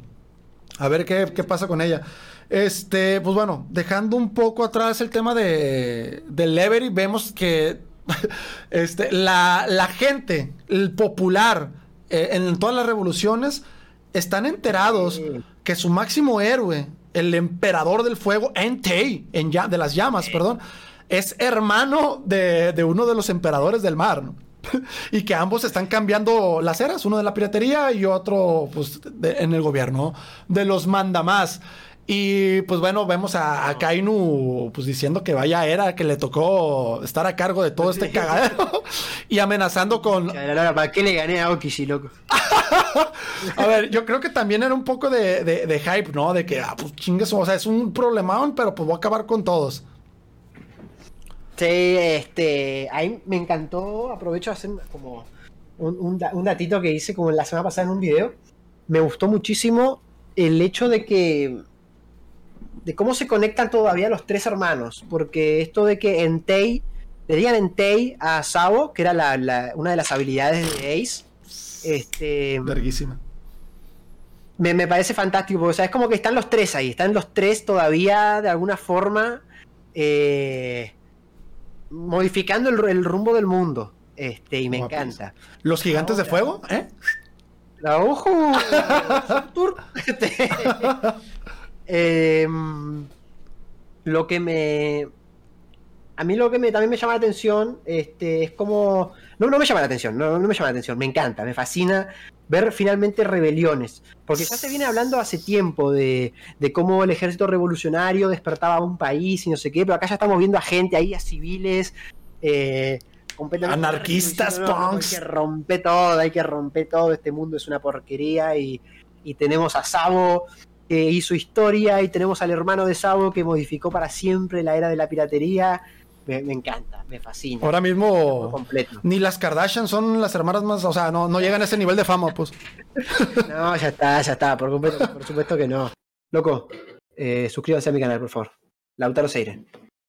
A ver qué, pasa con ella. Este, pues bueno, dejando un poco atrás el tema de, del Levery, vemos que este, la, gente, el popular, eh, en todas las revoluciones, están enterados que su máximo héroe, el emperador del fuego, Entei, en ya, de las llamas, perdón, es hermano de, de, uno de los emperadores del mar. ¿no? y que ambos están cambiando las eras, uno de la piratería y otro pues, en el gobierno, de los mandamás. Y pues bueno, vemos a, Kainu pues diciendo que vaya era que le tocó estar a cargo de todo este cagadero y amenazando con. ¿Para qué le gané a Okishi, loco? a ver, yo creo que también era un poco de, hype, ¿no? De que, ah, pues chingues, o sea, es un problemón, pero pues voy a acabar con todos. Sí, este, ahí me encantó, aprovecho a hacer como un, datito que hice como la semana pasada en un video. Me gustó muchísimo el hecho de que de cómo se conectan todavía los tres hermanos, porque esto de que Entei le digan Entei a Sabo, que era una de las habilidades de Ace, este, larguísima. Me, me, parece fantástico, porque es como que están los tres ahí, están los tres todavía de alguna forma eh, modificando el, rumbo del mundo. Este, y me encanta. ¿Los gigantes de fuego? ¿Eh? La ojo. Em, lo que me. A mí lo que me, también me llama la atención este, es como. No, no me llama la atención, no, no me llama la atención, me encanta, me fascina ver finalmente rebeliones. Porque ya se viene hablando hace tiempo de, cómo el ejército revolucionario despertaba a un país y no sé qué, pero acá ya estamos viendo a gente ahí, a civiles, eh, anarquistas, punks. Hay que romper todo, hay que romper todo, este mundo es una porquería y, y tenemos a Sabo que hizo historia y tenemos al hermano de Sabo que modificó para siempre la era de la piratería me, encanta, me fascina. Ahora mismo ni las Kardashian son las hermanas más, o sea, no, no llegan a ese nivel de fama, pues. no, ya está, ya está, por, por supuesto que no. Loco, eh, suscríbase a mi canal, por favor. Lautaro Seire.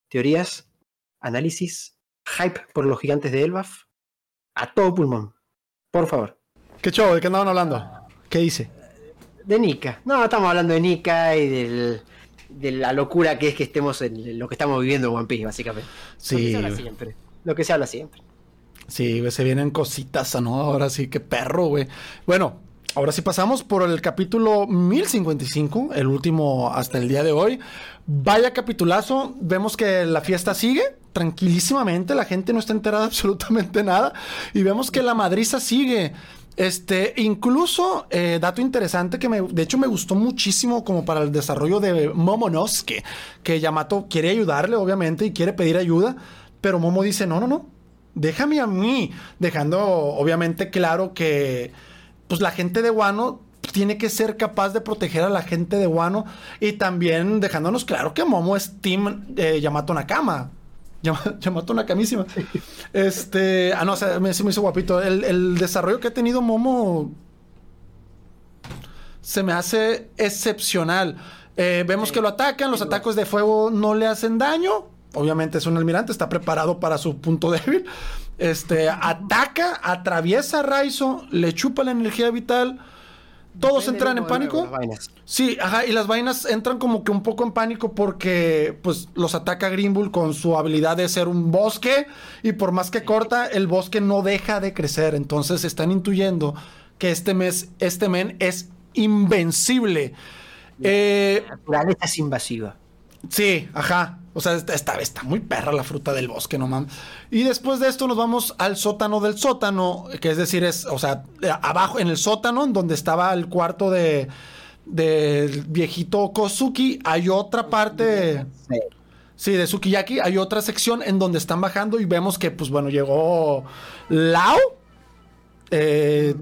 Teorías, análisis, hype por los gigantes de Elbaf. A todo pulmón. Por favor. ¿Qué show? ¿De qué andaban hablando? ¿Qué dice? De Nika. No, estamos hablando de Nika y del de la locura que es que estemos en lo que estamos viviendo en One Piece, básicamente. Sí. Lo que se habla siempre. Lo que se habla siempre. Sí, se vienen cositas, ¿no? Ahora sí, qué perro, güey. Bueno, ahora sí pasamos por el capítulo 1055, el último hasta el día de hoy. Vaya capitulazo, vemos que la fiesta sigue tranquilísimamente, la gente no está enterada absolutamente nada y vemos que la madriza sigue Este, incluso, eh, dato interesante que me, de hecho me gustó muchísimo como para el desarrollo de Momonosuke, que Yamato quiere ayudarle, obviamente, y quiere pedir ayuda, pero Momo dice, no, no, no, déjame a mí, dejando obviamente claro que, pues la gente de Wano tiene que ser capaz de proteger a la gente de Wano y también dejándonos claro que Momo es Team eh, Yamato Nakama. Yamato Nakamísima. Este. Ah, no, o sea, me, me hizo guapito. El, desarrollo que ha tenido Momo. Se me hace excepcional. Eh, vemos que lo atacan, los ataques de fuego no le hacen daño. Obviamente es un almirante, está preparado para su punto débil. Este, ataca, atraviesa a Raizo, le chupa la energía vital todos entran en pánico. Sí, ajá, y las vainas entran como que un poco en pánico porque pues los ataca Greenbull con su habilidad de ser un bosque y por más que corta, el bosque no deja de crecer. Entonces están intuyendo que este mes, este men es invencible. La eh, naturaleza es invasiva. Sí, ajá. O sea, está, está muy perra la fruta del bosque, no mames. Y después de esto nos vamos al sótano del sótano, que es decir, es, o sea, abajo en el sótano, donde estaba el cuarto de del viejito Kozuki, hay otra parte. Sí. de Sukiyaki, hay otra sección en donde están bajando y vemos que, pues bueno, llegó Lao eh,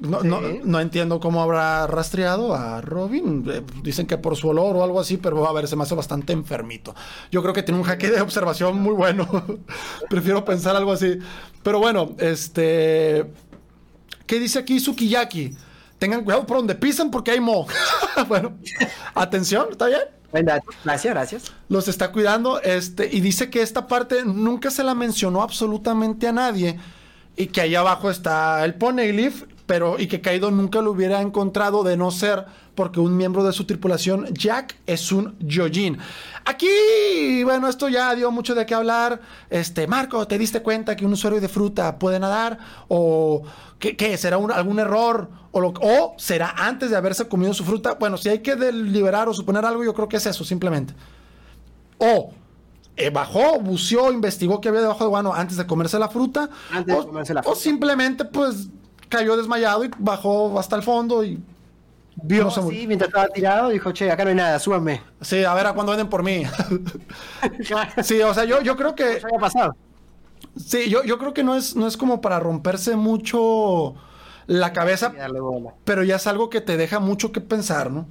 no, entiendo cómo habrá rastreado a Robin. Eh, dicen que por su olor o algo así, pero a ver, se me hace bastante enfermito. Yo creo que tiene un jaque de observación muy bueno. Prefiero pensar algo así. Pero bueno, este. ¿Qué dice aquí Sukiyaki? Tengan cuidado por donde pisan porque hay mo. bueno, atención, ¿está bien? Gracias, gracias. Los está cuidando. Este, y dice que esta parte nunca se la mencionó absolutamente a nadie y que ahí abajo está el Poneglyph, pero y que Kaido nunca lo hubiera encontrado de no ser porque un miembro de su tripulación, Jack, es un Yojin. Aquí, bueno, esto ya dio mucho de qué hablar. Este, Marco, ¿te diste cuenta que un usuario de fruta puede nadar? ¿O qué, será algún error? O, ¿O será antes de haberse comido su fruta? Bueno, si hay que deliberar o suponer algo, yo creo que es eso, simplemente. O eh, bajó, buceó, investigó qué había debajo de guano antes de comerse la fruta. Antes o, de comerse la fruta. O simplemente, pues, cayó desmayado y bajó hasta el fondo y vio. No, sí, mientras estaba tirado, dijo, che, acá no hay nada, súbanme. Sí, a ver a cuándo venden por mí. sí, o sea, yo, yo creo que. había pasado. Sí, yo, yo creo que no es, no es como para romperse mucho la cabeza, pero ya es algo que te deja mucho que pensar, ¿no?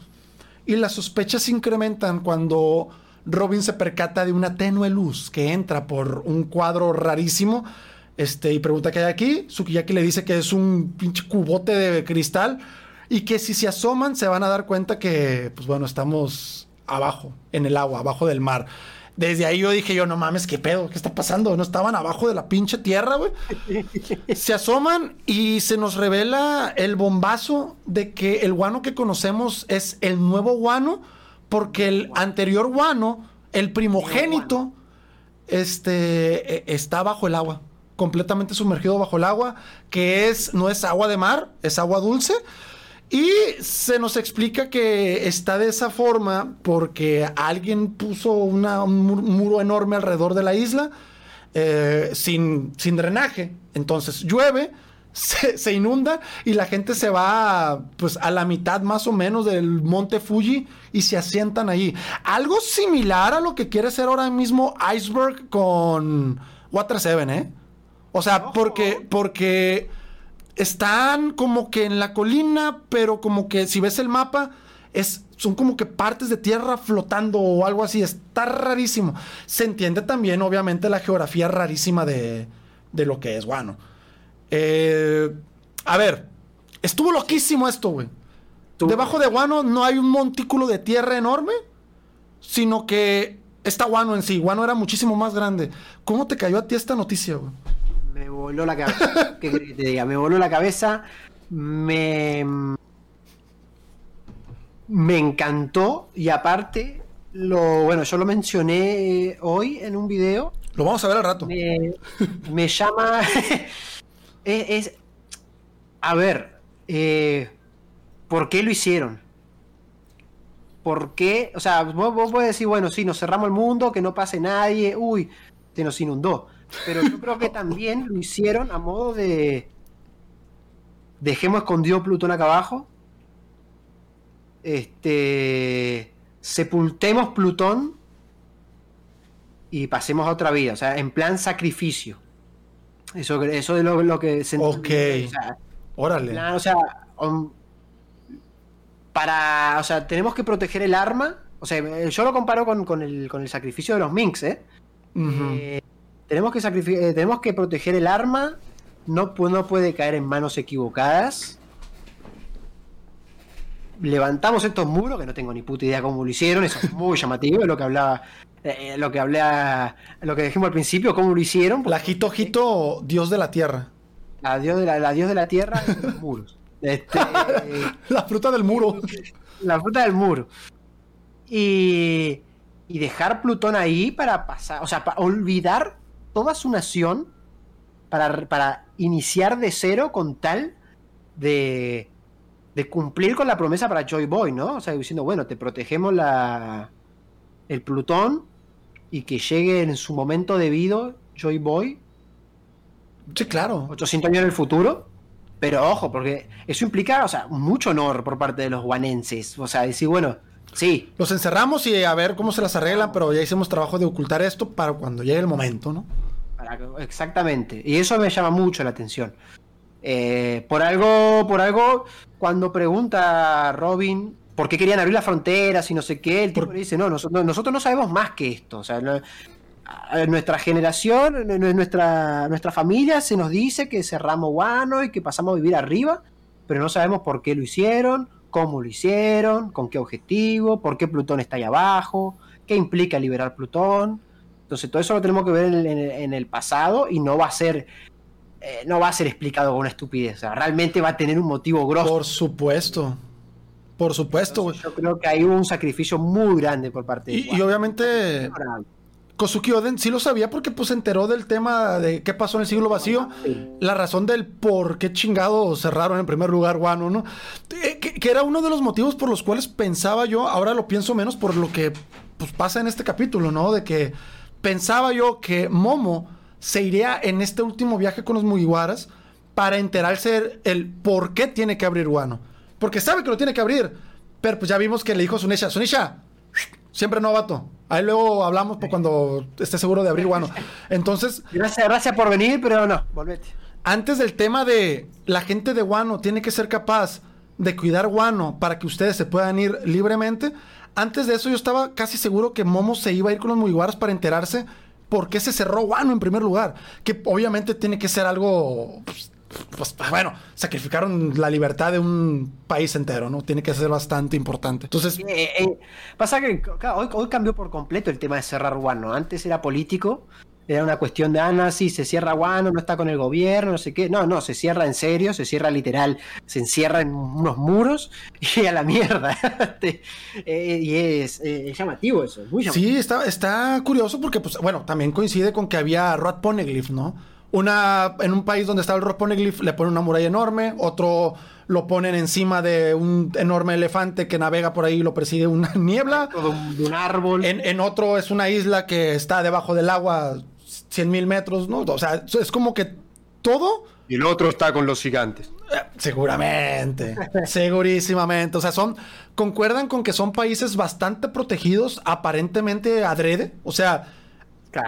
Y las sospechas se incrementan cuando Robin se percata de una tenue luz que entra por un cuadro rarísimo. Este, y pregunta qué hay aquí. Sukiyaki le dice que es un pinche cubote de cristal. Y que si se asoman se van a dar cuenta que, pues bueno, estamos abajo, en el agua, abajo del mar. Desde ahí yo dije yo, no mames, ¿qué pedo? ¿Qué está pasando? ¿No estaban abajo de la pinche tierra, güey? se asoman y se nos revela el bombazo de que el guano que conocemos es el nuevo guano porque el anterior guano, el primogénito, este, e, está bajo el agua, completamente sumergido bajo el agua, que es, no es agua de mar, es agua dulce. Y se nos explica que está de esa forma porque alguien puso un muro enorme alrededor de la isla eh, sin, sin drenaje. Entonces llueve, se, inunda y la gente se va pues a la mitad más o menos del monte Fuji y se asientan ahí. Algo similar a lo que quiere hacer ahora mismo Iceberg con Water 7, ¿eh? O sea, porque, porque están como que en la colina, pero como que si ves el mapa, es, son como que partes de tierra flotando o algo así. Está rarísimo. Se entiende también, obviamente, la geografía rarísima de, de lo que es Guano. Eh, a ver, estuvo loquísimo esto, güey. Debajo de Guano no hay un montículo de tierra enorme, sino que está Guano en sí. Guano era muchísimo más grande. ¿Cómo te cayó a ti esta noticia, güey? Me voló la cabeza. ¿Qué que te diga? Me voló la cabeza. Me. Me encantó. Y aparte, lo. Bueno, yo lo mencioné hoy en un video. Lo vamos a ver al rato. Me, me llama. es, a ver, eh, ¿por qué lo hicieron? ¿Por qué? O sea, vos, vos podés decir, bueno, sí, nos cerramos el mundo, que no pase nadie, uy, se nos inundó. Pero yo creo que también lo hicieron a modo de. dejemos escondido Plutón acá abajo, este, sepultemos Plutón y pasemos a otra vida, o sea, en plan sacrificio. Eso, eso es lo, que se Ok. Órale. o sea, um, para, o sea, tenemos que proteger el arma. O sea, yo lo comparo con, con el, con el sacrificio de los Minks, ¿eh? Eh, tenemos, que eh, tenemos que proteger el arma. No, no puede caer en manos equivocadas. Levantamos estos muros, que no tengo ni puta idea cómo lo hicieron. Eso es muy llamativo, lo que hablaba. eh, lo que hablé a- lo que dijimos al principio, cómo lo hicieron. La Jito Jito, dios de la tierra. La dios de la, la dios de la tierra y los muros. Este, La fruta del muro. la fruta del muro. Y, y dejar Plutón ahí para pasar, o sea, para olvidar toda su nación para, para iniciar de cero con tal de, de cumplir con la promesa para Joy Boy, ¿no? O sea, diciendo, bueno, te protegemos la, el Plutón y que llegue en su momento debido Joy Boy Sí, claro. 800 años en el futuro. Pero ojo, porque eso implica, o sea, mucho honor por parte de los guanenses. O sea, decir, bueno, sí, Los encerramos y a ver cómo se las arreglan, pero ya hicimos trabajo de ocultar esto para cuando llegue el momento, ¿no? exactamente. Y eso me llama mucho la atención. Eh, por algo, por algo, cuando pregunta Robin por qué querían abrir las fronteras y no sé qué, el tipo le dice, no, nosotros, nosotros no sabemos más que esto. O sea, no- a nuestra generación, nu- nu- nuestra, nuestra familia se nos dice que cerramos guano y que pasamos a vivir arriba, pero no sabemos por qué lo hicieron, cómo lo hicieron, con qué objetivo, por qué Plutón está ahí abajo, qué implica liberar Plutón. Entonces todo eso lo tenemos que ver el- en el pasado y no va a ser eh, no va a ser explicado con una estupidez. O sea, realmente va a tener un motivo grosso. Por supuesto. Por supuesto. Entonces, yo creo que hay un sacrificio muy grande por parte de Y, y obviamente Kosuki Oden sí lo sabía porque pues se enteró del tema de qué pasó en el siglo vacío. Sí. La razón del por qué chingado cerraron en primer lugar Wano, ¿no? Eh, Que, que era uno de los motivos por los cuales pensaba yo, ahora lo pienso menos por lo que pues, pasa en este capítulo, ¿no? De que pensaba yo que Momo se iría en este último viaje con los Mugiwaras para enterarse el por qué tiene que abrir Wano. Porque sabe que lo tiene que abrir. Pero pues ya vimos que le dijo a Sunisha, Sunisha, siempre novato. Ahí luego hablamos por cuando esté seguro de abrir Wano. Entonces, Gracias, gracias por venir, pero no, volvete. antes del tema de la gente de Wano tiene que ser capaz de cuidar Wano para que ustedes se puedan ir libremente, antes de eso yo estaba casi seguro que Momo se iba a ir con los Mugiwaras para enterarse por qué se cerró Wano en primer lugar. Que obviamente tiene que ser algo... pues, pues, bueno, sacrificaron la libertad de un país entero, ¿no? Tiene que ser bastante importante. Entonces, Eh, eh, pasa que hoy, hoy cambió por completo el tema de cerrar Wano. Antes era político, era una cuestión de, ah, no, sí, se cierra Wano, no está con el gobierno, no sé qué. No, no, se cierra en serio, se cierra literal, se encierra en unos muros y a la mierda. Eh, y es, eh, es llamativo eso, muy llamativo. Sí, está, está curioso porque, pues, bueno, también coincide con que había Rod Poneglyph, ¿no? Una, en un país donde está el Rod Poneglyph le ponen una muralla enorme, otro lo ponen encima de un enorme elefante que navega por ahí y lo persigue una niebla. Todo un- de un árbol. En, en otro es una isla que está debajo del agua 100 mil metros, ¿no? O sea, es como que todo... Y el otro está con los gigantes. Eh, Seguramente, segurísimamente. O sea, son, concuerdan con que son países bastante protegidos, aparentemente adrede. O sea,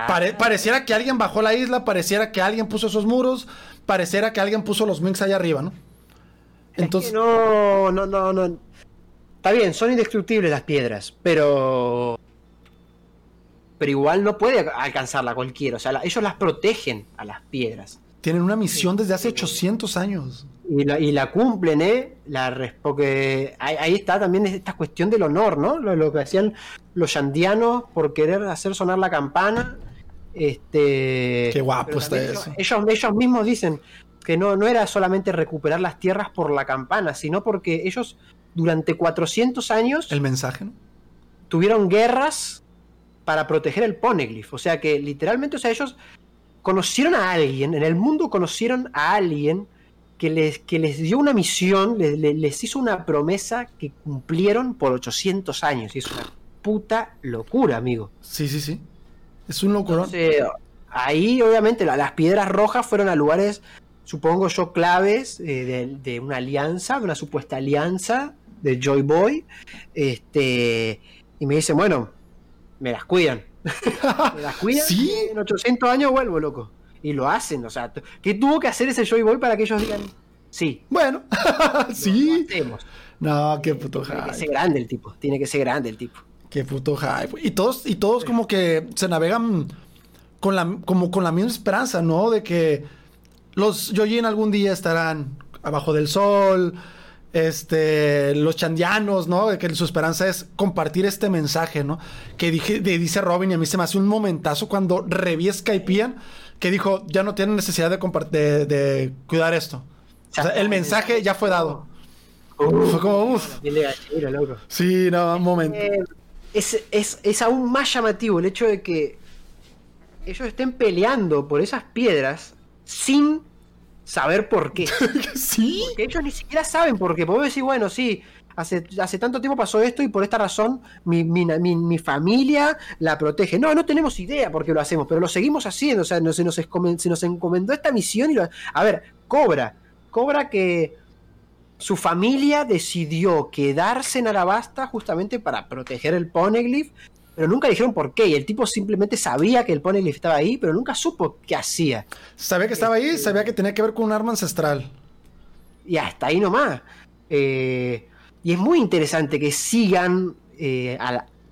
pare- pareciera que alguien bajó la isla, pareciera que alguien puso esos muros, pareciera que alguien puso los minks allá arriba, ¿no? Entonces, no, no, no, no. Está bien, son indestructibles las piedras, pero. Pero igual no puede alcanzarla cualquiera. O sea, la- ellos las protegen a las piedras. tienen una misión desde hace 800 años. Y la, y la cumplen, ¿eh? La, res- porque ahí, ahí está también esta cuestión del honor, ¿no? Lo, lo que hacían los yandianos por querer hacer sonar la campana. Este, Qué guapo está eso. Ellos, ellos mismos dicen que no, no era solamente recuperar las tierras por la campana, sino porque ellos durante 400 años El mensaje, ¿no? tuvieron guerras para proteger el Poneglyph. O sea que literalmente, o sea, ellos conocieron a alguien, en el mundo conocieron a alguien que les, que les dio una misión, les, les- hizo una promesa que cumplieron por 800 años. Y es una puta locura, amigo. Sí, sí, sí. Es un locurón. Entonces, ahí, obviamente, la- las piedras rojas fueron a lugares supongo yo, claves eh, de, de una alianza, de una supuesta alianza de Joy Boy. Este, y me dicen, bueno, me las cuidan. me las cuidan. Sí. En 800 años vuelvo, loco. Y lo hacen, o sea, ¿qué tuvo que hacer ese Joy Boy para que ellos digan, sí, Bueno, lo sí. No, qué puto Tiene que ser grande el tipo, tiene que ser grande el tipo. Qué puto hype. Y todos, y todos como que se navegan con la, como con la misma esperanza, ¿no? De que los Yojin algún día estarán abajo del sol. Este, los chandianos, ¿no? De que su esperanza es compartir este mensaje, ¿no? Que dije, de- dice Robin, y a mí se me hace un momentazo cuando reví Skypean, que dijo, ya no tienen necesidad de, de, de cuidar esto. O sea, el mensaje ya fue dado. Fue como, uff. Sí, no, un momento. Eh, es, es, es aún más llamativo el hecho de que ellos estén peleando por esas piedras sin saber por qué. sí. Que ellos ni siquiera saben por qué. Podemos decir, bueno, sí, hace, hace tanto tiempo pasó esto y por esta razón mi, mi, mi- mi familia la protege. No, no tenemos idea por qué lo hacemos, pero lo seguimos haciendo. O sea, no- se, nos se nos encomendó esta misión y lo... A ver, Cobra. Cobra que su familia decidió quedarse en Arabasta justamente para proteger el Poneglyph, pero nunca dijeron por qué. Y el tipo simplemente sabía que el Poneglyph estaba ahí, pero nunca supo qué hacía. Sabía que estaba ahí, sabía que tenía que ver con un arma ancestral. y hasta ahí nomás. Eh, y es muy interesante que sigan eh,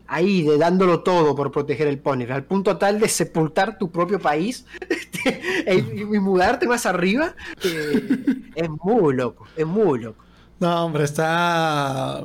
ahí de dándolo todo por proteger el Poneglyph, al punto tal de sepultar tu propio país este, e- y, y mudarte más arriba. eh, es muy loco, es muy loco. No, hombre, está.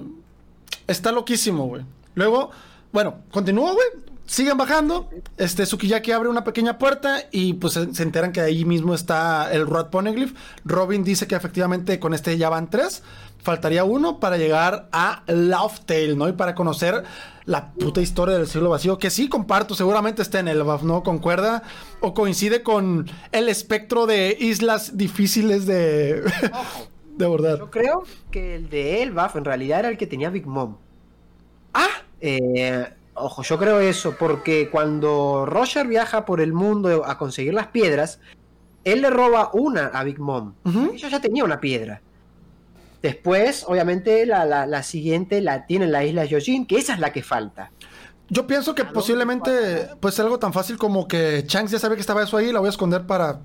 Está loquísimo, güey. Luego, bueno, continúa, güey. Siguen bajando. Este Sukiyaki abre una pequeña puerta y pues se, se enteran que ahí mismo está el Rod Poneglyph. Robin dice que efectivamente con este ya van tres. Faltaría uno para llegar a Laughtale, ¿no? Y para conocer la puta historia del siglo vacío. Que sí comparto, seguramente está en Elbaf, ¿no? Concuerda o coincide con el espectro de islas difíciles de, de abordar. Yo creo que el de Elbaf en realidad era el que tenía Big Mom. Ah, Eh, ojo, yo creo eso, porque cuando Roger viaja por el mundo a conseguir las piedras, él le roba una a Big Mom. Ella ya tenía una piedra. Después, obviamente, la, la- la siguiente la tiene en la isla Yojin, que esa es la que falta. Yo pienso que ¿A dónde posiblemente, pues algo tan fácil como que Shanks ya sabe que estaba eso ahí, la voy a esconder para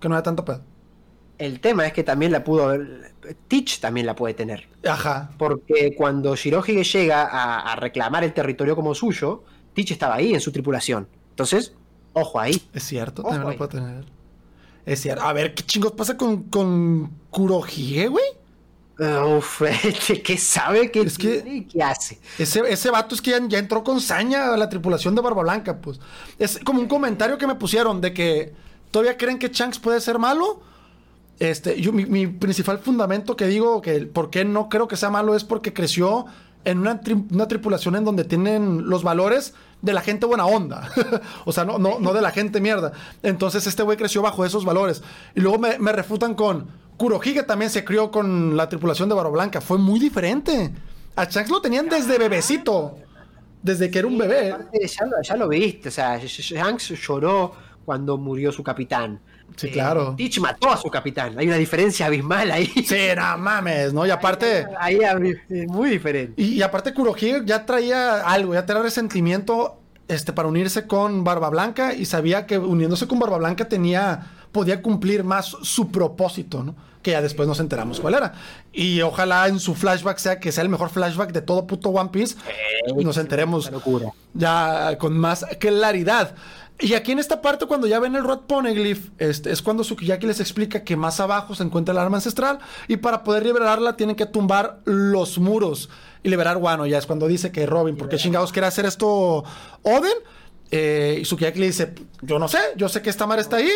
que no haya tanto pedo. El tema es que también la pudo haber. Teach también la puede tener. Ajá. Porque cuando Shirohige llega a, a reclamar el territorio como suyo, Teach estaba ahí en su tripulación. Entonces, ojo ahí. Es cierto, Ojo también lo ahí. puedo tener. Es cierto. A ver, ¿qué chingos pasa con, con Kurohige, güey? Uf, este, ¿qué sabe? ¿Qué Es que- tiene qué hace? Ese, ese vato es que ya, ya entró con saña a la tripulación de Barba Blanca, pues. Es como un comentario que me pusieron de que todavía creen que Shanks puede ser malo. Este, yo, mi, mi principal fundamento que digo que por qué no creo que sea malo es porque creció en una, tri- una tripulación en donde tienen los valores de la gente buena onda. o sea, no, no, no de la gente mierda. Entonces este güey creció bajo esos valores. Y luego me, me refutan con Kurohige también se crió con la tripulación de Barba Blanca. Fue muy diferente. A Shanks lo tenían desde bebecito. Desde que era un bebé. Aparte, ya, lo- ya lo viste, o sea, Shanks lloró cuando murió su capitán. Sí, claro. Teach mató a su capitán. Hay una diferencia abismal ahí. Sí, no mames, ¿no? Y aparte... Ahí es muy diferente. Y, y aparte Kurohige ya traía algo, ya traía resentimiento este, para unirse con Barba Blanca y sabía que uniéndose con Barba Blanca tenía, podía cumplir más su propósito, ¿no? Que ya después nos enteramos cuál era. Y ojalá en su flashback sea que sea el mejor flashback de todo puto One Piece. y nos enteremos ya con más claridad. Y aquí en esta parte, cuando ya ven el Rod Poneglyph, este, es cuando Sukiyaki les explica que más abajo se encuentra el arma ancestral y para poder liberarla tienen que tumbar los muros y liberar Wano. Ya es cuando dice que Robin, ¿por qué chingados quiere hacer esto Oden? Eh, y Sukiyaki le dice, yo no sé, yo sé que esta mar está ahí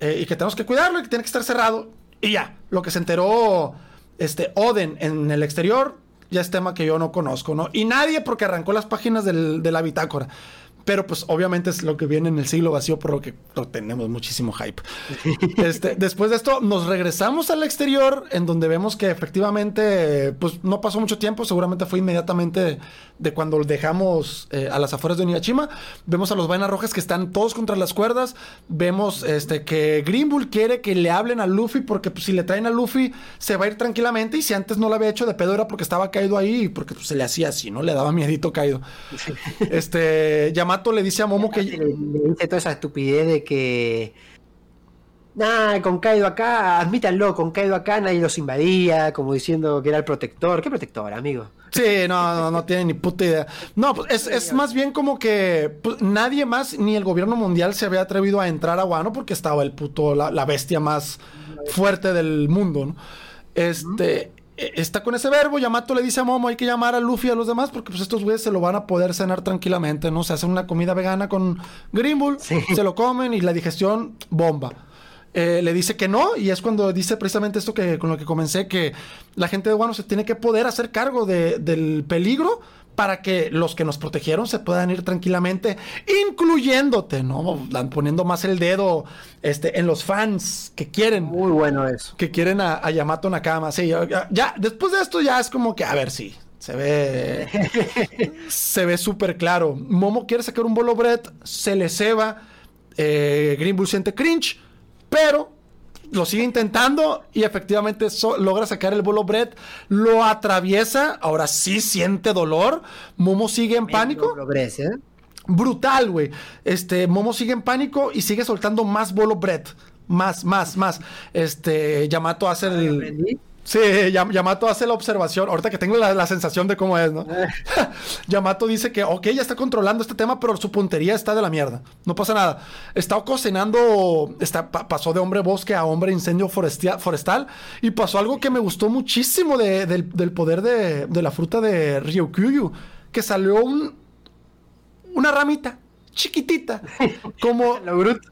eh, y que tenemos que cuidarlo y que tiene que estar cerrado. Y ya, lo que se enteró este, Oden en el exterior ya es tema que yo no conozco, ¿no? Y nadie porque arrancó las páginas del- de la bitácora. Pero pues obviamente es lo que viene en el siglo vacío, por lo que tenemos muchísimo hype. este, después de esto, nos regresamos al exterior, en donde vemos que efectivamente, pues no pasó mucho tiempo, seguramente fue inmediatamente de cuando dejamos eh, a las afueras de Onigashima. Vemos a los vainas rojas que están todos contra las cuerdas. Vemos este, que Green Bull quiere que le hablen a Luffy, porque pues, si le traen a Luffy, se va a ir tranquilamente. Y si antes no lo había hecho de pedo, era porque estaba caído ahí y porque pues, se le hacía así, ¿no? Le daba miedito caído. este, Yamato le dice a Momo que. Le, dice toda esa estupidez de que. Nah, con Kaido acá, admítanlo, con Kaido acá nadie los invadía, como diciendo que era el protector. ¿Qué protector, amigo? Sí, no, no, no tiene ni puta idea. No, pues es, es más bien como que pues, nadie más, ni el gobierno mundial se había atrevido a entrar a Guano porque estaba el puto, la, la bestia más fuerte del mundo, ¿no? Este, está con ese verbo, Yamato le dice a Momo, hay que llamar a Luffy y a los demás porque pues estos güeyes se lo van a poder cenar tranquilamente, ¿no? Se hacen una comida vegana con Green Bull, Sí. se lo comen y la digestión bomba. Eh, le dice que no, y es cuando dice precisamente esto que con lo que comencé, que la gente de Guano se tiene que poder hacer cargo de- del peligro para que los que nos protegieron se puedan ir tranquilamente, incluyéndote, ¿no? Poniendo más el dedo este, en los fans que quieren Muy bueno eso. que quieren a, a Yamato Nakama. Sí, ya, ya, después de esto ya es como que, a ver, sí, se ve, se ve súper claro. Momo quiere sacar un bolo bread, se le ceba, eh, Green Bull siente cringe, pero lo sigue intentando y efectivamente so- logra sacar el bolo bread, lo atraviesa, ahora sí siente dolor, Momo sigue en pánico ¿eh? brutal, güey. Este, Momo sigue en pánico y sigue soltando más bolo bread. Más, más, más. Este, Yamato hace el. Sí, Yam- Yamato hace la observación. Ahorita que tengo la, la sensación de cómo es, ¿no? Yamato dice que, ok, ya está controlando este tema, pero su puntería está de la mierda. No pasa nada. Está cocinando. Está, pa- pasó de hombre bosque a hombre incendio forestal. Y pasó algo que me gustó muchísimo de- del, del poder de, de la fruta de Ryukyuyu. Que salió un, una ramita chiquitita. Como Lo bruto.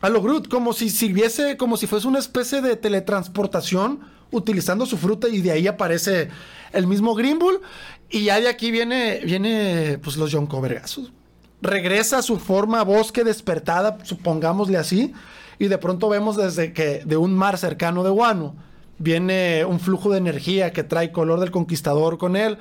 a lo Groot, como si sirviese, como si fuese una especie de teletransportación utilizando su fruta y de ahí aparece el mismo Green Bull y ya de aquí viene, viene pues los Yonko Vergazos. Regresa a su forma bosque despertada, supongámosle así, y de pronto vemos desde que de un mar cercano de Wano viene un flujo de energía que trae color del conquistador con él,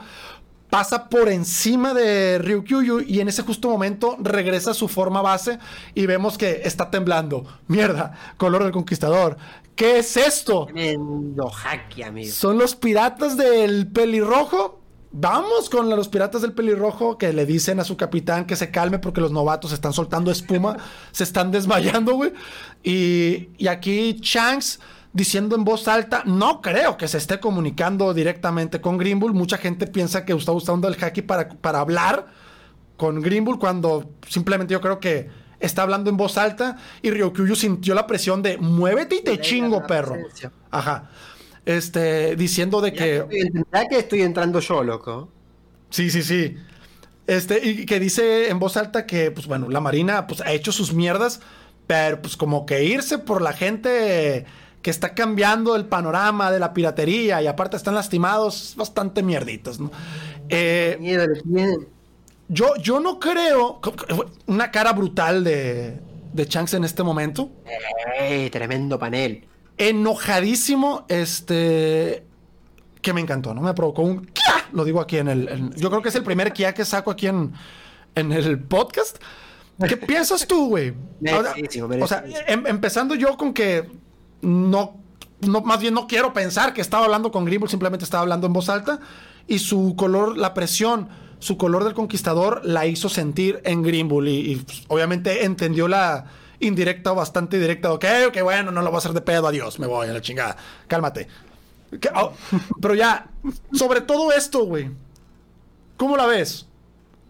pasa por encima de Ryukyuyu y en ese justo momento regresa a su forma base y vemos que está temblando. Mierda, color del conquistador. ¿Qué es esto? Tremendo hacky, amigo. ¿Son los piratas del pelirrojo? Vamos con los piratas del pelirrojo que le dicen a su capitán que se calme porque los novatos están soltando espuma, se están desmayando, güey. Y, y aquí Shanks diciendo en voz alta, no creo que se esté comunicando directamente con Green Bull. Mucha gente piensa que está usando el haki para, para hablar con Green Bull cuando simplemente yo creo que está hablando en voz alta y Ryukyuyu sintió la presión de muévete y te chingo, perro. presencia. Ajá. Este, diciendo de que... ¿Verdad que estoy entrando yo, loco? Sí, sí, sí. Este, y que dice en voz alta que, pues bueno, la Marina pues, ha hecho sus mierdas, pero pues como que irse por la gente que está cambiando el panorama de la piratería y aparte están lastimados, bastante mierditos, ¿no? Eh, Miedo. Yo, yo no creo. Una cara brutal de, de Shanks en este momento. ¡Ey! Tremendo panel. enojadísimo, este, que me encantó, ¿no? Me provocó un kia, lo digo aquí en el, en- yo creo que es el primer kia que saco aquí en, en el podcast. ¿Qué piensas tú, güey? O sea, em- empezando yo con que no, no, más bien no quiero pensar que estaba hablando con Greenbull, simplemente estaba hablando en voz alta y su color, la presión, su color del conquistador la hizo sentir en Greenbull y, y, pues, obviamente entendió la indirecta o bastante directa ok, ok, bueno, no lo voy a hacer de pedo, adiós, me voy a la chingada, cálmate. Que- oh, pero ya, sobre todo esto, güey, ¿cómo la ves?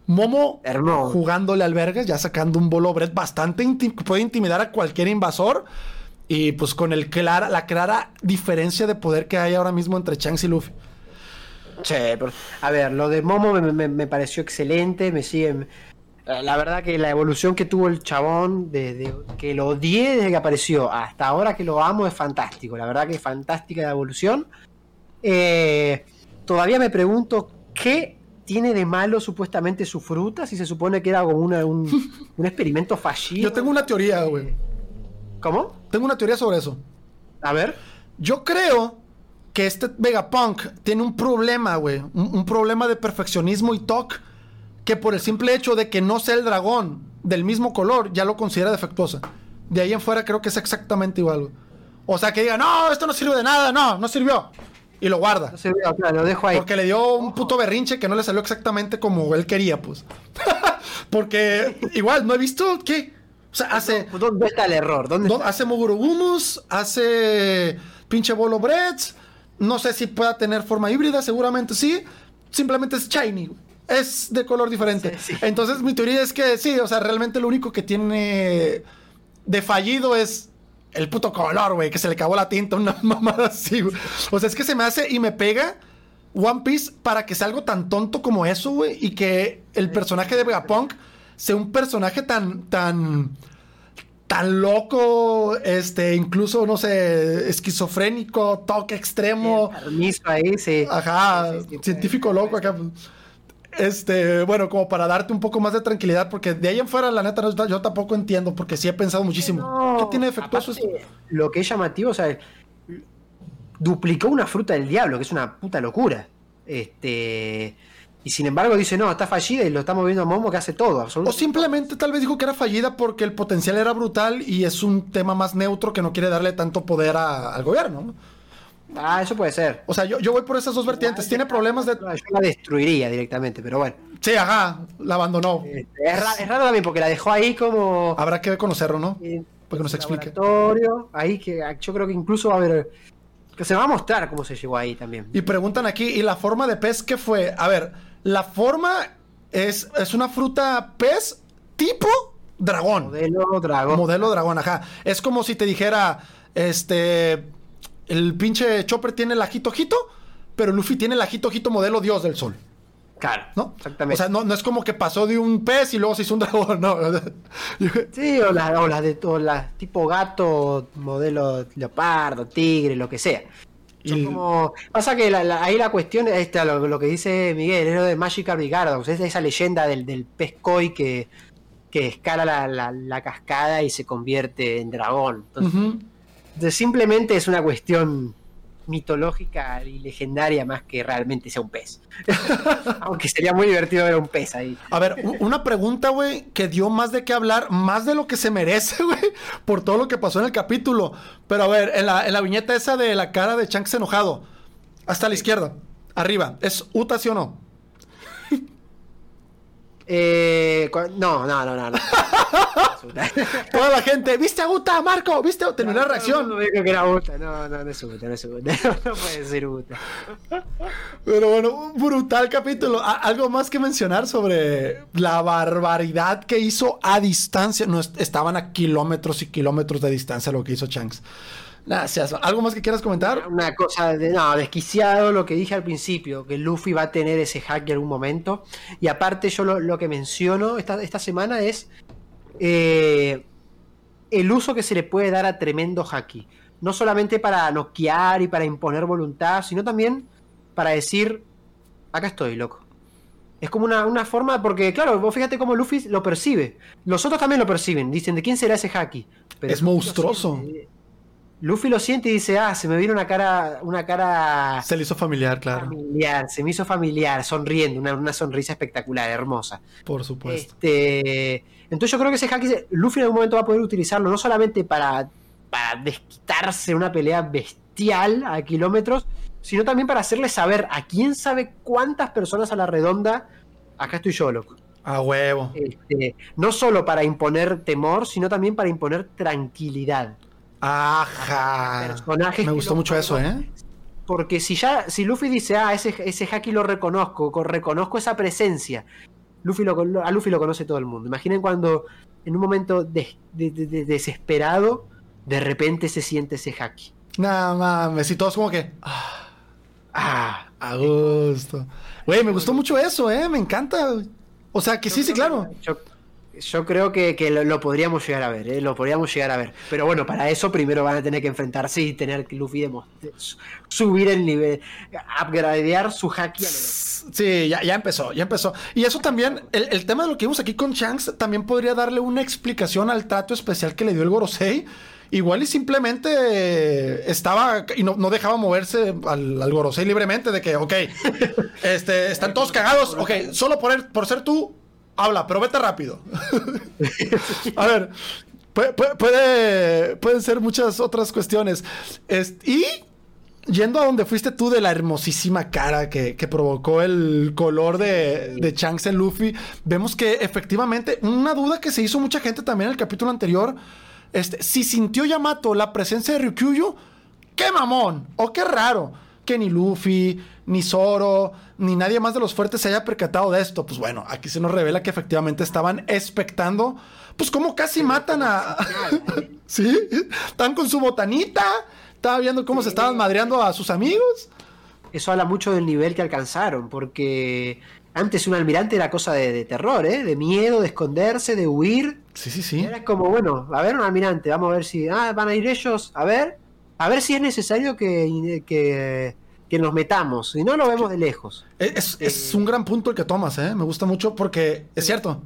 Momo Hermoso. jugándole al vergas, ya sacando un bolo bread bastante puede intimidar a cualquier invasor. Y pues con el clara, la clara diferencia de poder que hay ahora mismo entre Shanks y Luffy. Che, pero- a ver, lo de Momo me, me- me pareció excelente, me sigue... La verdad que la evolución que tuvo el chabón, desde que lo odié desde que apareció hasta ahora que lo amo, es fantástico. La verdad que es fantástica la evolución. Eh, todavía me pregunto qué tiene de malo supuestamente su fruta? Si se supone que era como una- un, un experimento fallido. Yo tengo una teoría, güey. ¿Cómo? Tengo una teoría sobre eso. A ver. Yo creo que este Vegapunk tiene un problema, güey. Un, un problema de perfeccionismo y toque. Que por el simple hecho de que no sea el dragón del mismo color, ya lo considera defectuosa. De ahí en fuera creo que es exactamente igual, güey. O sea, que diga, no, esto no sirve de nada, no, no sirvió. Y lo guarda. No ve, claro, lo dejo ahí. Porque le dio un puto berrinche que no le salió exactamente como él quería, pues. Porque igual, no he visto qué. O sea, hace. ¿Dónde está el error? ¿Dónde está? hace Mugurugumus, hace pinche Bolo Breads. No sé si pueda tener forma híbrida, seguramente sí. Simplemente es shiny. Es de color diferente. Sí, sí. Entonces, mi teoría es que sí, o sea, realmente lo único que tiene de fallido es el puto color, güey, que se le acabó la tinta, una mamada así, güey. O sea, es que se me hace y me pega One Piece para que sea algo tan tonto como eso, güey, y que el personaje de Vegapunk sea un personaje tan, tan, tan loco, este, incluso, no sé, esquizofrénico, toque extremo, Permiso ahí, sí. ajá, Sí, sí, sí, científico loco acá. Este, bueno, como para darte un poco más de tranquilidad, porque de ahí en fuera, la neta, yo tampoco entiendo, porque sí he pensado muchísimo. No, ¿Qué tiene defectuoso esto? Lo que es llamativo, o sea, duplicó una fruta del diablo, que es una puta locura. Este. Y sin embargo dice, no, está fallida y lo estamos viendo a Momo que hace todo, O absolutamente. simplemente tal vez dijo que era fallida porque el potencial era brutal y es un tema más neutro que no quiere darle tanto poder a- al gobierno. ¿no? Ah, eso puede ser. O sea, yo, yo voy por esas dos vertientes. Tiene problemas de... Yo la destruiría directamente, pero bueno. Sí, ajá, la abandonó. Este, es, ra- es raro también porque la dejó ahí como. Habrá que conocerlo, ¿no? Para que nos explique. Ahí que yo creo que incluso va a haber. Que se va a mostrar cómo se llegó ahí también. Y preguntan aquí, ¿y la forma de pez qué fue? A ver, la forma es, es una fruta pez tipo dragón. Modelo dragón. Modelo dragón, ajá. Es como si te dijera, este, el pinche Chopper tiene el ajito ojito, pero Luffy tiene el ajito ojito modelo dios del sol, Claro, ¿no? Exactamente. O sea, no, no es como que pasó de un pez y luego se hizo un dragón, no. Sí, o las de o las tipo gato, modelo leopardo, tigre, lo que sea. Son Y- como- Pasa que la- la- ahí la cuestión es esta, lo, lo que dice Miguel, es lo de Magic Bigardos, es esa leyenda del, del pez koi que, que escala la, la- cascada y se convierte en dragón. Entonces, simplemente es una cuestión mitológica y legendaria más que realmente sea un pez. Aunque sería muy divertido ver un pez ahí. A ver, una pregunta, güey, que dio más de qué hablar, más de lo que se merece, güey, por todo lo que pasó en el capítulo. Pero a ver, en la, en la viñeta esa de la cara de Shanks enojado, hasta la izquierda, arriba, ¿es Uta sí o no? Eh, no, no, no, no. no. Toda la gente, ¿viste a Uta, Marco? ¿Viste? Terminó la No reacción. me dijo que era Uta. No, no, no es Uta, no es Uta. No puede ser Uta. Pero bueno, un brutal capítulo. ¿Algo más que mencionar sobre la barbaridad que hizo a distancia? No, est- estaban a kilómetros y kilómetros de distancia lo que hizo Gracias. ¿Algo más que quieras comentar? Una cosa de, no, desquiciado lo que dije al principio, que Luffy va a tener ese hack en algún momento. Y aparte yo lo, lo que menciono esta, esta semana es eh, el uso que se le puede dar a tremendo haki. No solamente para noquear y para imponer voluntad, sino también para decir, acá estoy, loco. Es como una, una forma, porque claro, vos fíjate cómo Luffy lo percibe. Los otros también lo perciben, dicen, ¿de quién será ese haki? Pero Es monstruoso. siente. Luffy lo siente y dice, ah, se me vino una cara, una cara Se le hizo familiar, claro. familiar, se me hizo familiar, sonriendo, una, una sonrisa espectacular, hermosa. Por supuesto. Este, entonces yo creo que ese hack, Luffy en algún momento va a poder utilizarlo, no solamente para, para desquitarse una pelea bestial a kilómetros, sino también para hacerle saber a quién sabe cuántas personas a la redonda, acá estoy yo, loco. A huevo. Este, no solo para imponer temor, sino también para imponer tranquilidad. Ajá. Personajes Me gustó mucho eso. ¿eh? Porque si ya, si Luffy dice, ah, ese, ese haki lo reconozco, co- reconozco esa presencia, Luffy lo, a Luffy lo conoce todo el mundo. Imaginen cuando en un momento de- de- de- de- desesperado, de repente se siente ese haki. Nada mames. Y todos como que. ah, Ah, a gusto. Güey, me gustó mucho eso, ¿eh? Me encta. O sea, que sí, sí, claro. Yo, Yo creo que, que lo, podríamos llegar a ver, ¿eh? lo podríamos llegar a ver. Pero bueno, para eso primero van a tener que enfrentarse y tener que Luffy demos- subir el nivel, upgradear su haki a lo. Sí, ya, ya empezó, ya empezó. Y eso también, el, tema de lo que vimos aquí con Shanks, también podría darle una explicación al trato especial que le dio el Gorosei. Igual y simplemente eh, estaba y no, no dejaba moverse al, Gorosei libremente de que, ok, este, están todos cagados, ok, solo por, por ser tú, habla, pero vete rápido. A ver, puede, puede- puede- pueden ser muchas otras cuestiones. Es- y yendo a donde fuiste tú de la hermosísima cara que, que provocó el color de, de Shanks en Luffy, vemos que efectivamente, una duda que se hizo mucha gente también en el capítulo anterior, este, si sintió Yamato la presencia de Ryukyu, qué mamón o qué raro que ni Luffy, ni Zoro, ni nadie más de los fuertes se haya percatado de esto. Pues bueno, aquí se nos revela que efectivamente estaban expectando, pues como casi matan a... sí, están con su botanita, estaba viendo cómo se estaban madreando a sus amigos. Eso habla mucho del nivel que alcanzaron, porque antes un almirante era cosa de, de terror, ¿eh? de miedo, de esconderse, de huir. Sí, sí, sí. Era como, bueno, a ver un almirante, vamos a ver si. Ah, van a ir ellos, a ver. A ver si es necesario que, que, que nos metamos. Si no, lo vemos de lejos. Es, es un gran punto el que tomas, ¿eh? Me gusta mucho porque es cierto.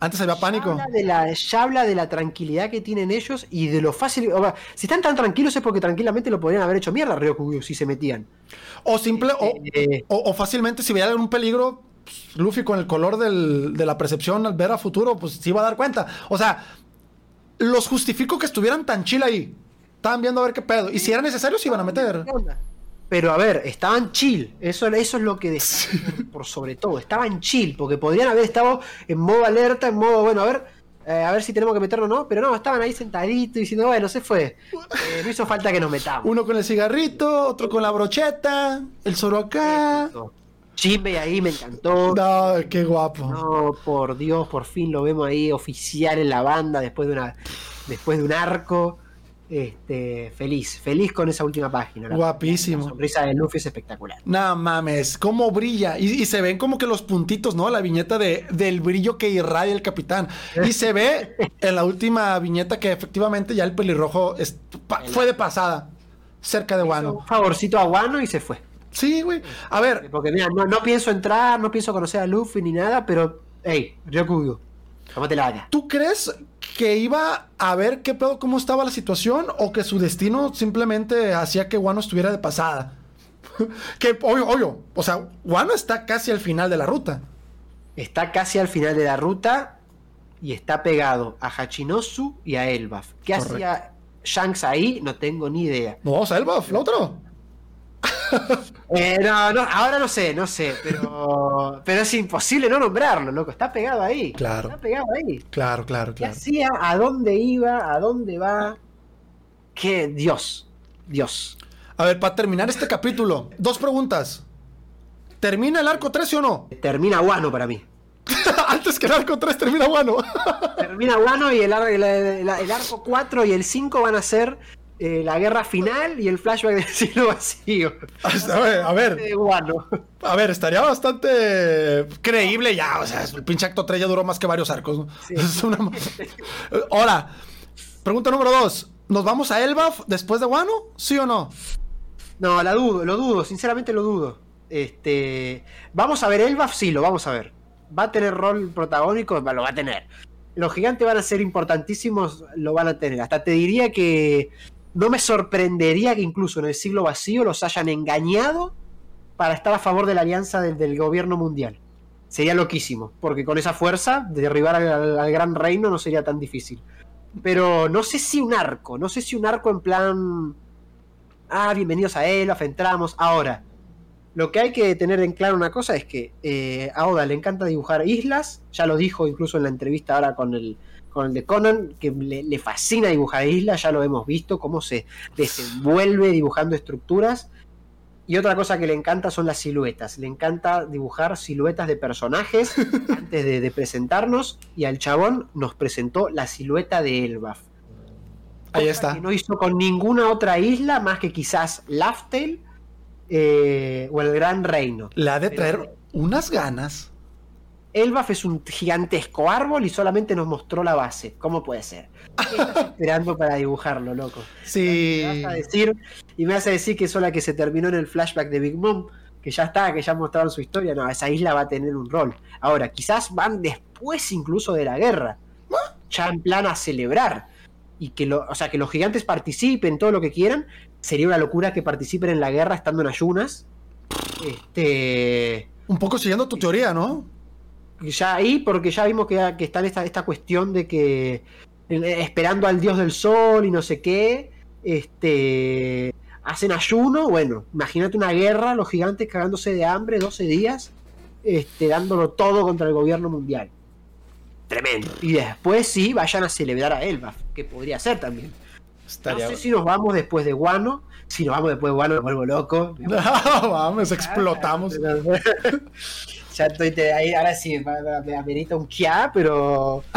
Antes había pánico. Ya habla, de la, ya habla de la tranquilidad que tienen ellos y de lo fácil. o sea, si están tan tranquilos es porque tranquilamente lo podrían haber hecho mierda a Ryokugyu si se metían. O simple, o, Eh, o, o fácilmente si veía algún peligro, pues, Luffy con el color del- de la percepción al ver a futuro, pues se iba a dar cuenta. O sea, los justifico que estuvieran tan chill ahí. Estaban viendo a ver qué pedo. Y si era necesario, se iban a meter. Pero a ver, estaban chill. Eso, eso es lo que destaca por, por sobre todo. Estaban chill, porque podrían haber estado en modo alerta, en modo, bueno, a ver, eh, a ver si tenemos que meternos o no. Pero no, estaban ahí sentaditos diciendo, bueno, se fue. Eh, no hizo falta que nos metamos. Uno con el cigarrito, otro con la brocheta, el Zoro acá. Jinbei ahí me encantó. No, qué guapo. No, por Dios, por fin lo vemos ahí oficial en la banda después de una después de un arco. Este, feliz, feliz con esa última página. la- Guapísimo. La sonrisa de Luffy es espectacular. No mames, cómo brilla. Y, y se ven como que los puntitos, ¿no? La viñeta de, del brillo que irradia el capitán. Y se ve en la última viñeta que efectivamente ya el pelirrojo es- pa- fue de pasada. Cerca de Wano. Un favorcito a Wano y se fue. Sí, güey. A ver, Porque mira, no, no pienso entrar, no pienso conocer a Luffy ni nada, pero, hey, Ryokugyu, tómate la acá. ¿tú crees que iba a ver qué pedo, cómo estaba la situación? ¿O que su destino simplemente hacía que Wano estuviera de pasada? que, obvio, obvio. O sea, Wano está casi al final de la ruta. Está casi al final de la ruta y está pegado a Hachinosu y a Elbaf. ¿Qué Correcto. hacía Shanks ahí? No tengo ni idea. No, vamos a Elbaf, el otro. Eh, no, no, ahora no sé, no sé, pero, pero es imposible no nombrarlo, loco. Está pegado ahí. Claro. Está pegado ahí. Claro, claro, ¿Qué claro. hacía? ¿A dónde iba? ¿A dónde va? ¿Qué? Dios. Dios. A ver, para terminar este capítulo, dos preguntas. ¿Termina el arco 3 sí o no? Termina Wano para mí. Antes que el arco 3 termina bueno. Termina Wano y el, ar- el- el- el arco 4 y el 5 van a ser eh, la guerra final y el flashback del siglo vacío. a ver, a ver, Wano. a ver, estaría bastante creíble ya. O sea, el pinche acto 3 ya duró más que varios arcos. ¿no? Sí. Es una... Ahora, pregunta número 2. ¿Nos vamos a Elbaf después de Wano? ¿Sí o no? No, la dudo, lo dudo, sinceramente lo dudo. Este, vamos a ver Elbaf, sí, lo vamos a ver. Va a tener rol protagónico, lo va a tener. Los gigantes van a ser importantísimos, lo van a tener. Hasta te diría que no me sorprendería que incluso en el siglo vacío los hayan engañado para estar a favor de la alianza del, gobierno mundial. Sería loquísimo, porque con esa fuerza, derribar al, gran reino no sería tan difícil. Pero no sé si un arco, no sé si un arco en plan ah, bienvenidos a Elbaf, entramos. Ahora, lo que hay que tener en claro una cosa es que eh, a Oda le encanta dibujar islas, ya lo dijo incluso en la entrevista ahora con el, con el de Conan, que le, le fascina dibujar islas, ya lo hemos visto, cómo se desenvuelve dibujando estructuras. Y otra cosa que le encanta son las siluetas. Le encanta dibujar siluetas de personajes antes de, de presentarnos. Y al chabón nos presentó la silueta de Elbaf Ahí está. que no hizo con ninguna otra isla más que quizás Laftel eh, o el Gran Reino. Le ha de traer unas ganas. Elbaf es un gigantesco árbol y solamente nos mostró la base. ¿Cómo puede ser? ¿Qué estás esperando para dibujarlo, loco? Sí. Me vas a decir, y me vas a decir que es la que se terminó en el flashback de Big Mom, que ya está, que ya mostraron su historia. No, esa isla va a tener un rol. Ahora, quizás van después incluso de la guerra. Ya en plan a celebrar. Y que lo, o sea, que los gigantes participen, todo lo que quieran. Sería una locura que participen en la guerra estando en ayunas. Este. Un poco siguiendo tu teoría, ¿no? Ya ahí, porque ya vimos que, que está esta, esta cuestión de que eh, esperando al dios del sol y no sé qué, este, hacen ayuno, bueno, imagínate una guerra, los gigantes cagándose de hambre 12 días, este, dándolo todo contra el gobierno mundial. Tremendo. Y después sí, vayan a celebrar a Elbaf, que podría ser también. Estaría... No sé si nos vamos después de Guano, si nos vamos después de Guano me vuelvo loco. vamos, explotamos. ya estoy te, ahí, ahora sí, me amerita un kia, pero...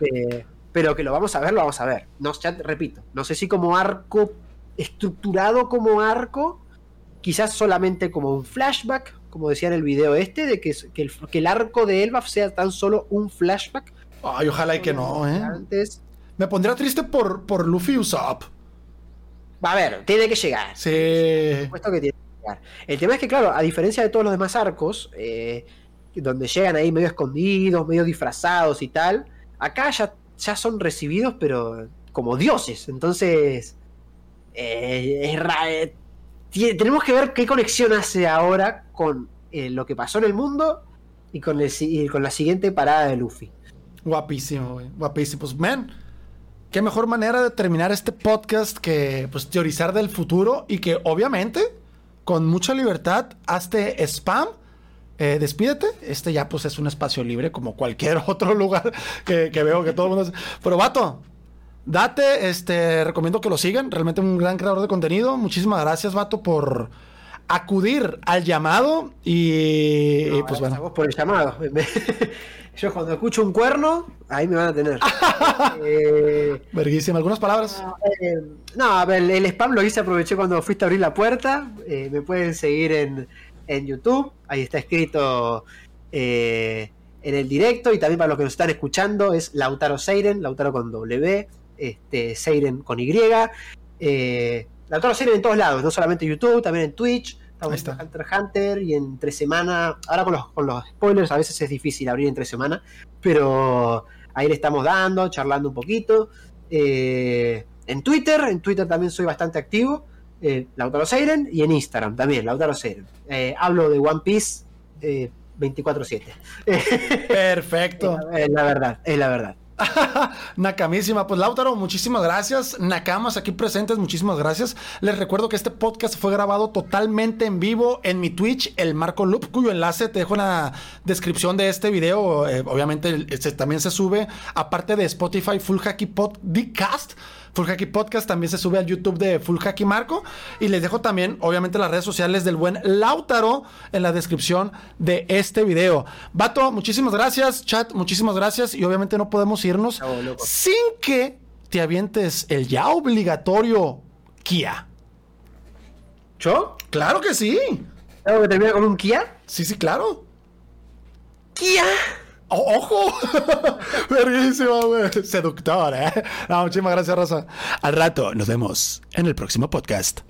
Este, pero que lo vamos a ver, lo vamos a ver. No, ya repito, no sé si como arco, estructurado como arco, quizás solamente como un flashback, como decía en el video este, de que, que, el, que el arco de Elbaf sea tan solo un flashback. Ay, ojalá y que no, ¿eh? Antes. Me pondría triste por, por Luffy Usopp. Va a ver, tiene que llegar. Sí. Por supuesto que tiene El tema es que, claro, a diferencia de todos los demás arcos, eh, donde llegan ahí medio escondidos, medio disfrazados y tal, acá ya ya son recibidos, pero como dioses. Entonces, eh, es ra eh, tenemos que ver qué conexión hace ahora con lo que pasó en el mundo y con, el, y con la siguiente parada de Luffy. Guapísimo, güey. Guapísimo. Pues, man, qué mejor manera de terminar este podcast que pues, teorizar del futuro y que obviamente, con mucha libertad, hazte spam eh, despídete. Este ya pues es un espacio libre como cualquier otro lugar que, veo que todo el mundo... Pero vato, date, este, recomiendo que lo sigan. Realmente un gran creador de contenido. Muchísimas gracias, vato, por acudir al llamado y, No, y, pues bueno. vos por el llamado. Yo cuando escucho un cuerno, ahí me van a tener. Eh, Verguísima. ¿Algunas palabras? No, eh, no, a ver, el spam lo hice, aproveché cuando fuiste a abrir la puerta. Eh, me pueden seguir en, en YouTube, ahí está escrito eh, en el directo. Y también para los que nos están escuchando, es Lautaro Seiren, Lautaro con W, este, Seiren con Y. Eh, Lautaro Seiren en todos lados, no solamente en YouTube, también en Twitch. Estamos en Hunter Hunter y en tres semanas. Ahora con los, con los spoilers a veces es difícil abrir en tres semanas, pero ahí le estamos dando, charlando un poquito. Eh, en Twitter, en Twitter también soy bastante activo. Eh, Lautaro Seiren y en Instagram también, Lautaro Seiren. Eh, hablo de One Piece eh, 24-7. Perfecto. es la verdad, es la verdad. Nakamísima. Pues Lautaro, muchísimas gracias. Nakamas aquí presentes, muchísimas gracias. Les recuerdo que este podcast fue grabado totalmente en vivo en mi Twitch, el Marco Loop, cuyo enlace te dejo en la descripción de este video. Eh, obviamente este también se sube, aparte de Spotify, Full Hacky Podcast. Full Hacky Podcast también se sube al YouTube de Full Hacky Marco. Y les dejo también, obviamente, las redes sociales del buen Lautaro en la descripción de este video. Vato, muchísimas gracias. Chat, muchísimas gracias. Y obviamente no podemos irnos sin que te avientes el ya obligatorio Kia. ¿Yo? Claro que sí. ¿Tengo que terminar con un Kia? Sí, sí, claro. ¡Kia! O- ¡Ojo! Verguísima, güey. Seductor, ¿eh? No, muchísimas gracias, Rosa. Al rato, nos vemos en el próximo podcast.